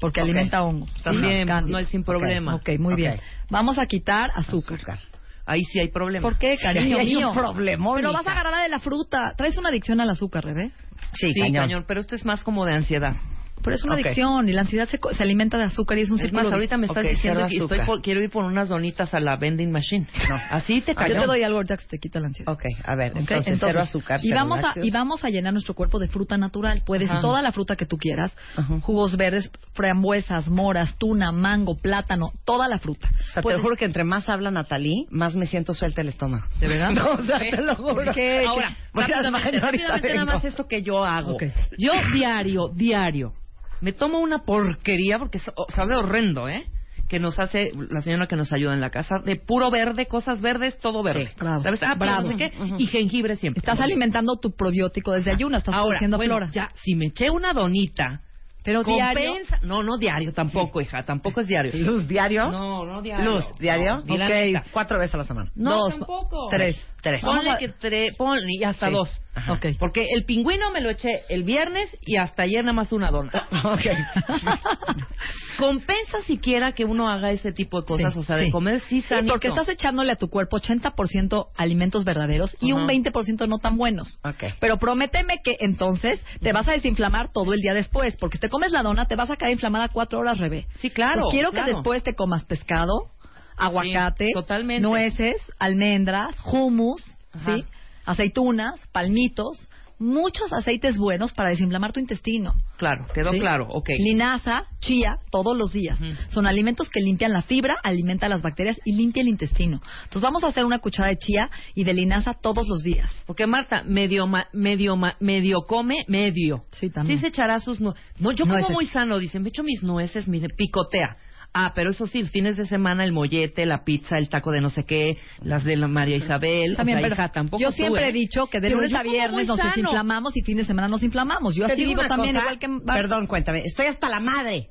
Porque alimenta hongo. También, no hay sin problema. Ok, muy bien. Vamos a quitar azúcar. Azúcar. Ahí sí hay problema. ¿Por qué, cariño Hay un mío? problemón, Pero vas a agarrar la de la fruta. Traes una adicción al azúcar, Rebe. Sí, Sí, cañón. cañón. pero esto es más como de ansiedad. Pero es una adicción y la ansiedad se, co- se alimenta de azúcar y es un Es círculo. más, ahorita me estás diciendo que estoy por- quiero ir por unas donitas a la vending machine. No. Así te Yo cayó. te doy algo ahorita que te quita la ansiedad. Ok, a ver, entonces, cero azúcar, y cero vamos a y vamos a llenar nuestro cuerpo de fruta natural. Puedes Ajá. toda la fruta que tú quieras, Ajá. jugos verdes, frambuesas, moras, tuna, mango, plátano, toda la fruta. O sea, te lo juro que entre más habla Natalie, más me siento suelta el estómago. ¿De verdad? No, o sea, te lo juro. ¿Qué? Ahora, rápidamente, rápidamente nada más esto que yo hago. Yo diario, diario, me tomo una porquería, porque sa- sabe horrendo, ¿eh? Que nos hace la señora que nos ayuda en la casa, de puro verde, cosas verdes, todo verde. Sí, bravo. ¿Sabes? Ah, Bravo. no sé qué, Y jengibre siempre. Estás alimentando tu probiótico desde ayuno, estás Ahora, produciendo bueno, flora. ya, si me eché una donita, Pero diario. compensa... No, no diario tampoco, hija, tampoco es diario. ¿Luz diario? No, no diario. ¿Luz diario? No, ok, cuatro veces a la semana. No, Dos, tampoco. tres. Tres. Ponle a- que tre- ponle, y hasta Sí. dos. Ajá. Ok. Porque el pingüino me lo eché el viernes y hasta ayer nada más una dona. Ok. Compensa siquiera que uno haga ese tipo de cosas, Sí, o sea, de sí. comer sí Sí, porque estás echándole a tu cuerpo 80% alimentos verdaderos y un Ajá. 20% no tan buenos. Ok. Pero prométeme que entonces te vas a desinflamar todo el día después, porque si te comes la dona te vas a quedar inflamada cuatro horas, Rebe. Sí, claro, Pues quiero claro. que después te comas pescado, aguacate, Sí, totalmente. nueces, almendras, hummus, Ajá. ¿sí? aceitunas, palmitos, muchos aceites buenos para desinflamar tu intestino. Claro, quedó ¿sí? claro, ok. Linaza, chía, todos los días. Son alimentos que limpian la fibra, alimentan las bacterias y limpia el intestino. Entonces vamos a hacer una cucharada de chía y de linaza todos los días. Porque Marta, medio, ma- medio, ma- medio come, medio. Sí, también. Sí se echará sus nueces. No, yo como muy sano, dicen, me echo mis nueces, mi picotea. Ah, pero eso sí, fines de semana el mollete, la pizza, el taco de no sé qué, las de la María Isabel. También, o sea, pero hija, tampoco yo tú, siempre ¿eh? he dicho que de lunes a viernes nos desinflamamos y fin de semana nos inflamamos. Yo Te así digo también, cosa, igual que... Perdón, cuéntame. Estoy hasta la madre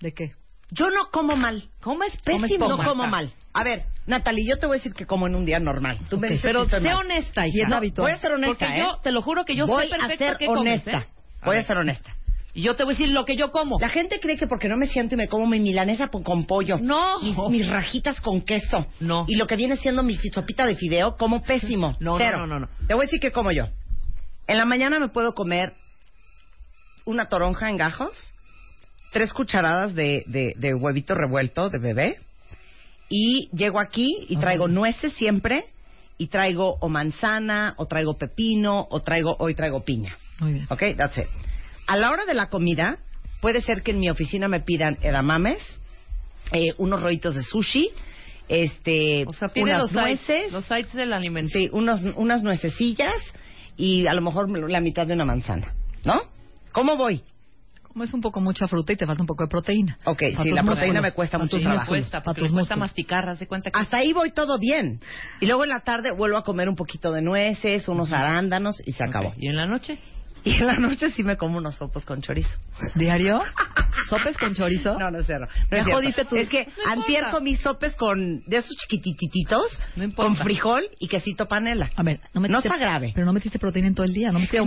¿De qué? Yo no como mal. ¿Cómo es Pésimo, no como mal. A ver, Natalie, yo te voy a decir que como en un día normal. Tú me Ok, dices pero sé mal. honesta, Y hija. No. Voy a ser honesta, Porque ¿eh? yo, te lo juro que yo voy sé perfecto a ser qué comes, honesta. ¿eh? Voy a ver. ser honesta. Y yo te voy a decir lo que yo como. La gente cree que porque no me siento y me como mi milanesa con pollo. No. Mis, mis rajitas con queso. No. Y lo que viene siendo mi sopita de fideo, como pésimo. No, no, Cero. no, no, no. Te voy a decir que como yo. En la mañana me puedo comer una toronja en gajos, tres cucharadas de, de, de huevito revuelto de bebé, y llego aquí y traigo nueces siempre, y traigo o manzana, o traigo pepino, o traigo, hoy traigo piña. Muy bien. Ok, that's it. A la hora de la comida, puede ser que en mi oficina me pidan edamames, eh, unos rollitos de sushi, este, O sea, pide unas los sites, nueces, los sites del alimento. sí, unos, unas nuececillas y a lo mejor la mitad de una manzana, ¿no? ¿Cómo voy? Comes un poco mucha fruta y te falta un poco de proteína. Ok, sí, la proteína músculos, me cuesta mucho trabajo. cuesta, pa' porque tus cuesta masticar, haz de cuenta que... Hasta ahí voy todo bien. Y luego en la tarde vuelvo a comer un poquito de nueces, unos arándanos y se acabó. ¿Y en la noche? Y en la noche sí me como unos sopos con chorizo. ¿Diario? ¿Sopes con chorizo? No, no es cierto. No es, cierto. jodiste tu- es que No antier importa. comí sopes con de esos chiquitititos con frijol y quesito panela. A ver, no, No metiste, está grave. Pero no metiste proteína en todo el día, no metiste que no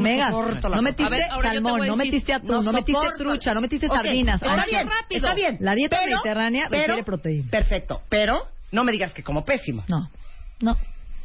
no metiste ver, salmón, no metiste atún, no no, metiste trucha, no metiste Ok, sardinas. Está bien, rápido. está bien. La dieta Pero- mediterránea pero- requiere proteína. Perfecto, pero no me digas que como pésimo. No, no.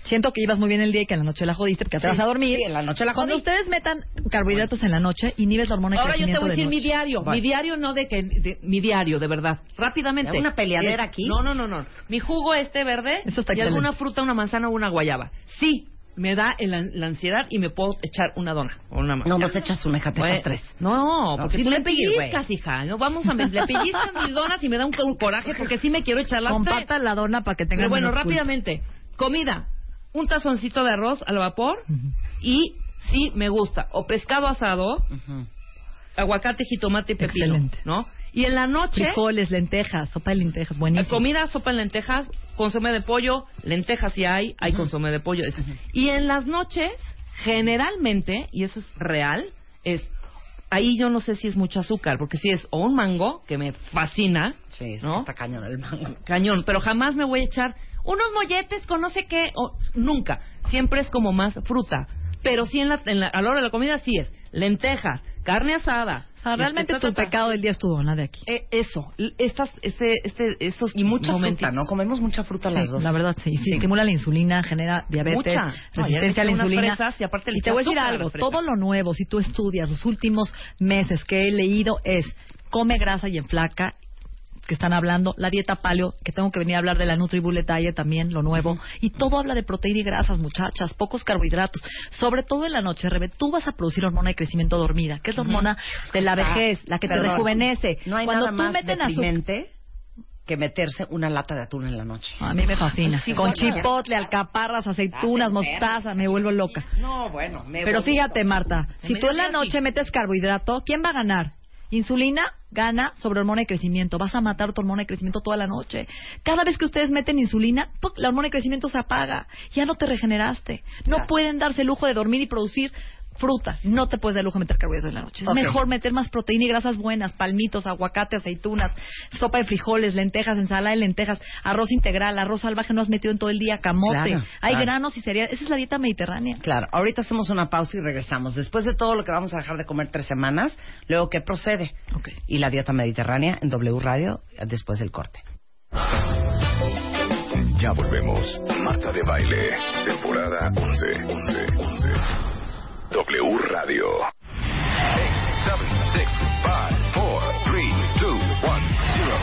Siento que ibas muy bien el día y que en la noche la jodiste porque te Sí, vas a dormir. sí, en la noche la Cuando jodí. ustedes metan carbohidratos en la noche, inhibes la hormona de Ahora yo te voy a de decir mi noche. diario. Mi diario no de que... de- mi diario, de verdad. Rápidamente. ¿Ya una peleadera aquí? No, no, no, no. Mi jugo este verde Eso está y excelente. alguna fruta, una manzana o una guayaba. Sí, me da el- la, ansiedad y me puedo echar una dona o una No, no te echas una, hija, te echas tres. No, porque sí tú te le pellizcas, hija. No vamos a le pellizcas mis donas y me da un, un coraje porque sí me quiero echar las tres. Compartan la dona para que tengan Pero bueno, rápidamente. Comida. Un tazoncito de arroz al vapor y sí me gusta o pescado asado, aguacate, jitomate y pepino, Excelente. ¿no? Y en la noche Frijoles, lentejas, sopa de lentejas, buenísimo. comida, sopa en lentejas, consomé de pollo, lentejas si hay, hay consomé de pollo. Y en las noches, generalmente, y eso es real, es ahí yo no sé si es mucho azúcar, porque si es o un mango, que me fascina, Sí, está cañón el mango. cañón, pero jamás me voy a echar unos molletes con no sé qué, o, nunca. Siempre es como más fruta. Pero sí en la, en la- a la hora de la comida sí es lentejas, carne asada. O sea, realmente tu pecado del día es tu dona de aquí. Eh, eso, estas, este, este, esos Y mucha momentitos. fruta, ¿no? Comemos mucha fruta Sí, las dos. la verdad, sí. Sí, Estimula la insulina, genera diabetes, Mucha. No, resistencia a la insulina. fresas y aparte y te voy a decir algo, todo lo nuevo, si tú estudias los últimos meses que he leído es come grasa y enflaca que están hablando, la dieta paleo, que tengo que venir a hablar de la NutriBullet Diet también, lo nuevo, y todo habla de proteína y grasas, muchachas, pocos carbohidratos, sobre todo en la noche, Rebe, tú vas a producir hormona de crecimiento dormida, que es la hormona de la Está- vejez, la que te Perdón. rejuvenece. No hay Cuando nada tú más meten azúcar, deprimente que meterse una lata de atún en la noche. a mí me fascina. Sí, Con bueno. chipotle, alcaparras, aceitunas, mostaza, me vuelvo loca. No, bueno, me Pero fíjate, Marta, si tú en la noche metes carbohidrato, ¿quién va a ganar? Insulina gana sobre hormona de crecimiento. Vas a matar tu hormona de crecimiento toda la noche. Cada vez que ustedes meten insulina, ¡puc! la hormona de crecimiento se apaga. Ya no te regeneraste. No Claro. pueden darse el lujo de dormir y producir fruta. No te puedes dar el lujo de meter carbohidratos en la noche. Es mejor meter más proteína y grasas buenas, palmitos, aguacate, aceitunas, sopa de frijoles, lentejas, ensalada de lentejas, arroz integral, arroz salvaje no has metido en todo el día, camote. Claro, Hay claro. granos y cereales. Esa es la dieta mediterránea. Claro, ahorita hacemos una pausa y regresamos. Después de todo lo que vamos a dejar de comer tres semanas, luego ¿qué procede? Y la dieta mediterránea en W Radio después del corte. Ya volvemos. Marta de Baile, temporada 11. 11, 11. W Radio. 7, 6, 5, 4, 3, 2, 1, 0.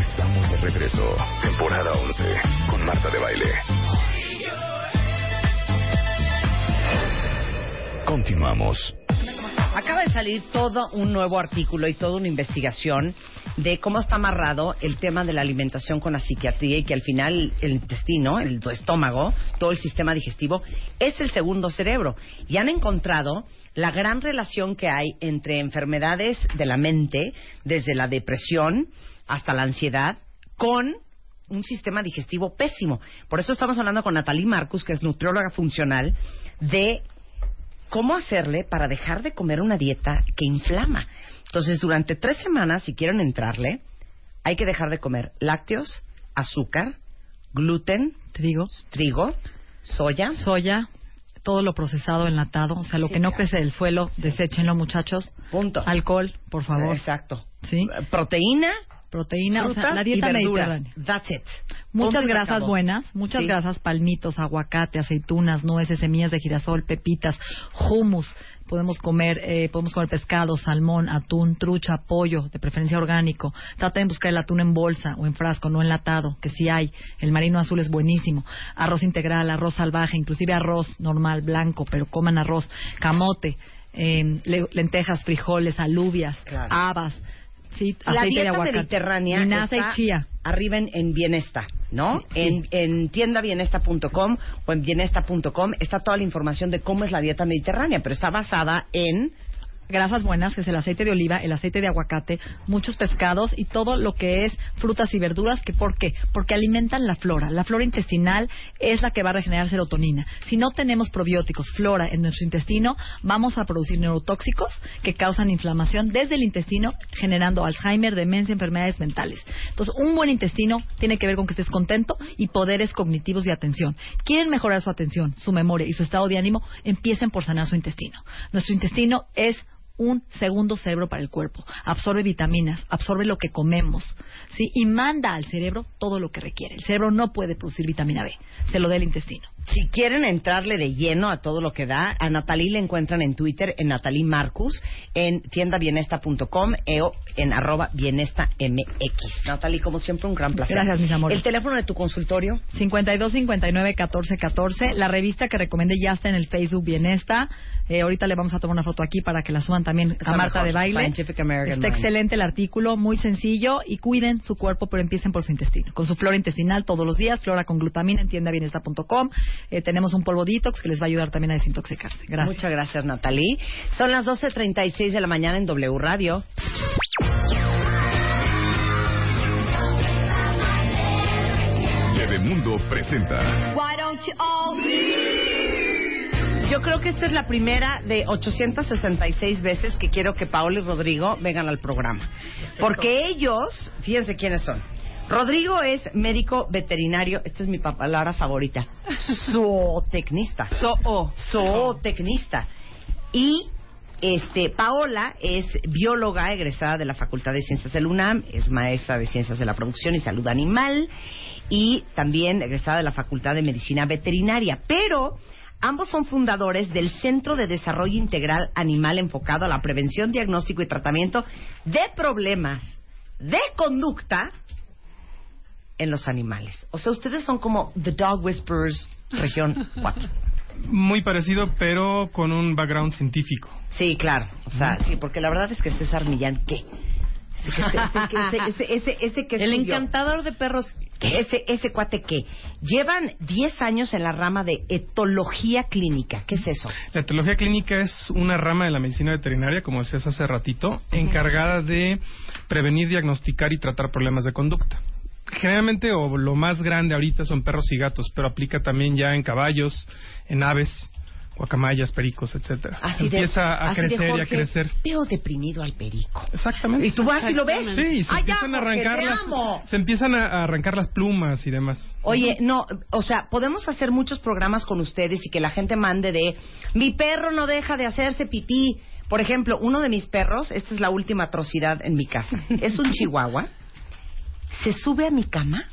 Estamos de regreso. Temporada 11 con Marta de Baile. Continuamos. Acaba de salir todo un nuevo artículo y toda una investigación de cómo está amarrado el tema de la alimentación con la psiquiatría y que al final el intestino, el estómago, todo el sistema digestivo es el segundo cerebro. Y han encontrado la gran relación que hay entre enfermedades de la mente, desde la depresión hasta la ansiedad, con un sistema digestivo pésimo. Por eso estamos hablando con Natalie Marcus, que es nutrióloga funcional, de cómo hacerle para dejar de comer una dieta que inflama. Entonces, durante tres semanas, si quieren entrarle, hay que dejar de comer lácteos, azúcar, gluten, trigo, trigo, soya, soya, todo lo procesado, enlatado, o sea, lo Sí, que no crece del suelo, deséchenlo, muchachos. Punto. Alcohol, por favor. Exacto. ¿Sí? Proteína, proteína, o sea, la dieta mediterránea. That's it. Muchas grasas buenas, muchas Sí. grasas, palmitos, aguacate, aceitunas, nueces, semillas de girasol, pepitas, hummus. Podemos comer, eh, podemos comer pescado, salmón, atún, trucha, pollo, de preferencia orgánico. Traten de buscar el atún en bolsa o en frasco, no enlatado, que sí hay. El marino azul es buenísimo. Arroz integral, arroz salvaje, inclusive arroz normal, blanco, pero coman arroz, camote, eh, le- lentejas, frijoles, alubias, habas. Sí, La aceite de dieta aguacate. mediterránea linaza está y chía. arriba en, en Bienesta, ¿no? En, en tiendabienesta.com o en bienesta.com está toda la información de cómo es la dieta mediterránea, pero está basada en grasas buenas, que es el aceite de oliva, el aceite de aguacate, muchos pescados y todo lo que es frutas y verduras, que ¿por qué? Porque alimentan la flora. La flora intestinal es la que va a regenerar serotonina. Si no tenemos probióticos, flora en nuestro intestino, vamos a producir neurotóxicos que causan inflamación desde el intestino, generando Alzheimer, demencia, enfermedades mentales. Entonces, un buen intestino tiene que ver con que estés contento y poderes cognitivos de atención. ¿Quieren mejorar su atención, su memoria y su estado de ánimo? Empiecen por sanar su intestino. Nuestro intestino es un segundo cerebro para el cuerpo. Absorbe vitaminas, absorbe lo que comemos, ¿sí? Y manda al cerebro todo lo que requiere. El cerebro no puede producir vitamina B, se lo da el intestino. Si quieren entrarle de lleno a todo lo que da, a Natalie le encuentran en Twitter, en Natalie Marcus, en tiendabienesta.com e o en arroba bienestamx. Natalie, como siempre, un gran placer. Gracias, mis amores. El teléfono de tu consultorio. 52 59 14 14. La revista que recomendé ya está en el Facebook Bienesta. Eh, ahorita le vamos a tomar una foto aquí para que la suban también Está a Marta mejor, de Baile. Está Mind. excelente el artículo, muy sencillo y cuiden su cuerpo, pero empiecen por su intestino. Con su flora intestinal todos los días, flora con glutamina en tiendabienesta.com. Eh, tenemos un polvo detox que les va a ayudar también a desintoxicarse. Gracias. Muchas gracias, Natalie. Son las 12.36 de la mañana en W Radio. Bebemundo presenta Why don't you all Yo creo que esta es la primera de 866 veces que quiero que Paola y Rodrigo vengan al programa. Porque ellos, fíjense quiénes son. Rodrigo es médico veterinario, esta es mi pa- palabra favorita, zootecnista. Zoo. Zootecnista. Y este Paola es bióloga egresada de la Facultad de Ciencias del UNAM, es maestra de Ciencias de la Producción y Salud Animal y también egresada de la Facultad de Medicina Veterinaria. Pero ambos son fundadores del Centro de Desarrollo Integral Animal enfocado a la prevención, diagnóstico y tratamiento de problemas de conducta en los animales. O sea, ustedes son como The Dog Whisperers región 4. Muy parecido, pero con un background científico. Sí, claro. O sea, sí, porque la verdad es que César Millán, ¿qué? Ese, que- ese, que El encantador de perros. Que Ese, ese cuate que llevan 10 años en la rama de etología clínica. ¿Qué es eso? La etología clínica es una rama de la medicina veterinaria, como decías hace ratito, encargada de prevenir, diagnosticar y tratar problemas de conducta. Generalmente, o lo más grande ahorita son perros y gatos, pero aplica también ya en caballos, en aves, guacamayas, pericos, etcétera. Así de- Empieza a así crecer y a crecer. Veo deprimido al perico. Exactamente. ¿Y tú vas y lo ves? Sí, se ¡Ay, ya, empiezan a arrancar las, amo! se empiezan a arrancar las plumas y demás. Oye, no, o sea, podemos hacer muchos programas con ustedes y que la gente mande de mi perro no deja de hacerse pipí. Por ejemplo, uno de mis perros, esta es la última atrocidad en mi casa, es un chihuahua, se sube a mi cama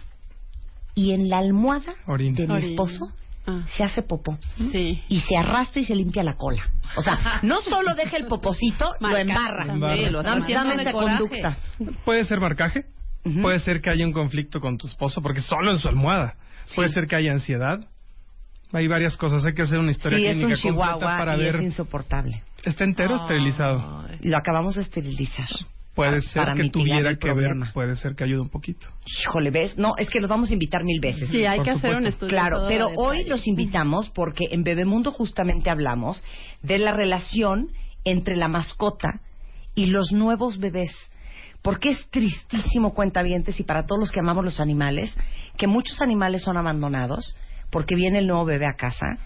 y en la almohada Orina. de mi Orina. esposo Ah. se hace popó. Y se arrastra y se limpia la cola. O sea, no solo deja el popocito, lo embarra. Sí, lo esa conducta. Puede ser marcaje, puede ser que haya un conflicto con tu esposo, porque solo en su almohada. Puede ser que haya ansiedad. Hay varias cosas, hay que hacer una historia Sí, es un clínica completa chihuahua para y ver. es insoportable. Está entero o esterilizado. Lo acabamos de esterilizar. Puede para- ser para que tuviera que problema. ver, puede ser que ayude un poquito. Híjole, ¿ves? No, es que los vamos a invitar mil veces. Sí, hay Por que hacer un estudio. Claro, pero hoy los invitamos porque en Bebemundo justamente hablamos de la relación entre la mascota y los nuevos bebés. Porque es tristísimo, cuentavientes, y para todos los que amamos los animales, que muchos animales son abandonados porque viene el nuevo bebé a casa.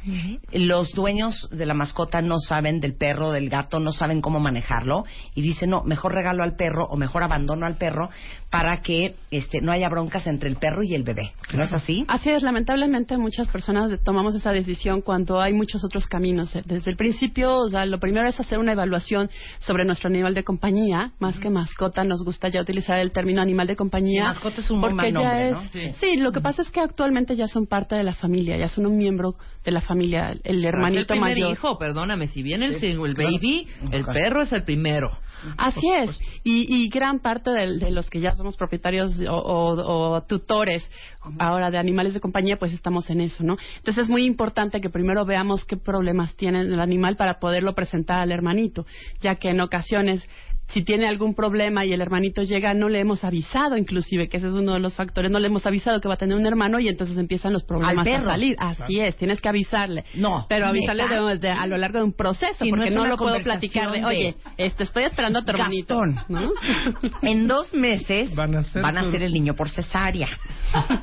Los dueños de la mascota no saben del perro, del gato, no saben cómo manejarlo y dicen, no, mejor regalo al perro o mejor abandono al perro para que este, no haya broncas entre el perro y el bebé. ¿No es así? Así es, lamentablemente muchas personas tomamos esa decisión cuando hay muchos otros caminos. Desde el principio, o sea, lo primero es hacer una evaluación sobre nuestro nivel de compañía, más que mascota, nos gusta ya utilizar el término animal de compañía. Sí, mascota es un muy porque mal ya nombre, es, ¿no? Sí. sí. lo que pasa es que actualmente ya son parte de la familia, ya son un miembro de la familia, el hermanito el primer mayor. hijo, perdóname, si viene el, Sí, el claro. baby, el perro es el primero. Así es, y, y gran parte de, los que ya somos propietarios o, o- o tutores ahora de animales de compañía, pues estamos en eso, ¿no? Entonces es muy importante que primero veamos qué problemas tiene el animal para poderlo presentar al hermanito, ya que en ocasiones si tiene algún problema y el hermanito llega, no le hemos avisado, inclusive, que ese es uno de los factores, no le hemos avisado que va a tener un hermano y entonces empiezan los problemas Al a salir. Así Claro. es, tienes que avisarle. No, Pero avisarle ¿neta? de- de- a lo largo de un proceso, Sí, porque no, lo puedo platicar de, oye, este, estoy esperando a tu hermanito. ¿no? En dos meses van a ser el niño por cesárea.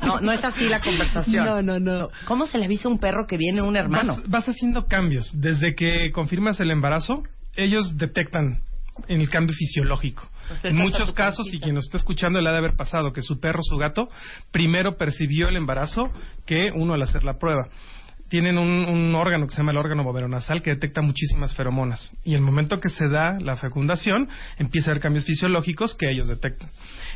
No, no es así la conversación. No, no, no. ¿Cómo se le avisa a un perro que viene un hermano? Vas, vas haciendo cambios. Desde que confirmas el embarazo, ellos detectan el cambio fisiológico. Acercas En muchos casos, y quien nos está escuchando le ha de haber pasado que su perro, su gato, primero percibió el embarazo que uno al hacer la prueba. Tienen un, un órgano que se llama el órgano boveronasal que detecta muchísimas feromonas. Y el momento que se da la fecundación, empieza a haber cambios fisiológicos que ellos detectan.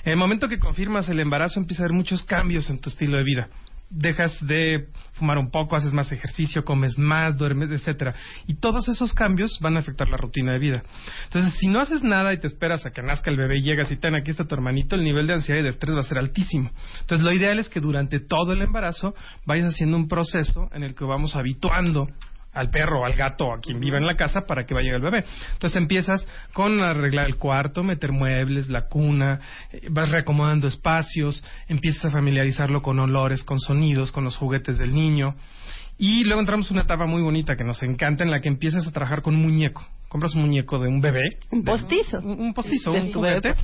En el momento que confirmas el embarazo, empieza a haber muchos cambios en tu estilo de vida dejas de fumar un poco, haces más ejercicio, comes más, duermes, etcétera. Y todos esos cambios van a afectar la rutina de vida. Entonces, si no haces nada y te esperas a que nazca el bebé y llegas y ten aquí está tu hermanito, el nivel de ansiedad y de estrés va a ser altísimo. Entonces, lo ideal es que durante todo el embarazo vayas haciendo un proceso en el que vamos habituando al perro, al gato, a quien viva en la casa para que vaya el bebé. Entonces empiezas con arreglar el cuarto, meter muebles, la cuna, eh, vas reacomodando espacios, empiezas a familiarizarlo con olores, con sonidos, con los juguetes del niño. Y luego entramos en una etapa muy bonita que nos encanta en la que empiezas a trabajar con un muñeco. Compras un muñeco de un bebé. Un postizo. Un, un postizo, De un juguete.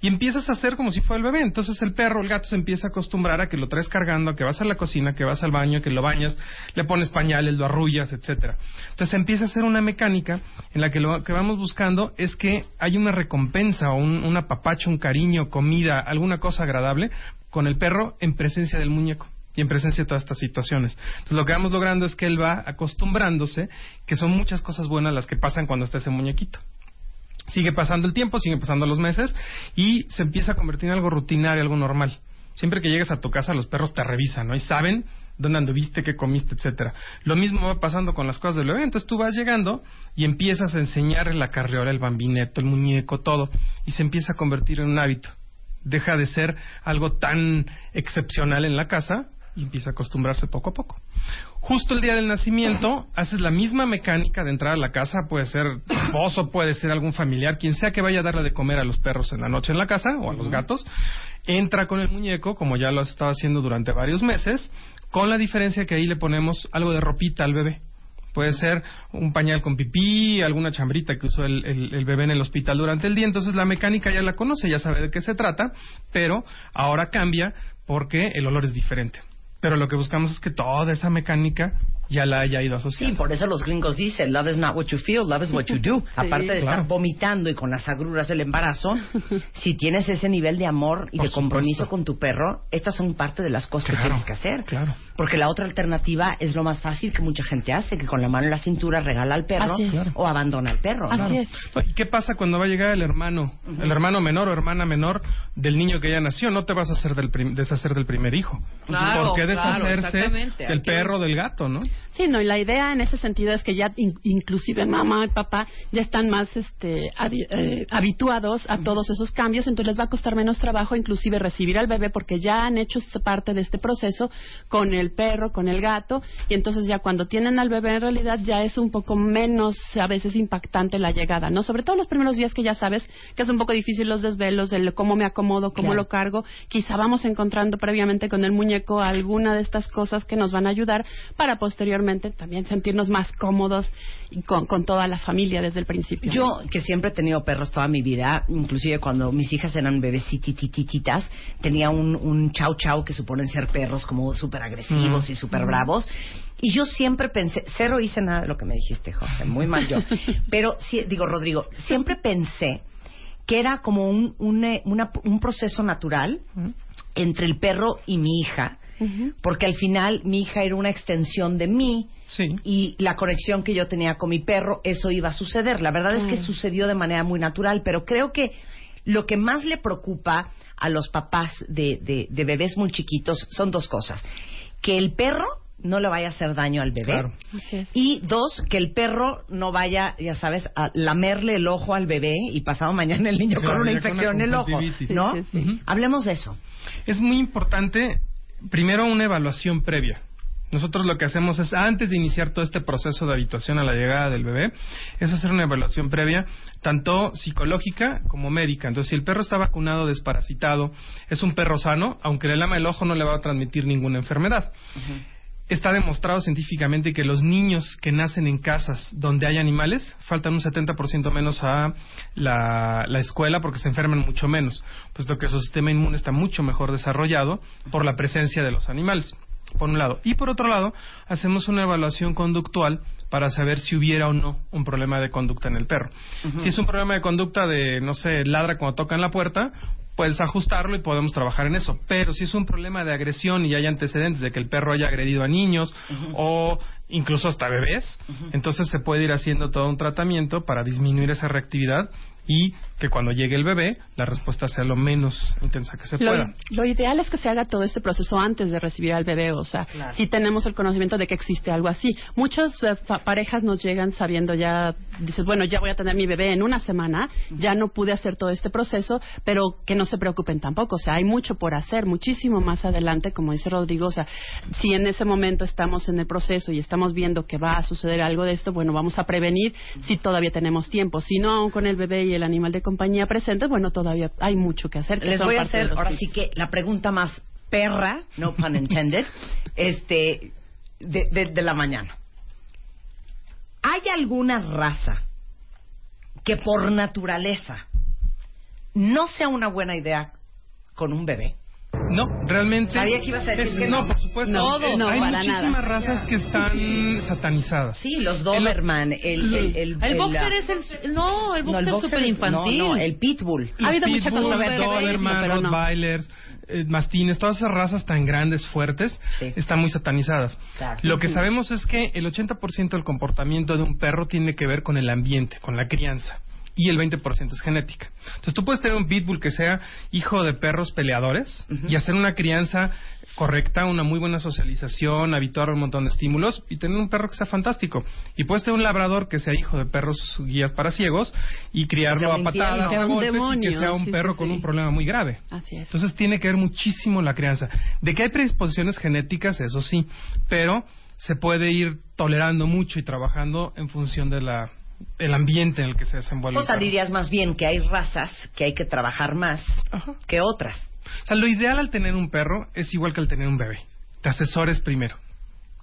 Y empiezas a hacer como si fuera el bebé. Entonces el perro, el gato se empieza a acostumbrar a que lo traes cargando, a que vas a la cocina, que vas al baño, que lo bañas, le pones pañales, lo arrullas, etcétera. Entonces empieza a ser una mecánica en la que lo que vamos buscando es que hay una recompensa o un, un apapacho, un cariño, comida, alguna cosa agradable con el perro en presencia del muñeco y en presencia de todas estas situaciones. Entonces lo que vamos logrando es que él va acostumbrándose que son muchas cosas buenas las que pasan cuando está ese muñequito. Sigue pasando el tiempo, siguen pasando los meses y se empieza a convertir en algo rutinario, algo normal. Siempre que llegues a tu casa los perros te revisan, ¿no? Y saben dónde anduviste, qué comiste, etcétera. Lo mismo va pasando con las cosas del bebé. Entonces tú vas llegando y empiezas a enseñar la carriola, el bambineto, el muñeco, todo, y se empieza a convertir en un hábito. Deja de ser algo tan excepcional en la casa y empieza a acostumbrarse poco a poco. Justo el día del nacimiento, haces la misma mecánica de entrar a la casa, puede ser tu esposo, puede ser algún familiar, quien sea que vaya a darle de comer a los perros en la noche en la casa o a los gatos, entra con el muñeco, como ya lo has estado haciendo durante varios meses, con la diferencia que ahí le ponemos algo de ropita al bebé. Puede ser un pañal con pipí, alguna chambrita que usó el, el- el bebé en el hospital durante el día. Entonces la mecánica ya la conoce, ya sabe de qué se trata, pero ahora cambia porque el olor es diferente. Pero lo que buscamos es que toda esa mecánica ya la haya ido asociando. Sí, por eso los gringos dicen, love is not what you feel, love is what you do. Aparte de Claro. estar vomitando y con las agruras del embarazo, si tienes ese nivel de amor y Por de compromiso supuesto. con tu perro, estas son parte de las cosas Claro, que tienes que hacer. claro. Porque la otra alternativa es lo más fácil que mucha gente hace, que con la mano en la cintura regala al perro Así es. O abandona al perro. ¿no? ¿Y qué pasa cuando va a llegar el hermano, el hermano menor o hermana menor del niño que ya nació? No te vas a hacer del deshacer del primer hijo. Claro, ¿Por qué deshacerse del perro, del gato, no? Sí, no, y la idea en ese sentido es que ya in- inclusive mamá y papá ya están más este, adi- eh, habituados a todos esos cambios, entonces les va a costar menos trabajo inclusive recibir al bebé porque ya han hecho parte de este proceso con el perro, con el gato, y entonces ya cuando tienen al bebé en realidad ya es un poco menos a veces impactante la llegada, ¿no? Sobre todo los primeros días que ya sabes que es un poco difícil los desvelos, el cómo me acomodo, cómo Claro. lo cargo, quizá vamos encontrando previamente con el muñeco alguna de estas cosas que nos van a ayudar para posteriormente también sentirnos más cómodos y con, con toda la familia desde el principio. Yo, que siempre he tenido perros toda mi vida, inclusive cuando mis hijas eran bebecititititas, tenía un, un chau chau que suponen ser perros como súper agresivos Mm. y súper Mm. bravos. Y yo siempre pensé, cero hice nada de lo que me dijiste, Jorge, muy mal yo. Pero, sí, digo, Rodrigo, siempre pensé que era como un, un, eh, una- un proceso natural entre el perro y mi hija, porque al final mi hija era una extensión de mí y la conexión que yo tenía con mi perro, eso iba a suceder. La verdad es que Claro. sucedió de manera muy natural, pero creo que lo que más le preocupa a los papás de, de- de bebés muy chiquitos son dos cosas. Que el perro no le vaya a hacer daño al bebé. Claro. Y dos, que el perro no vaya, ya sabes, a lamerle el ojo al bebé y pasado mañana el niño con una infección en el ojo. ¿No? Sí, sí, sí. Hablemos de eso. Es muy importante, primero, una evaluación previa. Nosotros lo que hacemos es, antes de iniciar todo este proceso de habituación a la llegada del bebé, es hacer una evaluación previa, tanto psicológica como médica. Entonces, si el perro está vacunado, desparasitado, es un perro sano, aunque le lama el ojo no le va a transmitir ninguna enfermedad. Está demostrado científicamente que los niños que nacen en casas donde hay animales faltan un 70% menos a la, la escuela porque se enferman mucho menos, puesto que su sistema inmune está mucho mejor desarrollado por la presencia de los animales, por un lado. Y por otro lado, hacemos una evaluación conductual para saber si hubiera o no un problema de conducta en el perro. Si es un problema de conducta de, no sé, ladra cuando tocan la puerta, puedes ajustarlo y podemos trabajar en eso. Pero si es un problema de agresión y hay antecedentes de que el perro haya agredido a niños o incluso hasta bebés, entonces se puede ir haciendo todo un tratamiento para disminuir esa reactividad y que cuando llegue el bebé la respuesta sea lo menos intensa que se Lo, pueda. lo ideal es que se haga todo este proceso antes de recibir al bebé, o sea, si tenemos el conocimiento de que existe algo así. Muchas eh, parejas nos llegan sabiendo ya, dices, bueno, ya voy a tener mi bebé en una semana, ya no pude hacer todo este proceso, pero que no se preocupen tampoco, o sea, hay mucho por hacer, muchísimo más adelante, como dice Rodrigo, o sea, si en ese momento estamos en el proceso y estamos viendo que va a suceder algo de esto, bueno, vamos a prevenir si todavía tenemos tiempo. Si no, aún con el bebé y el animal de compañía presente, bueno, todavía hay mucho que hacer. que Les voy a hacer ahora tips. sí que la pregunta más perra, no pun intended, este, de, de- de la mañana. ¿Hay alguna raza que por naturaleza no sea una buena idea con un bebé? No, realmente. Sabía que ibas a decir es- que no, no. por supuesto. No, Es- no, hay para muchísimas nada. razas que están satanizadas. Sí, los Doberman, el... El, el, El boxer es el... No, el No, boxer el es súper infantil. no, no, el pitbull. Ha habido mucha controversia. Doberman, no. Rottweilers, eh, mastines, todas esas razas tan grandes, fuertes, están muy satanizadas. Claro. Lo que sabemos es que el 80% del comportamiento de un perro tiene que ver con el ambiente, con la crianza. Y el 20% es genética. Entonces tú puedes tener un pitbull que sea hijo de perros peleadores y hacer una crianza correcta, una muy buena socialización, habituar a un montón de estímulos y tener un perro que sea fantástico. Y puedes tener un labrador que sea hijo de perros guías para ciegos y criarlo a patadas, a golpes y que sea un sí, perro sí, con sí. un problema muy grave. Así es. Entonces tiene que ver muchísimo la crianza. De que hay predisposiciones genéticas, eso sí, pero se puede ir tolerando mucho y trabajando en función de la el ambiente en el que se desenvuelve. O sea, dirías más bien que hay razas que hay que trabajar más que otras. O sea, lo ideal al tener un perro es igual que al tener un bebé. Te asesores primero.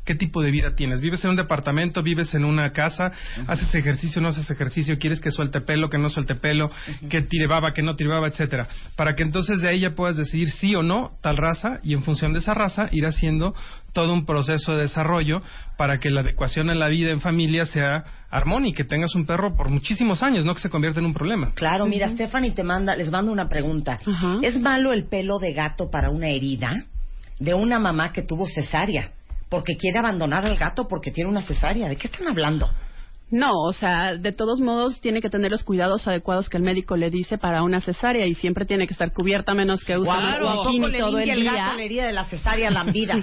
¿Qué tipo de vida tienes? ¿Vives en un departamento? ¿Vives en una casa? ¿Haces ejercicio? ¿No haces ejercicio? ¿Quieres que suelte pelo? ¿Que no suelte pelo? ¿Que tire baba? ¿Que no tire baba? Etcétera. Para que entonces de ahí ya puedas decidir sí o no tal raza y en función de esa raza ir haciendo todo un proceso de desarrollo para que la adecuación en la vida en familia sea armónica y que tengas un perro por muchísimos años, no que se convierta en un problema. Claro, mira, Stephanie te manda, les mando una pregunta. ¿Es malo el pelo de gato para una herida de una mamá que tuvo cesárea? Porque quiere abandonar al gato porque tiene una cesárea. ¿De qué están hablando? No, o sea, de todos modos tiene que tener los cuidados adecuados que el médico le dice para una cesárea y siempre tiene que estar cubierta a menos que use Claro, ¿a un poco bikini le todo el el día. gato la herida de la cesárea lambida?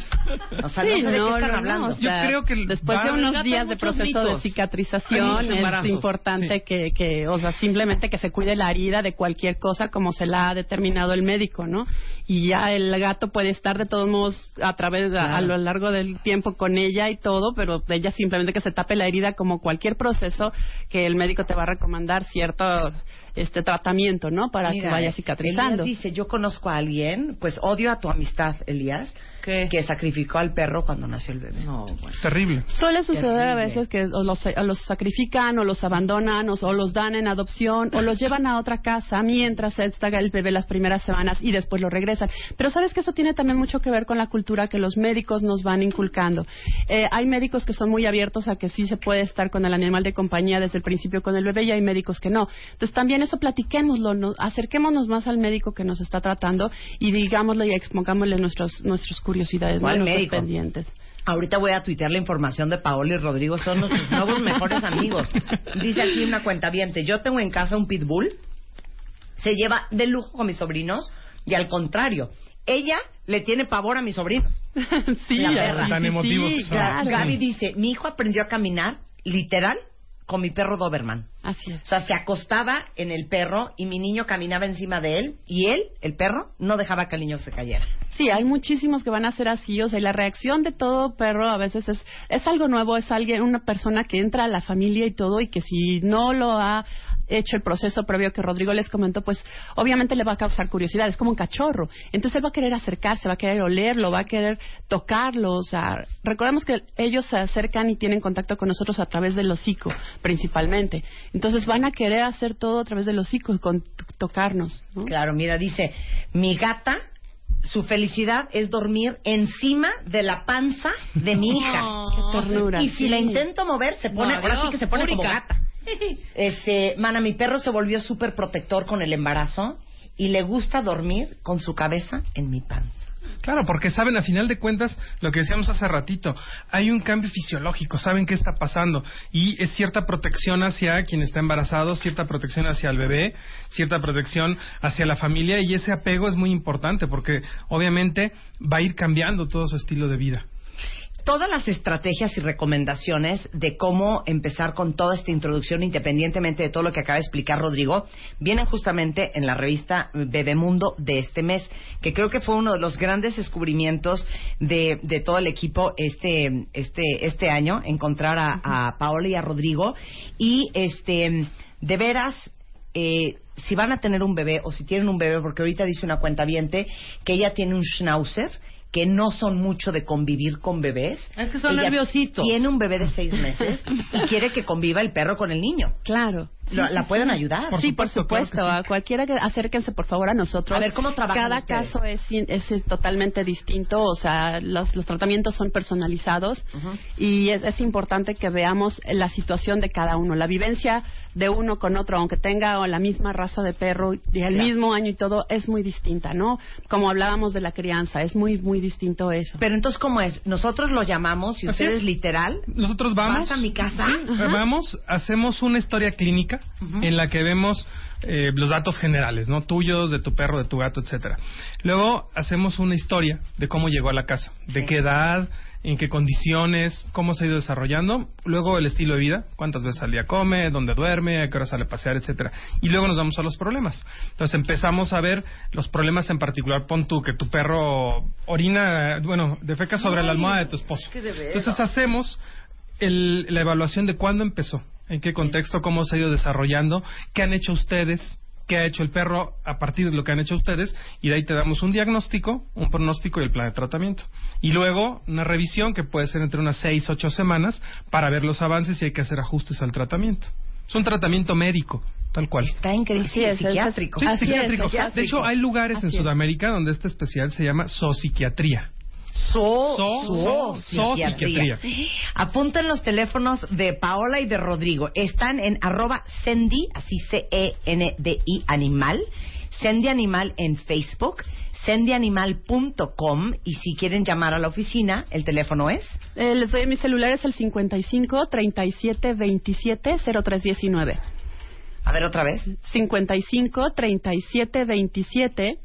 O sea, no Sí, sé de qué no, están no, no, hablando. o sea, después de unos días de proceso de Hay cicatrización es importante que, que, o sea, simplemente que se cuide la herida de cualquier cosa como se la ha determinado el médico, ¿no? Y ya el gato puede estar de todos modos a través de- a Claro. lo largo del tiempo con ella y todo, pero ella simplemente que se tape la herida como cualquier proceso que el médico te va a recomendar cierto este tratamiento, ¿no? Para Mira, que vaya cicatrizando. Elías dice, yo conozco a alguien, pues odio a tu amistad, Elías, que sacrificó al perro cuando nació el bebé. No, Terrible. Suele suceder a veces que o los, o los sacrifican o los abandonan o, o los dan en adopción o los llevan a otra casa mientras está el bebé las primeras semanas y después lo regresan. Pero sabes que eso tiene también mucho que ver con la cultura que los médicos nos van inculcando. Eh, hay médicos que son muy abiertos a que sí se puede estar con el animal de compañía desde el principio con el bebé y hay médicos que no. Entonces también eso platiquémoslo, no- acerquémonos más al médico que nos está tratando y digámosle y expongámosle nuestros, nuestras curiosidades, ¿Cuál ¿no? nuestros médico? pendientes. Ahorita voy a tuitear la información de Paola y Rodrigo, son nuestros nuevos mejores amigos. Dice aquí una cuenta yo tengo en casa un pitbull, se lleva de lujo con mis sobrinos y al contrario, ella le tiene pavor a mis sobrinos. Sí, la perra. Tan emotivos que son. Ga- Sí. Gaby dice, mi hijo aprendió a caminar, literal, con mi perro Doberman. Así es. O sea, se acostaba en el perro y mi niño caminaba encima de él y él, el perro, no dejaba que el niño se cayera. Sí, hay muchísimos que van a ser así, o sea, y la reacción de todo perro a veces es, es algo nuevo, es alguien, una persona que entra a la familia y todo, y que si no lo ha hecho el proceso previo que Rodrigo les comentó, pues obviamente le va a causar curiosidad, es como un cachorro. Entonces él va a querer acercarse, va a querer olerlo, va a querer tocarlo, o sea, recordemos que ellos se acercan y tienen contacto con nosotros a través del hocico, principalmente. Entonces van a querer hacer todo a través del hocico y con tocarnos. ¿no? Claro, mira, dice, mi gata, su felicidad es dormir encima de la panza de mi hija. Qué ternura. Y si Sí. la intento mover, se pone, No, ahora sí Dios, que se pone como fúrica. gata. Este, mana, mi perro se volvió súper protector con el embarazo y le gusta dormir con su cabeza en mi panza. Claro, porque saben, a final de cuentas, lo que decíamos hace ratito, hay un cambio fisiológico, saben qué está pasando y es cierta protección hacia quien está embarazado, cierta protección hacia el bebé, cierta protección hacia la familia y ese apego es muy importante porque obviamente va a ir cambiando todo su estilo de vida. Todas las estrategias y recomendaciones de cómo empezar con toda esta introducción, independientemente de todo lo que acaba de explicar Rodrigo, vienen justamente en la revista Bebemundo de este mes, que creo que fue uno de los grandes descubrimientos de, de todo el equipo este, este, este año, encontrar a, a Paola y a Rodrigo. Y este, de veras, eh, si van a tener un bebé o si tienen un bebé, porque ahorita dice una cuenta que ella tiene un schnauzer que no son mucho de convivir con bebés. Es que son nerviositos. Tiene un bebé de seis meses y quiere que conviva el perro con el niño. Claro. ¿La pueden ayudar? sí, por supuesto. A cualquiera que acérquense, por favor, a nosotros. A ver, ¿cómo trabajan Cada ustedes? caso es, es totalmente distinto. O sea, los, los tratamientos son personalizados y es, es importante que veamos la situación de cada uno. La vivencia de uno con otro, aunque tenga la misma raza de perro y el Claro. mismo año y todo, es muy distinta, ¿no? Como hablábamos de la crianza, es muy, muy distinto eso. Pero entonces, ¿cómo es? Nosotros lo llamamos y ustedes es. literal. Nosotros vamos. ¿Vas a mi casa? Vamos, hacemos una historia clínica en la que vemos eh, los datos generales, ¿no? Tuyos, de tu perro, de tu gato, etcétera. Luego hacemos una historia de cómo llegó a la casa, de qué edad, en qué condiciones, cómo se ha ido desarrollando. Luego el estilo de vida, cuántas veces al día come, dónde duerme, a qué hora sale a pasear, etcétera. Y luego nos vamos a los problemas. Entonces empezamos a ver los problemas en particular. Pon tú que tu perro orina, bueno, defeca sobre la almohada de tu esposo. Entonces hacemos el- la evaluación de cuándo empezó, en qué contexto, cómo se ha ido desarrollando, qué han hecho ustedes, qué ha hecho el perro a partir de lo que han hecho ustedes, y de ahí te damos un diagnóstico, un pronóstico y el plan de tratamiento. Y luego una revisión que puede ser entre unas seis, ocho semanas para ver los avances y hay que hacer ajustes al tratamiento. Es un tratamiento médico, tal cual. Está increíble. Así es, psiquiátrico. Sí, es, psiquiátrico. De hecho, hay lugares en es. Sudamérica donde este especial se llama zoopsiquiatría. So, So- so- so- psiquiatría. psiquiatría. Apunten los teléfonos de Paola y de Rodrigo. Están en arroba Sendy, así E C-E-N-D-I animal. Sendy Animal en Facebook. sendyanimal.com y si quieren llamar a la oficina, el teléfono es Eh, les doy mi celular, es el 55 37 27 0319. A ver otra vez. 55 37 27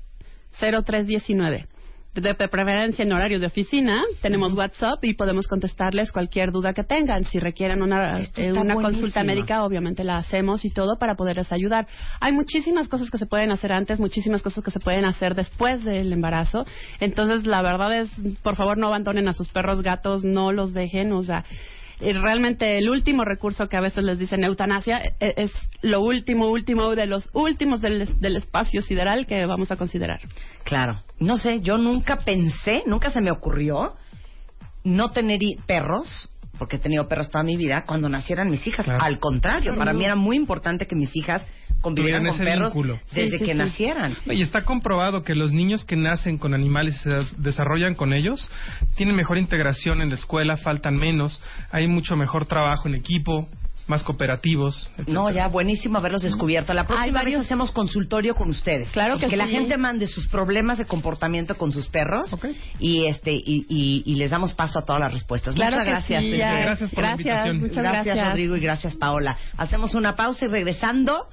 0319. De, preferencia en horarios de oficina. Tenemos WhatsApp y podemos contestarles cualquier duda que tengan. Si requieren una, eh, una consulta médica, obviamente la hacemos y todo para poderles ayudar. Hay muchísimas cosas que se pueden hacer antes, muchísimas cosas que se pueden hacer después del embarazo. Entonces, la verdad es, por favor, no abandonen a sus perros, gatos, no los dejen, o sea, realmente el último recurso que a veces les dicen eutanasia eh, es lo último, último de los últimos del, del espacio sideral que vamos a considerar. Claro. No sé, yo nunca pensé, nunca se me ocurrió no tener perros, porque he tenido perros toda mi vida, cuando nacieran mis hijas. Claro. Al contrario, para mí era muy importante que mis hijas convivieran Tuvieran con ese perros vínculo. desde que nacieran. Y está comprobado que los niños que nacen con animales y se des- desarrollan con ellos tienen mejor integración en la escuela, faltan menos, hay mucho mejor trabajo en equipo, más cooperativos. No, ya buenísimo haberlos descubierto. La próxima vez hacemos consultorio con ustedes. Claro que la sí. gente mande sus problemas de comportamiento con sus perros y este y, y- y les damos paso a todas las respuestas. Claro Muchas que gracias. sí, ya. Gracias por la Gracias, invitación. muchas gracias. Rodrigo y gracias Paola. Hacemos una pausa y regresando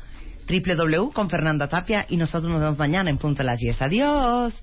www con Fernanda Tapia y nosotros nos vemos mañana en punto de las 10. Adiós.